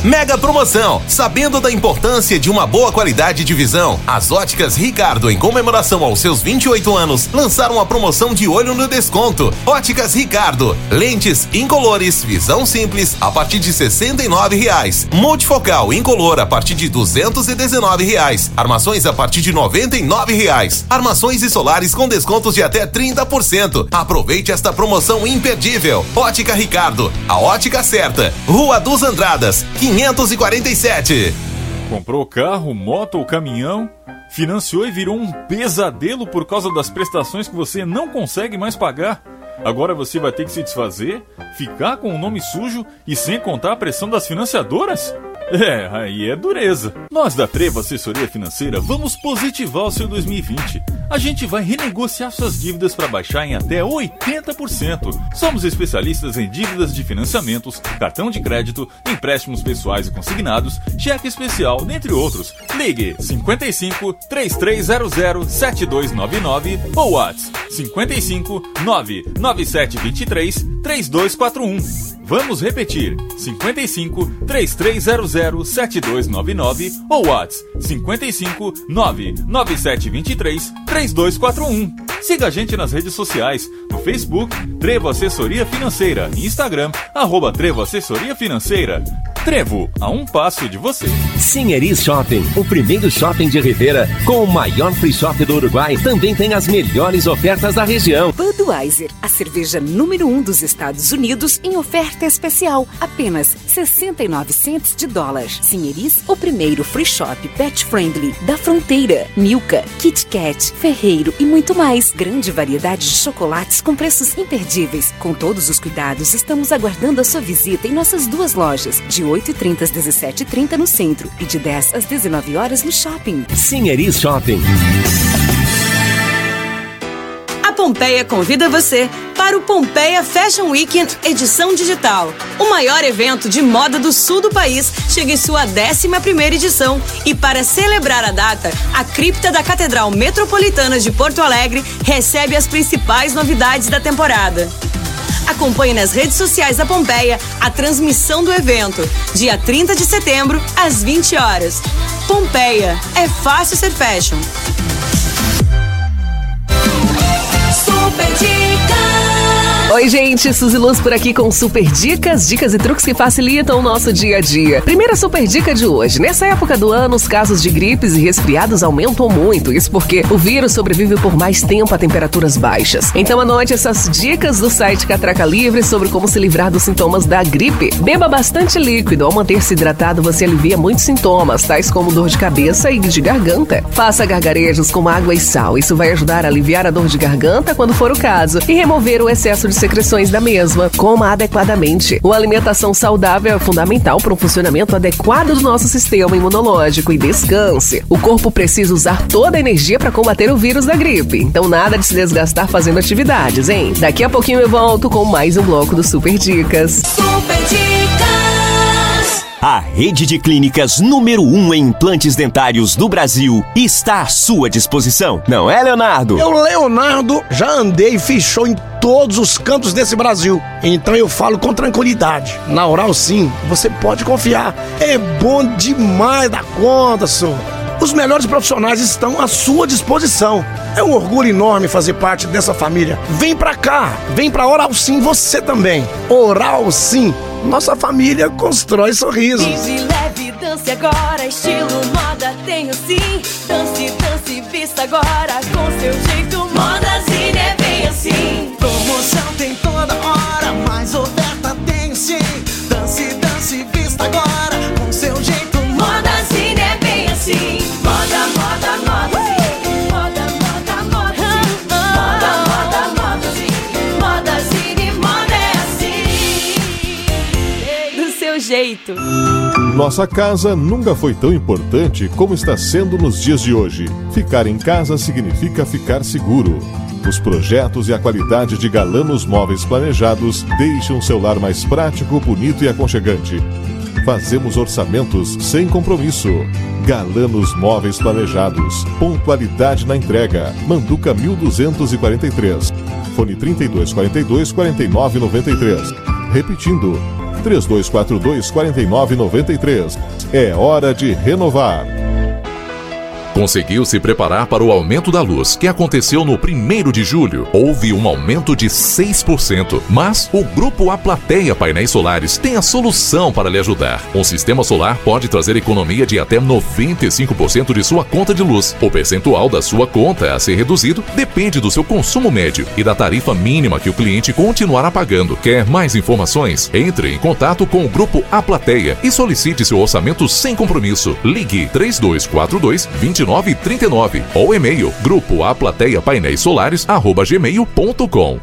Mega promoção. Sabendo da importância de uma boa qualidade de visão, as óticas Ricardo, em comemoração aos seus 28 anos, lançaram a promoção de olho no desconto. Óticas Ricardo. Lentes incolores, visão simples, a partir de 69 reais. Multifocal incolor a partir de 219 reais. Armações a partir de 99 reais. Armações e solares com descontos de até 30%. Aproveite esta promoção imperdível. Ótica Ricardo, a ótica certa. Rua dos Andradas, 547. Comprou carro, moto ou caminhão, financiou e virou um pesadelo por causa das prestações que você não consegue mais pagar. Agora você vai ter que se desfazer, ficar com o nome sujo e sem contar a pressão das financiadoras? É, aí é dureza. Nós da Trevo Assessoria Financeira vamos positivar o seu 2020. A gente vai renegociar suas dívidas para baixar em até 80%. Somos especialistas em dívidas de financiamentos, cartão de crédito, empréstimos pessoais e consignados, cheque especial, dentre outros. Ligue 55 3300 7299 ou WhatsApp 55 99723 3241. Vamos repetir: 55 3300 7299 ou WhatsApp 55 99723 3241. Siga a gente nas redes sociais, no Facebook, Trevo Assessoria Financeira, e Instagram, arroba Trevo Assessoria Financeira. Trevo, a um passo de você. Sinheris Shopping, o primeiro shopping de Ribeira, com o maior free shop do Uruguai, também tem as melhores ofertas da região. Budweiser, a cerveja número um dos Estados Unidos em oferta especial, apenas 69 cents de dólar. Sinheris, o primeiro free shop pet friendly da fronteira. Milka, Kit Kat, Ferreiro e muito mais. Grande variedade de chocolates com preços imperdíveis. Com todos os cuidados, estamos aguardando a sua visita em nossas duas lojas, de 8h30 às 17h30 no centro e de 10 às 19 horas no shopping. Sinheris Shopping. Pompeia convida você para o Pompeia Fashion Weekend edição digital. O maior evento de moda do sul do país chega em sua 11ª edição e para celebrar a data, a cripta da Catedral Metropolitana de Porto Alegre recebe as principais novidades da temporada. Acompanhe nas redes sociais da Pompeia a transmissão do evento, dia 30 de setembro, às 20 horas. Pompeia, é fácil ser fashion. Oi, gente, Suzy Luz por aqui com super dicas, dicas e truques que facilitam o nosso dia a dia. Primeira super dica de hoje. Nessa época do ano, os casos de gripes e resfriados aumentam muito. Isso porque o vírus sobrevive por mais tempo a temperaturas baixas. Então anote essas dicas do site Catraca Livre sobre como se livrar dos sintomas da gripe. Beba bastante líquido. Ao manter-se hidratado, você alivia muitos sintomas, tais como dor de cabeça e de garganta. Faça gargarejos com água e sal. Isso vai ajudar a aliviar a dor de garganta quando for o caso e remover o excesso de secreções da mesma. Coma adequadamente. Uma alimentação saudável é fundamental para um funcionamento adequado do nosso sistema imunológico e descanse. O corpo precisa usar toda a energia para combater o vírus da gripe. Então nada de se desgastar fazendo atividades, hein? Daqui a pouquinho eu volto com mais um bloco do Super Dicas. Super Dicas. A rede de clínicas número 1 um em implantes dentários do Brasil está à sua disposição. Não é, Leonardo? Eu, Leonardo, já andei e show em todos os cantos desse Brasil. Então eu falo com tranquilidade. Na Oral Sim, você pode confiar. É bom demais da conta, senhor. Os melhores profissionais estão à sua disposição. É um orgulho enorme fazer parte dessa família. Vem pra cá, vem pra Oral Sim você também. Oral Sim, nossa família constrói sorrisos. Vive leve, dance agora, estilo moda tenho sim. Dance, dance, vista agora com seu jeito. Modazine é bem assim. Promoção tem toda hora, mais oferta jeito. Nossa casa nunca foi tão importante como está sendo nos dias de hoje. Ficar em casa significa ficar seguro. Os projetos e a qualidade de Galanos Móveis planejados deixam seu lar mais prático, bonito e aconchegante. Fazemos orçamentos sem compromisso. Galanos Móveis Planejados. Pontualidade na entrega. Manduca 1243. Fone 3242 4993. Repetindo. 3242 4993. É hora de renovar. Conseguiu se preparar para o aumento da luz, que aconteceu no 1 de julho. Houve um aumento de 6%, mas o Grupo A Plateia Painéis Solares tem a solução para lhe ajudar. Um sistema solar pode trazer economia de até 95% de sua conta de luz. O percentual da sua conta a ser reduzido depende do seu consumo médio e da tarifa mínima que o cliente continuará pagando. Quer mais informações? Entre em contato com o Grupo A Plateia e solicite seu orçamento sem compromisso. Ligue 3242 2939 ou e-mail grupo a plateia painéis solares arroba gmail.com.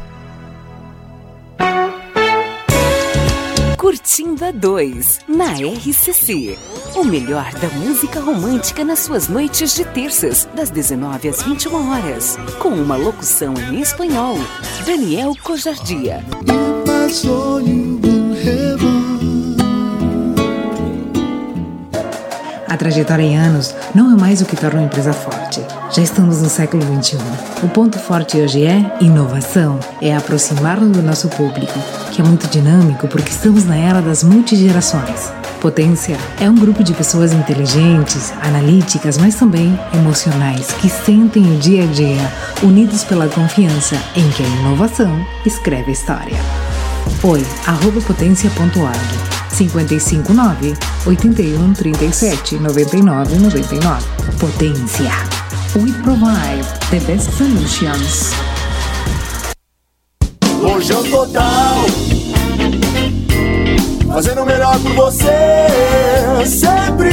Curtindo a 2, na RCC. O melhor da música romântica nas suas noites de terças, das 19 às 21 horas. Com uma locução em espanhol. Daniel Cojardia. Trajetória em anos não é mais o que torna uma empresa forte. Já estamos no século XXI. O ponto forte hoje é inovação. É aproximar-nos do nosso público, que é muito dinâmico porque estamos na era das multigerações. Potência é um grupo de pessoas inteligentes, analíticas, mas também emocionais, que sentem o dia a dia, unidos pela confiança em que a inovação escreve a história. Oi, arroba potência.org 559 81 37 99 99 Potência. We provide the best solutions. Lojão Total. Fazendo o melhor por você, sempre.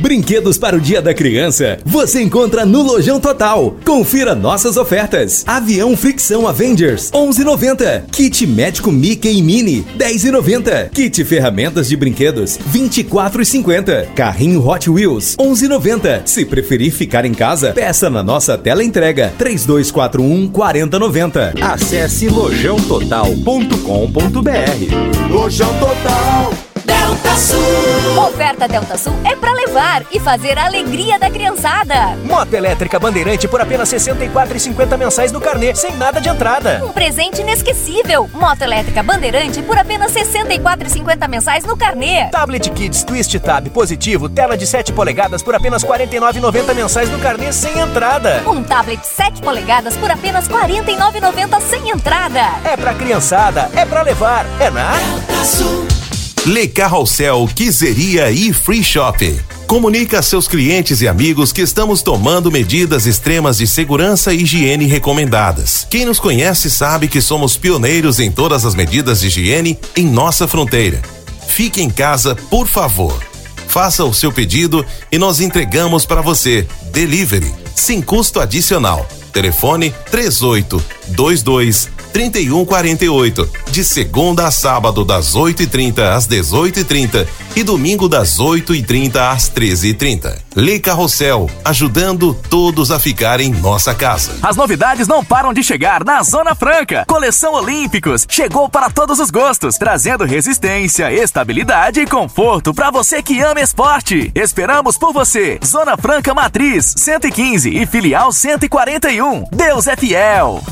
Brinquedos para o Dia da Criança, você encontra no Lojão Total. Confira nossas ofertas. Avião Fricção Avengers, 11,90. Kit médico Mickey e Minnie, 10,90. Kit ferramentas de brinquedos, 24,50. Carrinho Hot Wheels, 11,90. Se preferir ficar em casa, peça na nossa tela entrega, 3241 4090. Acesse lojãototal.com.br. Lojão Total. Delta Sul. Oferta Delta Sul é pra levar e fazer a alegria da criançada. Moto elétrica Bandeirante por apenas R$ 64,50 mensais no carnê, sem nada de entrada. Um presente inesquecível. Moto elétrica Bandeirante por apenas R$ 64,50 mensais no carnê. Tablet Kids Twist Tab positivo, tela de 7 polegadas por apenas R$ 49,90 mensais no carnê, sem entrada. Um tablet 7 polegadas por apenas R$ 49,90 sem entrada. É pra criançada, é pra levar, é na Delta Sul. Le Carrossel Quiseria e Free Shop. Comunica a seus clientes e amigos que estamos tomando medidas extremas de segurança e higiene recomendadas. Quem nos conhece sabe que somos pioneiros em todas as medidas de higiene em nossa fronteira. Fique em casa, por favor. Faça o seu pedido e nós entregamos para você. Delivery, sem custo adicional. Telefone 3822 3148. De segunda a sábado, das 8h30 às 18h30 e domingo das 8h30 às 13h30. Le Carrossel, ajudando todos a ficar em nossa casa. As novidades não param de chegar na Zona Franca. Coleção Olímpicos chegou para todos os gostos, trazendo resistência, estabilidade e conforto para você que ama esporte. Esperamos por você. Zona Franca Matriz 115 e filial 141. Deus é fiel.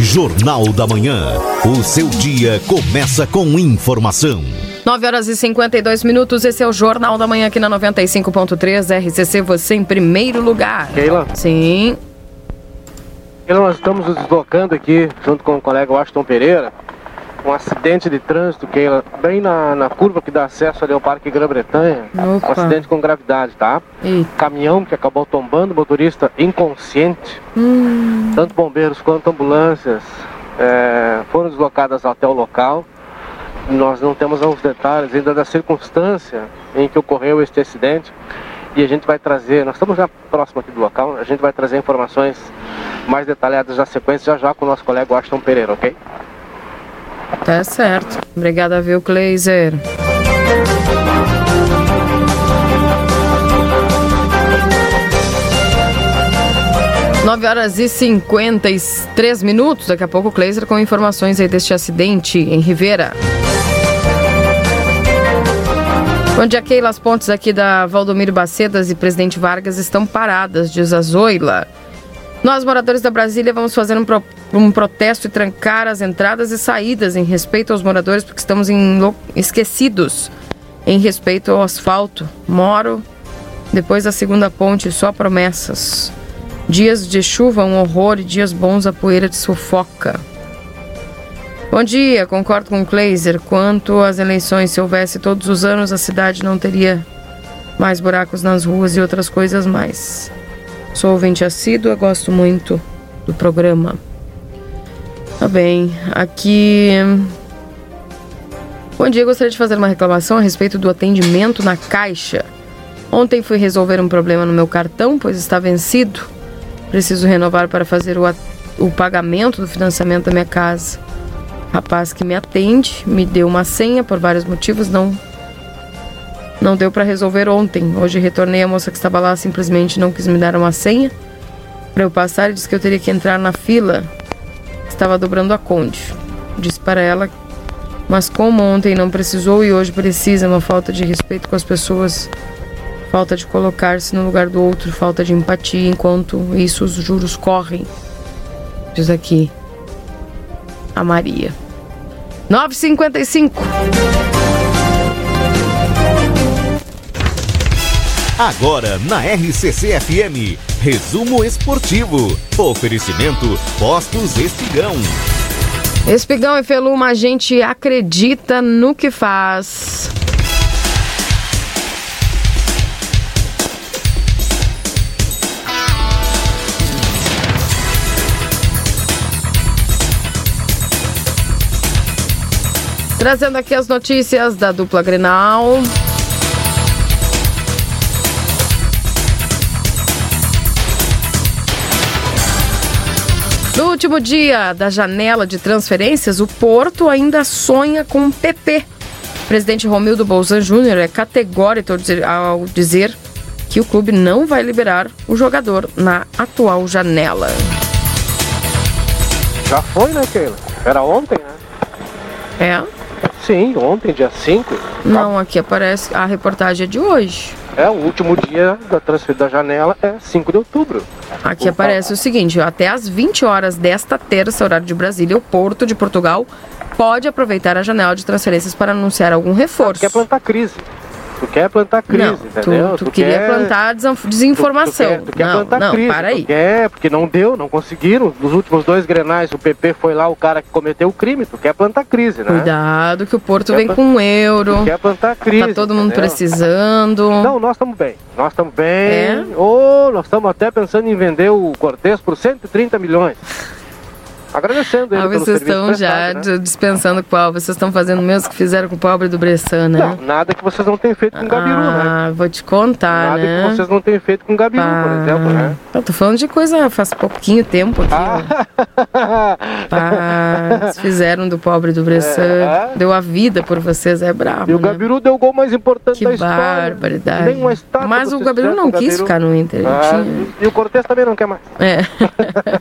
Jornal da Manhã. O seu dia começa com informação. 9 horas e 52 minutos, esse é o Jornal da Manhã aqui na 95.3 RCC, você em primeiro lugar. Keila? Sim. Keila, nós estamos nos deslocando aqui, junto com o colega Washington Pereira, um acidente de trânsito, Keila, bem na, na curva que dá acesso ali ao Parque Grã-Bretanha. Um acidente com gravidade, tá? Caminhão que acabou tombando, motorista inconsciente. Hum. Tanto bombeiros quanto ambulâncias é, foram deslocadas até o local. Nós não temos os detalhes ainda da circunstância em que ocorreu este acidente. E a gente vai trazer, nós estamos já próximo aqui do local, a gente vai trazer informações mais detalhadas da sequência já já com o nosso colega Washington Pereira, ok? Tá certo. Obrigada, viu, Kleiser? Nove horas e 53 minutos. Daqui a pouco Kleiser com informações aí deste acidente em Rivera. Bom dia. As pontes aqui da Valdomiro Bacedas e Presidente Vargas estão paradas, diz a Zoila. Nós, moradores da Brasília, vamos fazer um, pro- um protesto e trancar as entradas e saídas em respeito aos moradores, porque estamos enlo- esquecidos em respeito ao asfalto. Moro depois da segunda ponte, só promessas. Dias de chuva, um horror, e dias bons, a poeira te sufoca. Bom dia, concordo com o Kleiser. Quanto às eleições, se houvesse todos os anos, a cidade não teria mais buracos nas ruas e outras coisas mais. Sou ouvinte assídua, gosto muito do programa. Tá bem, aqui. Bom dia, gostaria de fazer uma reclamação a respeito do atendimento na caixa. Ontem fui resolver um problema no meu cartão, pois está vencido. Preciso renovar para fazer o, o pagamento do financiamento da minha casa. Rapaz que me atende me deu uma senha por vários motivos, não não deu para resolver ontem. Hoje retornei a moça que estava lá simplesmente não quis me dar uma senha para eu passar e disse que eu teria que entrar na fila. Estava dobrando a conde. Disse para ela Mas como ontem não precisou e hoje precisa, uma falta de respeito com as pessoas, falta de colocar-se no lugar do outro, falta de empatia, enquanto isso os juros correm. Diz aqui a Maria. 9,55. Agora na RCC FM, resumo esportivo. Oferecimento Postos Espigão. Espigão e Feluma, a gente acredita no que faz. Trazendo aqui as notícias da dupla Grenal. Último dia da janela de transferências, o Porto ainda sonha com o PP. O presidente Romildo Bolzan Júnior é categórico ao dizer que o clube não vai liberar o jogador na atual janela. Já foi, né, Keila? Era ontem, né? É? Sim, ontem, dia 5. Não, aqui aparece a reportagem é de hoje. É, o último dia da transferência da janela é 5 de outubro. Aqui aparece o seguinte: até às 20 horas desta terça, horário de Brasília, o Porto de Portugal pode aproveitar a janela de transferências para anunciar algum reforço. Quer plantar crise. Tu quer plantar crise, não, entendeu? Tu, tu, queria quer... plantar desinformação. Tu, tu, quer, tu quer não, plantar não, crise. para aí. Tu quer, porque não deu, não conseguiram. Nos últimos dois grenais, o PP foi lá o cara que cometeu o crime. Tu quer plantar crise, né? Cuidado que o Porto quer vem com um euro. Tu quer plantar crise. Tá todo mundo entendeu? precisando. Não, nós estamos bem. Nós estamos bem. É? Ou nós estamos até pensando em vender o Cortez por 130 milhões. Agradecendo ele Ah, vocês estão já né? dispensando qual? Vocês estão fazendo o mesmo que fizeram com o pobre do Bressan, né? Não, nada que vocês não tenham feito com o Gabiru, né? Ah, vou te contar, Nada né? que vocês não tenham feito com o Gabiru, por exemplo, né? Eu tô falando de coisa faz pouquinho tempo aqui. Ah. vocês fizeram do pobre do Bressan. É. Deu a vida por vocês, é brabo. E o né? Gabiru deu o gol mais importante Que da história. barbaridade. Mas o Gabiru não quis Gabiru. ficar no Inter. Ah, tinha- E o Cortez também não quer mais. É.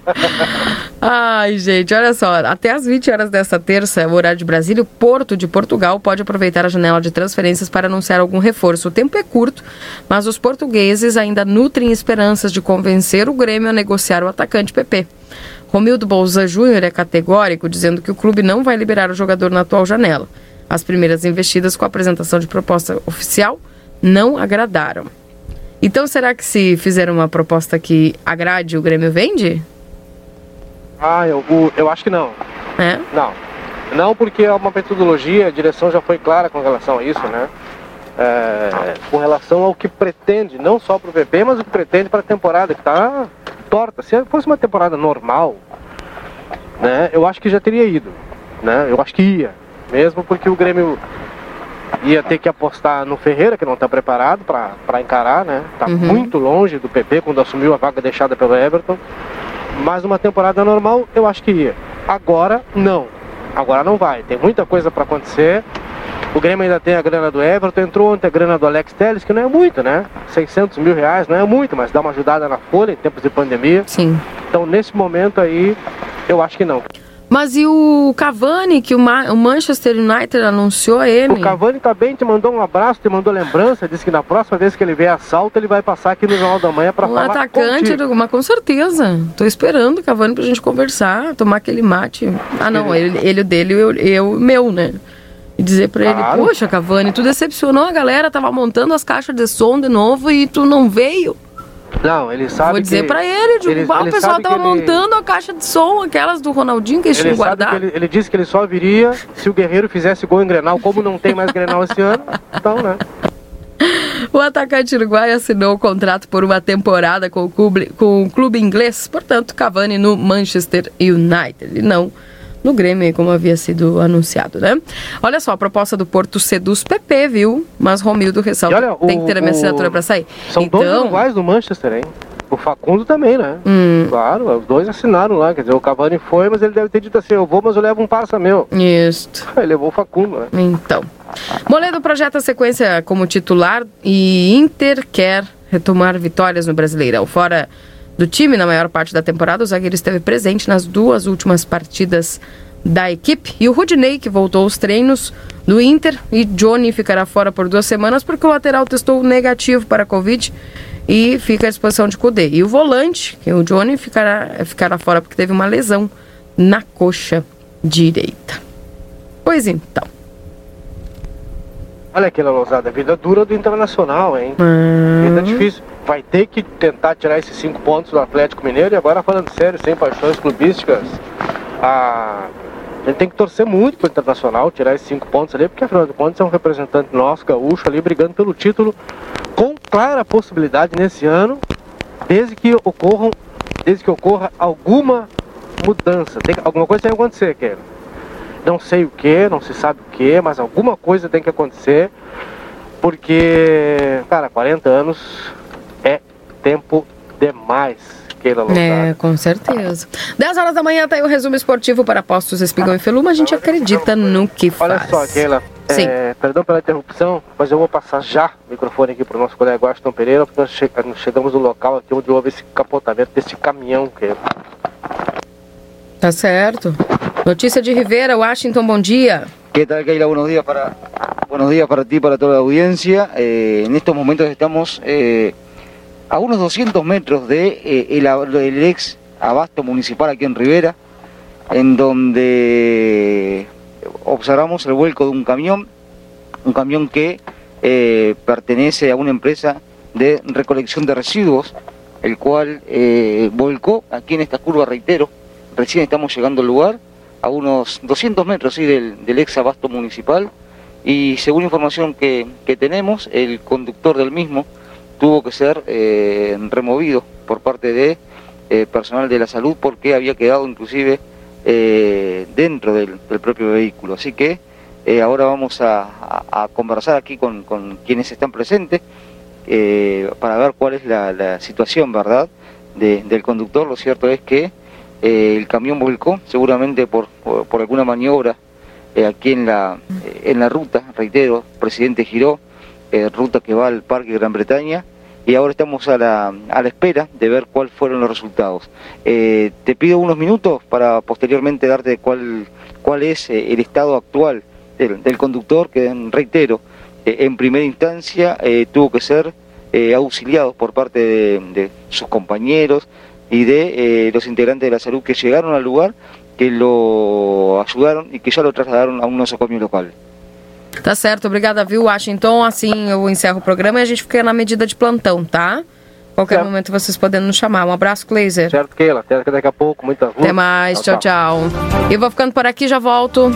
Ai, gente, olha só. Até às 20 horas desta terça, o horário de Brasília, o Porto de Portugal pode aproveitar a janela de transferências para anunciar algum reforço. O tempo é curto, mas os portugueses ainda nutrem esperanças de convencer o Grêmio a negociar o atacante PP. Romildo Bolzan Júnior é categórico, dizendo que o clube não vai liberar o jogador na atual janela. As primeiras investidas com a apresentação de proposta oficial não agradaram. Então, será que se fizer uma proposta que agrade, o Grêmio vende? Ah, eu, eu acho que não. É? Não. Não, porque é uma metodologia, a direção já foi clara com relação a isso, né? É, com relação ao que pretende, não só para o PP, mas o que pretende para a temporada, que está torta. Se fosse uma temporada normal, né, eu acho que já teria ido. Né? Eu acho que ia. Mesmo porque o Grêmio ia ter que apostar no Ferreira, que não está preparado para encarar, né? Está Uhum. muito longe do PP quando assumiu a vaga deixada pelo Everton. Mas uma temporada normal, eu acho que ia. Agora, não. Agora não vai. Tem muita coisa para acontecer. O Grêmio ainda tem a grana do Everton. Entrou ontem a grana do Alex Telles, que não é muito, né? 600 mil reais não é muito, mas dá uma ajudada na folha em tempos de pandemia. Sim. Então, nesse momento aí, eu acho que não. Mas e o Cavani, que o, Ma- o Manchester United anunciou ele? O Cavani tá bem, te mandou um abraço, te mandou lembrança, disse que na próxima vez que ele vier a salto, ele vai passar aqui no Jornal da Manhã para Um falar atacante, contigo. mas com certeza. Tô esperando o Cavani pra gente conversar, tomar aquele mate. Ah, não, ele, ele o dele e eu, o meu, né? E dizer pra ele, Claro. poxa, Cavani, tu decepcionou a galera, tava montando as caixas de som de novo e tu não veio. Não, ele sabe Vou dizer que... pra ele, digo, ele- "Ah, ele o pessoal tava ele- montando a caixa de som, aquelas do Ronaldinho que eles Ele, tinham guardado. ele, ele disse que ele só viria se o Guerreiro fizesse gol em Grenal, como não tem mais Grenal esse ano, então, né? O atacante uruguaio assinou o contrato por uma temporada com o clube, com o clube inglês, portanto, Cavani no Manchester United, e não no Grêmio, como havia sido anunciado, né? Olha só, a proposta do Porto seduz PP, viu? Mas Romildo ressalta olha, que tem que ter a minha o- assinatura para sair. São dois então, uruguais do Manchester, hein? O Facundo também, né? Hum. Claro, os dois assinaram lá, quer dizer, o Cavani foi, mas ele deve ter dito assim, eu vou, mas eu levo um parça meu. Isto. Ele levou o Facundo, né? Então. Moledo projeta a sequência como titular e Inter quer retomar vitórias no Brasileirão. Fora do time, na maior parte da temporada, o zagueiro esteve presente nas duas últimas partidas da equipe. E o Rudinei, que voltou aos treinos do Inter, e Johnny ficará fora por duas semanas porque o lateral testou negativo para a Covid e fica à disposição de Cudê. E o volante, que é o Johnny, ficará, ficará fora porque teve uma lesão na coxa direita. Pois então. Olha aquela lousada, vida dura do Internacional, hein? Vida difícil. Vai ter que tentar tirar esses cinco pontos do Atlético Mineiro e agora falando sério, sem paixões clubísticas, a... a gente tem que torcer muito pro Internacional tirar esses cinco pontos ali, porque afinal de contas é um representante nosso, gaúcho, ali brigando pelo título, com clara possibilidade nesse ano, desde que ocorram, desde que ocorra alguma mudança. Tem, alguma coisa tem que acontecer, Keira. Não sei o que, não se sabe o que, mas alguma coisa tem que acontecer, porque, cara, 40 anos tempo demais, Keila Lousada. É, com certeza. 10 horas da manhã tá aí o resumo esportivo para Postos Espigão e Feluma. A gente acredita no que Olha faz. só, Keila, Sim. é, perdão pela interrupção, mas eu vou passar já o microfone aqui para o nosso colega Washington Pereira, porque nós che- nós chegamos no local aqui onde houve esse capotamento desse caminhão, Keila. Tá certo. Notícia de Rivera, Washington, bom dia. ¿Qué tal, Keila? Buenos días para, buenos días para ti para toda la audiencia. Eh, en estos momentos estamos eh, a unos 200 metros de, eh, el, del ex abasto municipal aquí en Rivera, en donde observamos el vuelco de un camión, un camión que eh, pertenece a una empresa de recolección de residuos, el cual eh, volcó aquí en esta curva, reitero, recién estamos llegando al lugar, a unos 200 metros del, del ex abasto municipal, y según información que, que tenemos, el conductor del mismo tuvo que ser eh, removido por parte de eh, personal de la salud porque había quedado inclusive eh, dentro del, propio vehículo. Así que ahora vamos a, conversar aquí con, quienes están presentes para ver cuál es la, situación, ¿verdad?, de- del conductor. Lo cierto es que el camión volcó, seguramente por, por, por alguna maniobra aquí en la, en la ruta, reitero, Presidente Giró, ruta que va al Parque Gran Bretaña, y ahora estamos a la, a la espera de ver cuáles fueron los resultados. Eh, te pido unos minutos para posteriormente darte cuál, cuál es eh, el estado actual del, conductor, que reitero, eh, en primera instancia eh, tuvo que ser auxiliado por parte de, de sus compañeros y de los integrantes de la salud que llegaron al lugar, que lo ayudaron y que ya lo trasladaron a un nosocomio local. Tá certo, obrigada, viu, Washington? Assim eu encerro o programa e a gente fica na medida de plantão, tá? Qualquer momento vocês podendo nos chamar. Um abraço, Kleiser. Certo, Keila, até daqui a pouco, muita luz. Até mais, tchau, tchau. E eu vou ficando por aqui, já volto.